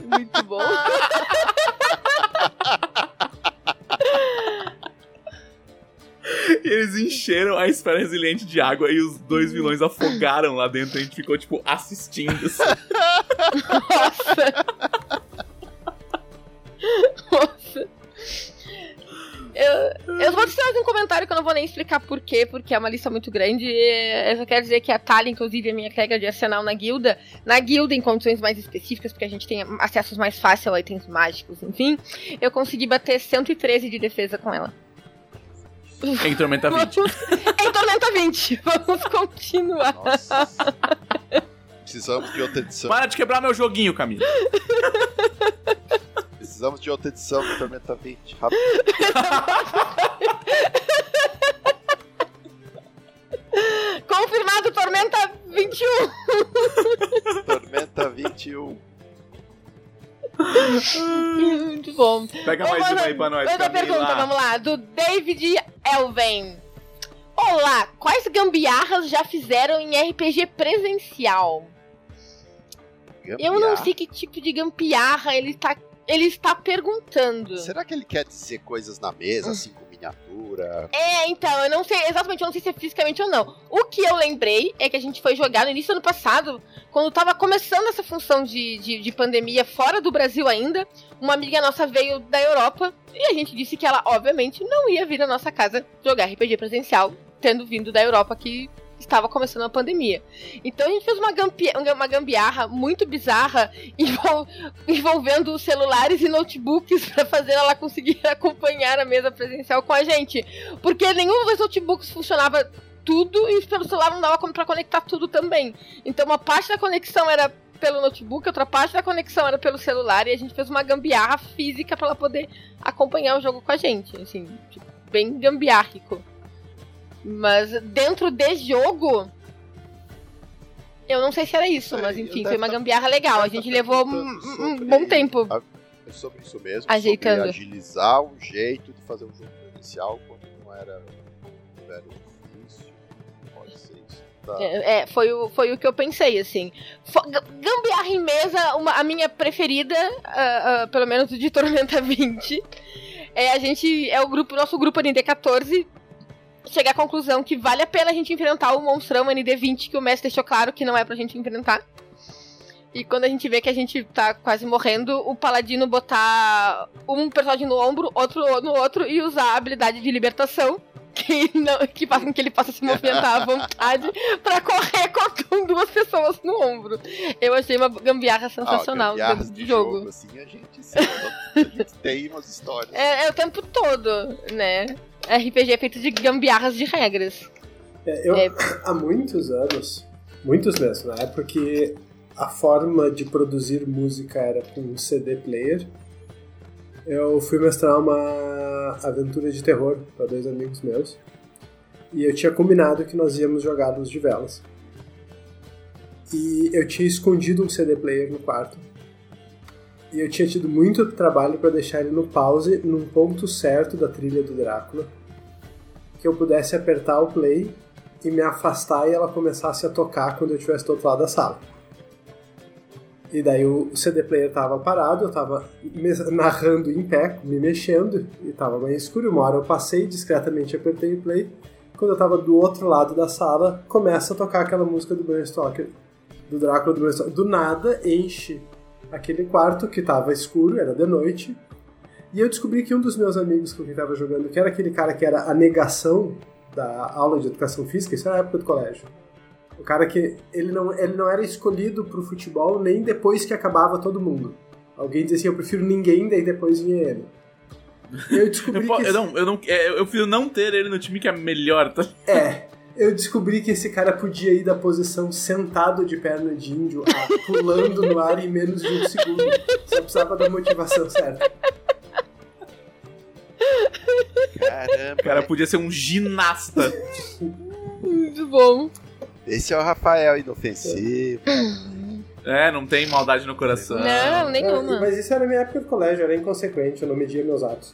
Muito bom. eles encheram a esfera resiliente de água e os dois vilões afogaram lá dentro. A gente ficou, tipo, assistindo. assim. Nossa. Eu, eu vou fazer um comentário que eu não vou nem explicar porquê, porque é uma lista muito grande. Eu só quero dizer que a Thalia, inclusive, é minha colega de arsenal na guilda. Na guilda, em condições mais específicas, porque a gente tem acessos mais fáceis a itens mágicos, enfim. Eu consegui bater 113 de defesa com ela. Em Tormenta 20. em Tormenta 20. Vamos continuar. Nossa. Precisamos de outra edição. Para de quebrar meu joguinho, Camila. Precisamos de outra edição do Tormenta 20. Rápido. Confirmado, Tormenta 21. Tormenta 21. Muito bom. Pega mais uma aí pra nós, Outra Camila. pergunta, vamos lá. Do David Elven. Olá, quais gambiarras já fizeram em RPG presencial? Eu não sei que tipo de gambiarra ele está, ele está perguntando. Será que ele quer dizer coisas na mesa, assim, com miniatura? É, então, eu não sei, exatamente, eu não sei se é fisicamente ou não. O que eu lembrei é que a gente foi jogar no início do ano passado, quando tava começando essa função de, de, de pandemia fora do Brasil ainda. Uma amiga nossa veio da Europa e a gente disse que ela, obviamente, não ia vir na nossa casa jogar RPG presencial, tendo vindo da Europa que estava começando a pandemia. Então a gente fez uma, gambi uma gambiarra muito bizarra envol envolvendo celulares e notebooks para fazer ela conseguir acompanhar a mesa presencial com a gente. Porque nenhum dos notebooks funcionava tudo e pelo celular não dava para conectar tudo também. Então uma parte da conexão era pelo notebook, outra parte da conexão era pelo celular e a gente fez uma gambiarra física para ela poder acompanhar o jogo com a gente, assim, tipo, bem gambiárrico. Mas dentro de jogo, eu não sei se era isso, É, mas enfim, foi uma tá- gambiarra legal. A deve gente tá levou um, um bom tempo. a- sobre isso mesmo. Ajeitando. Sobre agilizar um jeito de fazer um jogo presencial quando não era, não era difícil. Pode ser isso. Tá. É, é, foi, o, foi o que eu pensei, assim. Gambiarra em mesa, uma, a minha preferida, ah, ah, pelo menos de Tormenta 20. É a gente. É o grupo, nosso grupo ND14. Chegar à conclusão que vale a pena a gente enfrentar o monstrão ND20, que o mestre deixou claro que não é pra gente enfrentar. E quando a gente vê que a gente tá quase morrendo, o paladino botar um personagem no ombro, outro no outro e usar a habilidade de libertação. Que, não, que faz com que ele possa se movimentar à vontade pra correr com, duas pessoas no ombro. Eu achei uma gambiarra sensacional Ah, do, de jogo. jogo. assim, a gente, sabe, a gente tem umas histórias. É, é o tempo todo, né? RPG é feito de gambiarras de regras. É, eu, É. há muitos anos, muitos mesmo, na época que a forma de produzir música era com um CD player, eu fui mestrar uma aventura de terror para dois amigos meus. E eu tinha combinado que nós íamos jogar Luz de Velas. E eu tinha escondido um CD player no quarto. E eu tinha tido muito trabalho para deixar ele no pause num ponto certo da trilha do Drácula, que eu pudesse apertar o play e me afastar e ela começasse a tocar quando eu estivesse do outro lado da sala. E daí o CD player tava parado, eu tava narrando em pé, me mexendo, e tava meio escuro. Uma hora eu passei discretamente, apertei o play. Quando eu tava do outro lado da sala, começa a tocar aquela música do Bram Stoker, do Drácula do Bram Stoker. Do nada, enche aquele quarto que tava escuro, era de noite. E eu descobri que um dos meus amigos com quem tava jogando, que era aquele cara que era a negação da aula de educação física, isso era na época do colégio. O cara que ele não, ele não era escolhido pro futebol nem depois que acabava todo mundo. Alguém dizia assim, eu prefiro ninguém, daí depois vinha ele. Eu descobri Eu, que eu não, eu não, é, eu prefiro não ter ele no time que é melhor, tá? É, eu descobri que esse cara podia ir da posição sentado de perna de índio a pulando no ar em menos de um segundo. Só precisava da motivação certa. Caramba. O cara podia ser um ginasta. Muito bom. Esse é o Rafael inofensivo. É, não tem maldade no coração. Não, nenhuma. É, mas isso era na minha época do colégio, era inconsequente, eu não media meus atos.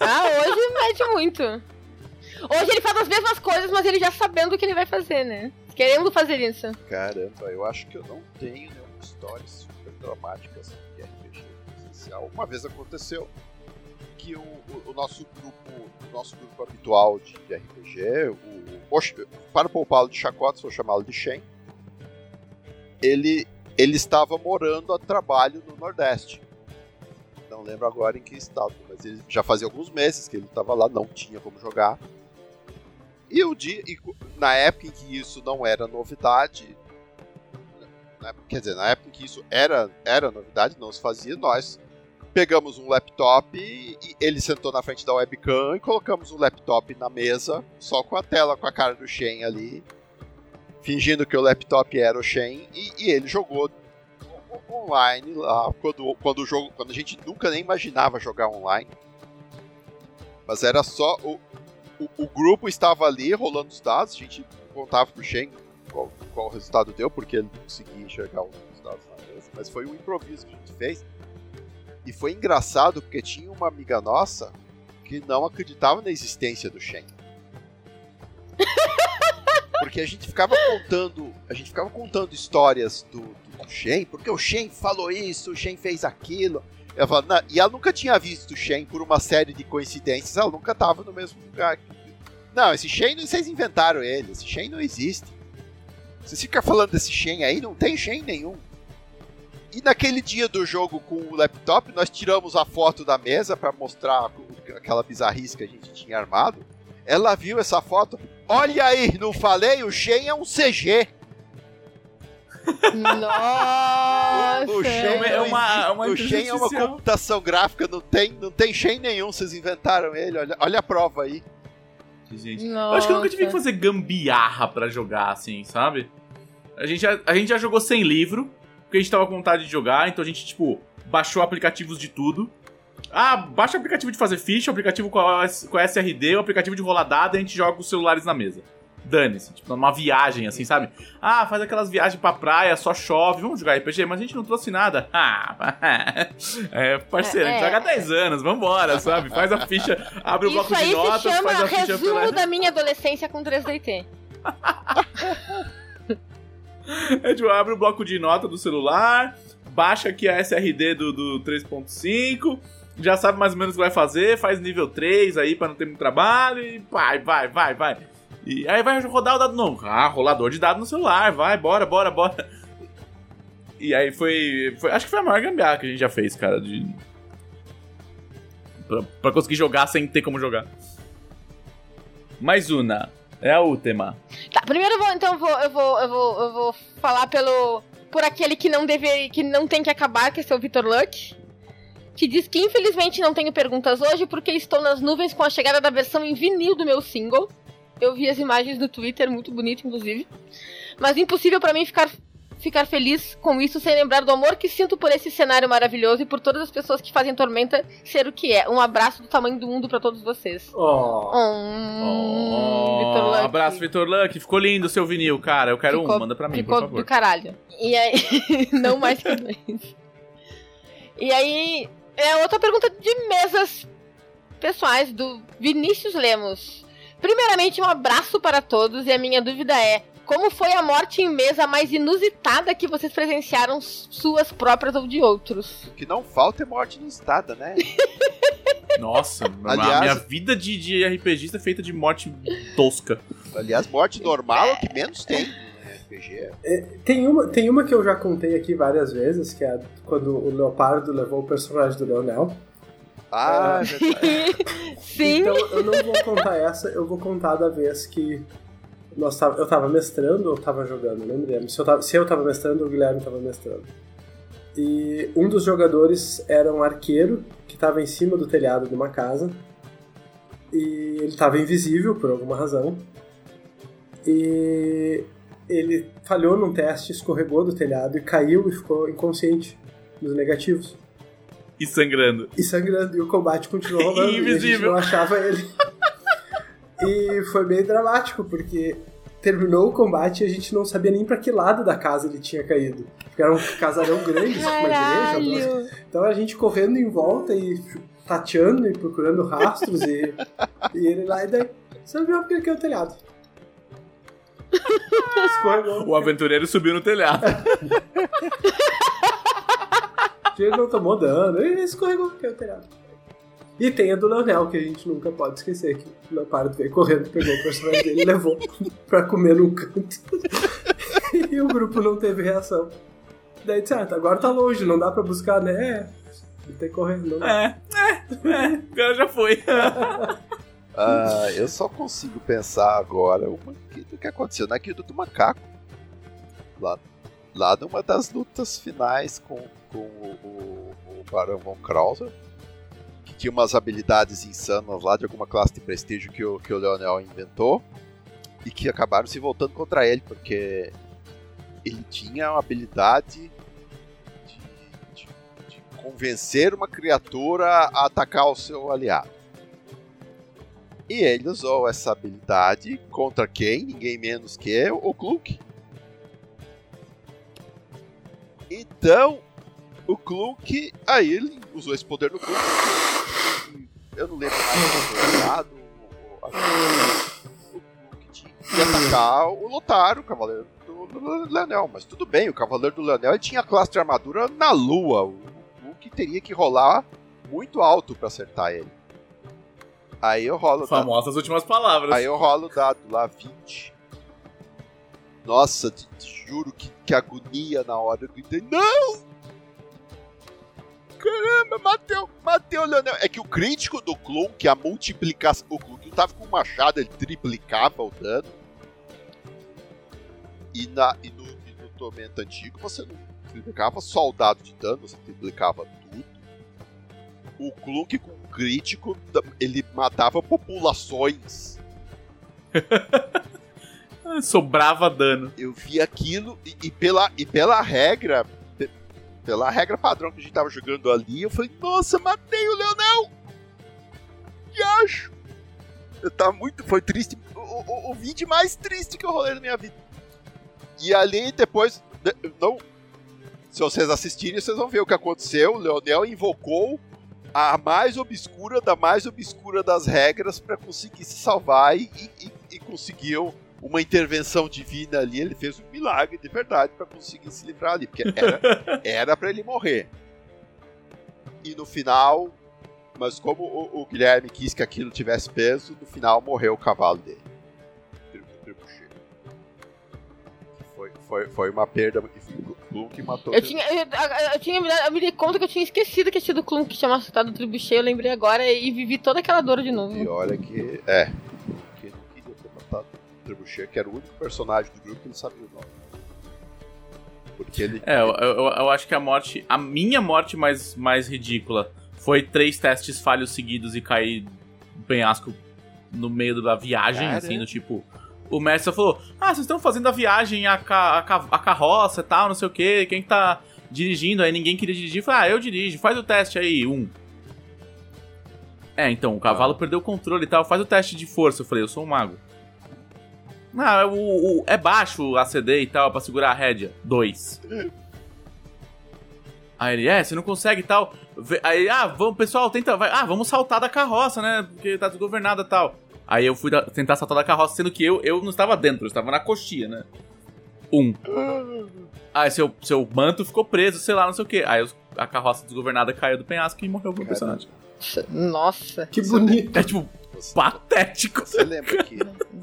Ah, hoje mede muito. Hoje ele faz as mesmas coisas, mas ele já sabendo o que ele vai fazer, né? Querendo fazer isso. Caramba, eu acho que eu não tenho nenhuma história super dramática assim, de RPG presencial. Uma vez aconteceu que o, o- o nosso grupo, o nosso grupo habitual de, de RPG, o, o, para poupá-lo de chacotas, vou chamá-lo de Shen, ele, ele estava morando a trabalho no Nordeste. Não lembro agora em que estado, mas ele já fazia alguns meses que ele estava lá, não tinha como jogar. E o dia, e na época em que isso não era novidade, época- quer dizer, na época em que isso era, era novidade, não se fazia, nós pegamos um laptop e, ele sentou na frente da webcam e colocamos o laptop na mesa, só com a tela com a cara do Shen ali, fingindo que o laptop era o Shen, e, e ele jogou online lá, quando, quando o jogo, quando a gente nunca nem imaginava jogar online. Mas era só o, o, o grupo estava ali rolando os dados, a gente contava pro Shen qual, qual o resultado deu, porque ele não conseguia enxergar os dados na mesa. Mas foi um improviso que a gente fez. E foi engraçado porque tinha uma amiga nossa que não acreditava na existência do Shen. Porque a gente ficava contando, a gente ficava contando histórias do, do, do Shen, porque o Shen falou isso, o Shen fez aquilo. Ela "Não", e ela nunca tinha visto o Shen por uma série de coincidências, ela nunca estava no mesmo lugar. Não, esse Shen, vocês inventaram ele, esse Shen não existe. Vocês ficam falando desse Shen aí, não tem Shen nenhum. E naquele dia do jogo com o laptop, nós tiramos a foto da mesa para mostrar aquela bizarrice que a gente tinha armado. Ela viu essa foto. Olha aí, não falei? O Shen é um CG. Nossa! O, o Shen É não uma- existe. uma o Shen é uma computação gráfica, não tem, não tem Shen nenhum, vocês inventaram ele. Olha, olha a prova aí. Gente. Eu acho que eu nunca tive que fazer gambiarra pra jogar, assim, sabe? A gente, já, a gente já jogou sem livro, porque a gente tava com vontade de jogar, então a gente, tipo, baixou aplicativos de tudo. Ah, baixa o aplicativo de fazer ficha, o aplicativo com a, com a SRD, o aplicativo de rolar dado, e a gente joga os celulares na mesa. Dane-se, tipo, numa viagem, assim, sabe? Ah, faz aquelas viagens pra praia, só chove, vamos jogar RPG, mas a gente não trouxe nada. Ah, é, parceiro, a gente É, joga há 10 anos, vambora, sabe? Faz a ficha, abre o Isso bloco de aí notas, se chama faz a ficha resumo pela... da minha adolescência com 3DT. É, tipo, abre o bloco de nota do celular, baixa aqui a SRD do, do 3.5, já sabe mais ou menos o que vai fazer, faz nível 3 aí pra não ter muito trabalho e vai, vai, vai, vai. E aí vai rodar o dado novo. Ah, rolador de dado no celular, vai, bora, bora, bora. E aí foi, foi- Acho que foi a maior gambiarra que a gente já fez, cara, de. Pra, pra conseguir jogar sem ter como jogar. Mais uma. É a última. Tá, primeiro eu vou, então eu vou, eu vou, eu vou, eu vou falar pelo por aquele que não deve, que não tem que acabar, que é o Vitor Luck, que diz que infelizmente não tenho perguntas hoje porque estou nas nuvens com a chegada da versão em vinil do meu single. Eu vi as imagens no Twitter, muito bonito inclusive. Mas impossível pra mim ficar ficar feliz com isso sem lembrar do amor que sinto por esse cenário maravilhoso e por todas as pessoas que fazem Tormenta ser o que é. Um abraço do tamanho do mundo pra todos vocês. Oh. Hum, Vitor Oh, Luck. abraço, Vitor Luck. Ficou lindo o seu vinil, cara. Eu quero Ficou- um, manda pra mim, Ficou por favor. do caralho. E aí, não mais que dois. E aí, é outra pergunta de mesas pessoais do Vinícius Lemos. Primeiramente, um abraço para todos e a minha dúvida é: como foi a morte em mesa mais inusitada que vocês presenciaram, suas próprias ou de outros? O que não falta é morte inusitada, né? Nossa, Aliás- a minha vida de, de RPGista é feita de morte tosca. Aliás, morte normal é o que menos tem RPG. Tem uma, tem uma que eu já contei aqui várias vezes, que é quando o Leopardo levou o personagem do Leonel. Ah, é. Sim. Então eu não vou contar essa, eu vou contar da vez que nós tava, eu tava mestrando ou tava jogando, não me lembro. Se eu tava, se eu tava mestrando, o Guilherme tava mestrando. E um dos jogadores era um arqueiro que tava em cima do telhado de uma casa. E ele tava invisível por alguma razão. E ele falhou num teste, escorregou do telhado e caiu e ficou inconsciente nos negativos. E sangrando. E sangrando, e o combate continuou rolando. e a gente Invisível. não achava ele. e foi bem dramático, porque terminou o combate e a gente não sabia nem pra que lado da casa ele tinha caído. Porque era um casarão grande, com uma igreja. duas- Caralho. Então a gente correndo em volta e tateando e procurando rastros e, e ele lá e daí. Você viu porque ele caiu o telhado. Escorregou. O aventureiro subiu no telhado. Ele não tomou dano, ele escorregou porque caiu o telhado. E tem a do Leonel, que a gente nunca pode esquecer, que o Leopardo veio correndo, pegou o personagem dele e levou pra comer num canto. e o grupo não teve reação. Daí disse, ah, agora tá longe, não dá pra buscar, né? É, tem que correr, não. É, é, é. O cara já foi. Ah, eu só consigo pensar agora do que aconteceu na guilda do macaco. Lá, lá numa das lutas finais com, com o, o, o Barão von Krauser. Tinha umas habilidades insanas lá de alguma classe de prestígio que o, que o Leonel inventou. E que acabaram se voltando contra ele, porque ele tinha uma habilidade de, de- de convencer uma criatura a atacar o seu aliado. E ele usou essa habilidade contra quem? Ninguém menos que o Klunk. Então, o Klunk. Aí ele usou esse poder no Klunk. Eu não lembro mais se foi usado. O Klunk tinha que atacar o Lotaro, o cavaleiro do, do Leonel. Mas tudo bem, o cavaleiro do Leonel tinha classe de armadura na lua. O Klunk teria que rolar muito alto pra acertar ele. Aí eu rolo. o dado- Famosas últimas palavras. Aí eu rolo o dado lá, 20. Nossa, te, te juro que, que agonia na hora. Eu gritei, não! Caramba, mateu, mateu o Leonel. É que o crítico do Clunk, a multiplicação. O Clunk tava com o machado, ele triplicava o dano. E, na, e, no, e no Tormento Antigo você não triplicava só o dado de dano, você triplicava tudo. O Clunk com o crítico, ele matava populações. Sobrava dano. eu vi aquilo e, e pela, e pela regra, pela regra padrão que a gente tava jogando ali, eu falei, nossa, matei o Leonel! Que acho! Eu tava muito, foi triste, o, o, o vídeo mais triste que eu rolei na minha vida. E ali depois, de- não, se vocês assistirem, vocês vão ver o que aconteceu. O Leonel invocou a mais obscura da mais obscura das regras para conseguir se salvar e, e- e conseguiu uma intervenção divina ali, ele fez um milagre de verdade para conseguir se livrar ali, porque era para ele morrer. E no final, mas como o, o Guilherme quis que aquilo tivesse peso, no final morreu o cavalo dele. Foi, foi, foi uma perda. e que matou Eu tinha, eu, eu- eu tinha eu me dei conta que eu tinha esquecido que tinha sido Klunk que tinha massacrado o Tribuchet, eu lembrei agora e vivi toda aquela dor de novo. E olha que. É. Que não queria ter matado Trebuchet, que era o único personagem do grupo que ele sabia o nome. Porque ele. É, eu, eu, eu acho que a morte. A minha morte mais, mais ridícula foi três testes falhos seguidos e cair do penhasco no meio da viagem, Cara. assim, do tipo. O mestre falou: Ah, vocês estão fazendo a viagem, a, ca- a, ca- a carroça e tal, não sei o que, quem que tá dirigindo? Aí ninguém queria dirigir. Eu Falei, ah, eu dirijo, faz o teste aí, um. É, então, o cavalo perdeu o controle e tal, faz o teste de força. Eu falei, eu sou um mago. Ah, o, o- é baixo a CD e tal, pra segurar a rédea. Dois. Aí ele, é, você não consegue e tal. Aí, ah, vamos, pessoal, tenta, vai, ah, vamos saltar da carroça, né? Porque tá desgovernada e tal. Aí eu fui da- tentar saltar da carroça, sendo que eu, eu não estava dentro, eu estava na coxinha, né? Um. Aí seu, seu manto ficou preso, sei lá, não sei o quê. Aí os- a carroça desgovernada caiu do penhasco e morreu o personagem. Nossa, Que bonito. É tipo, Você, patético. você lembra que.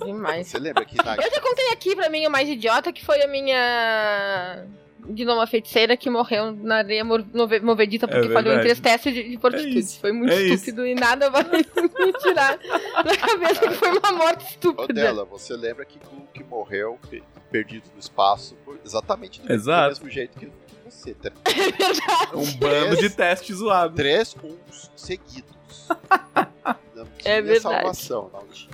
demais. Você lembra que na. Eu já contei aqui pra mim o mais idiota, que foi a minha Gnoma feiticeira que morreu na areia movedita porque falhou em três testes de, de fortitude. isso, foi muito é isso. estúpido e nada vai me tirar da cabeça que foi uma morte estúpida. dela, você lembra que Hulk morreu pe- perdido no espaço por- exatamente do, Exato. mesmo jeito que que você. Um bando de teste zoado. Três uns seguidos. Não tinha É verdade. salvação, não tinha.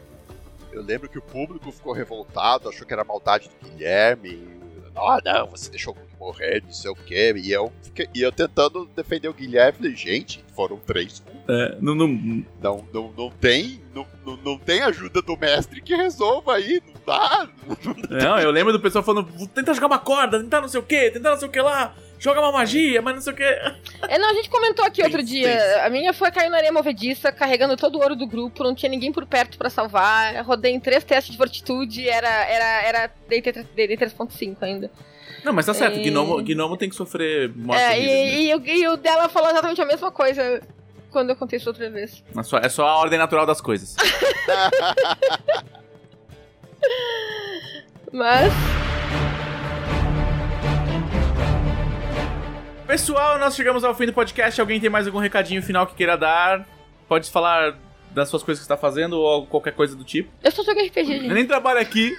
Eu lembro que o público ficou revoltado, achou que era maldade do Guilherme. Ah, não, você deixou o morrer, não sei o quê. E eu, fiquei- e eu tentando defender o Guilherme, falei, gente, foram três um. É, não, não, Não, não, não tem. Não, não, não tem ajuda do mestre que resolva aí, não dá. Não, eu lembro do pessoal falando, "Vou tentar jogar uma corda, tentar não sei o que, tentar não sei o que lá, joga uma magia, mas não sei o que. É, não, a gente comentou aqui outro Tem- dia. tem. A minha foi cair na areia movediça, carregando todo o ouro do grupo, não tinha ninguém por perto pra salvar. Rodei em três testes de fortitude, era, era, era DT 3.5 ainda. Não, mas tá certo, É. gnomo, gnomo tem que sofrer morte É, horrível, né? e, e, o- e o dela falou exatamente a mesma coisa quando eu contei isso outra vez. É só, é só a ordem natural das coisas. Mas. Pessoal, nós chegamos ao fim do podcast. Alguém tem mais algum recadinho final que queira dar? Pode falar das suas coisas que está fazendo ou qualquer coisa do tipo. Eu só jogo RPG, Eu gente. nem trabalho aqui.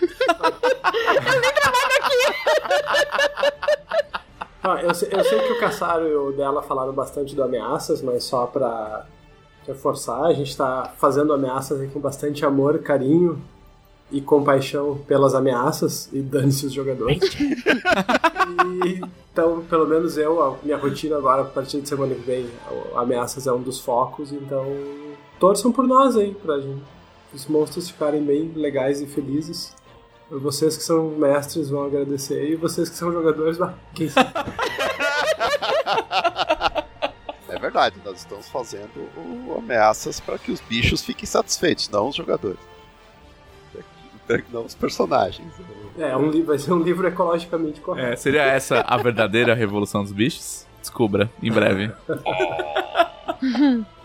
Ah, eu, sei, eu sei que o Caçaro e o dela falaram bastante do Ameaças, mas só pra reforçar, a gente tá fazendo Ameaças aqui com bastante amor, carinho e compaixão pelas ameaças e dane-se os jogadores. E, então, pelo menos eu, a minha rotina agora, a partir de semana que vem, Ameaças é um dos focos, então torçam por nós aí, pra gente, os monstros ficarem bem legais e felizes. Vocês que são mestres vão agradecer e vocês que são jogadores, ah, quem sabe? É verdade, nós estamos fazendo o- ameaças para que os bichos fiquem satisfeitos, não os jogadores. Não os personagens. É, um li- vai ser um livro ecologicamente correto. É, seria essa a verdadeira revolução dos bichos? Descubra, em breve.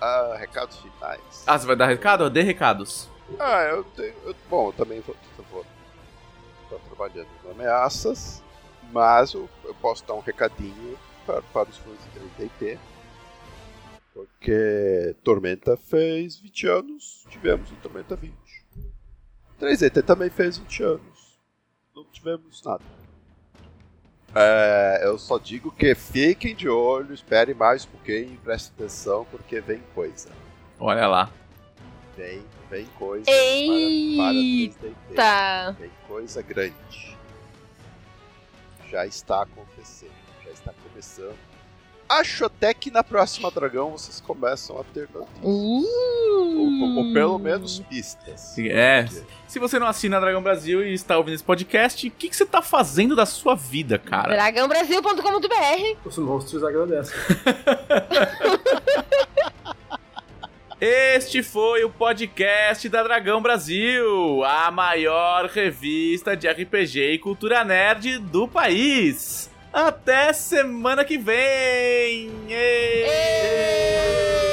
Ah, recados finais. Ah, você vai dar recado? Dê recados. Ah, eu tenho. eu- bom, eu também vou, eu vou estar trabalhando em ameaças, mas eu, eu posso dar um recadinho para, para os fãs de 3DT. Porque Tormenta fez 20 anos, tivemos o Tormenta 20. 3DT também fez 20 anos, não tivemos nada. É, eu só digo que fiquem de olho, esperem mais um pouquinho, prestem atenção, porque vem coisa. Olha lá. Vem, vem coisa Eita! para, para 3DT. Tá. Vem coisa grande. Já está acontecendo, já está começando. Acho até que na próxima Dragão vocês começam a ter notícias. Uh. Ou, ou pelo menos pistas. É. Se você não assina Dragão Brasil e está ouvindo esse podcast, o que, que você tá fazendo da sua vida, cara? Dragãobrasil.com.br Os monstros agradecem. Este foi o podcast da Dragão Brasil, a maior revista de RPG e cultura nerd do país. Até semana que vem! Ei! Ei!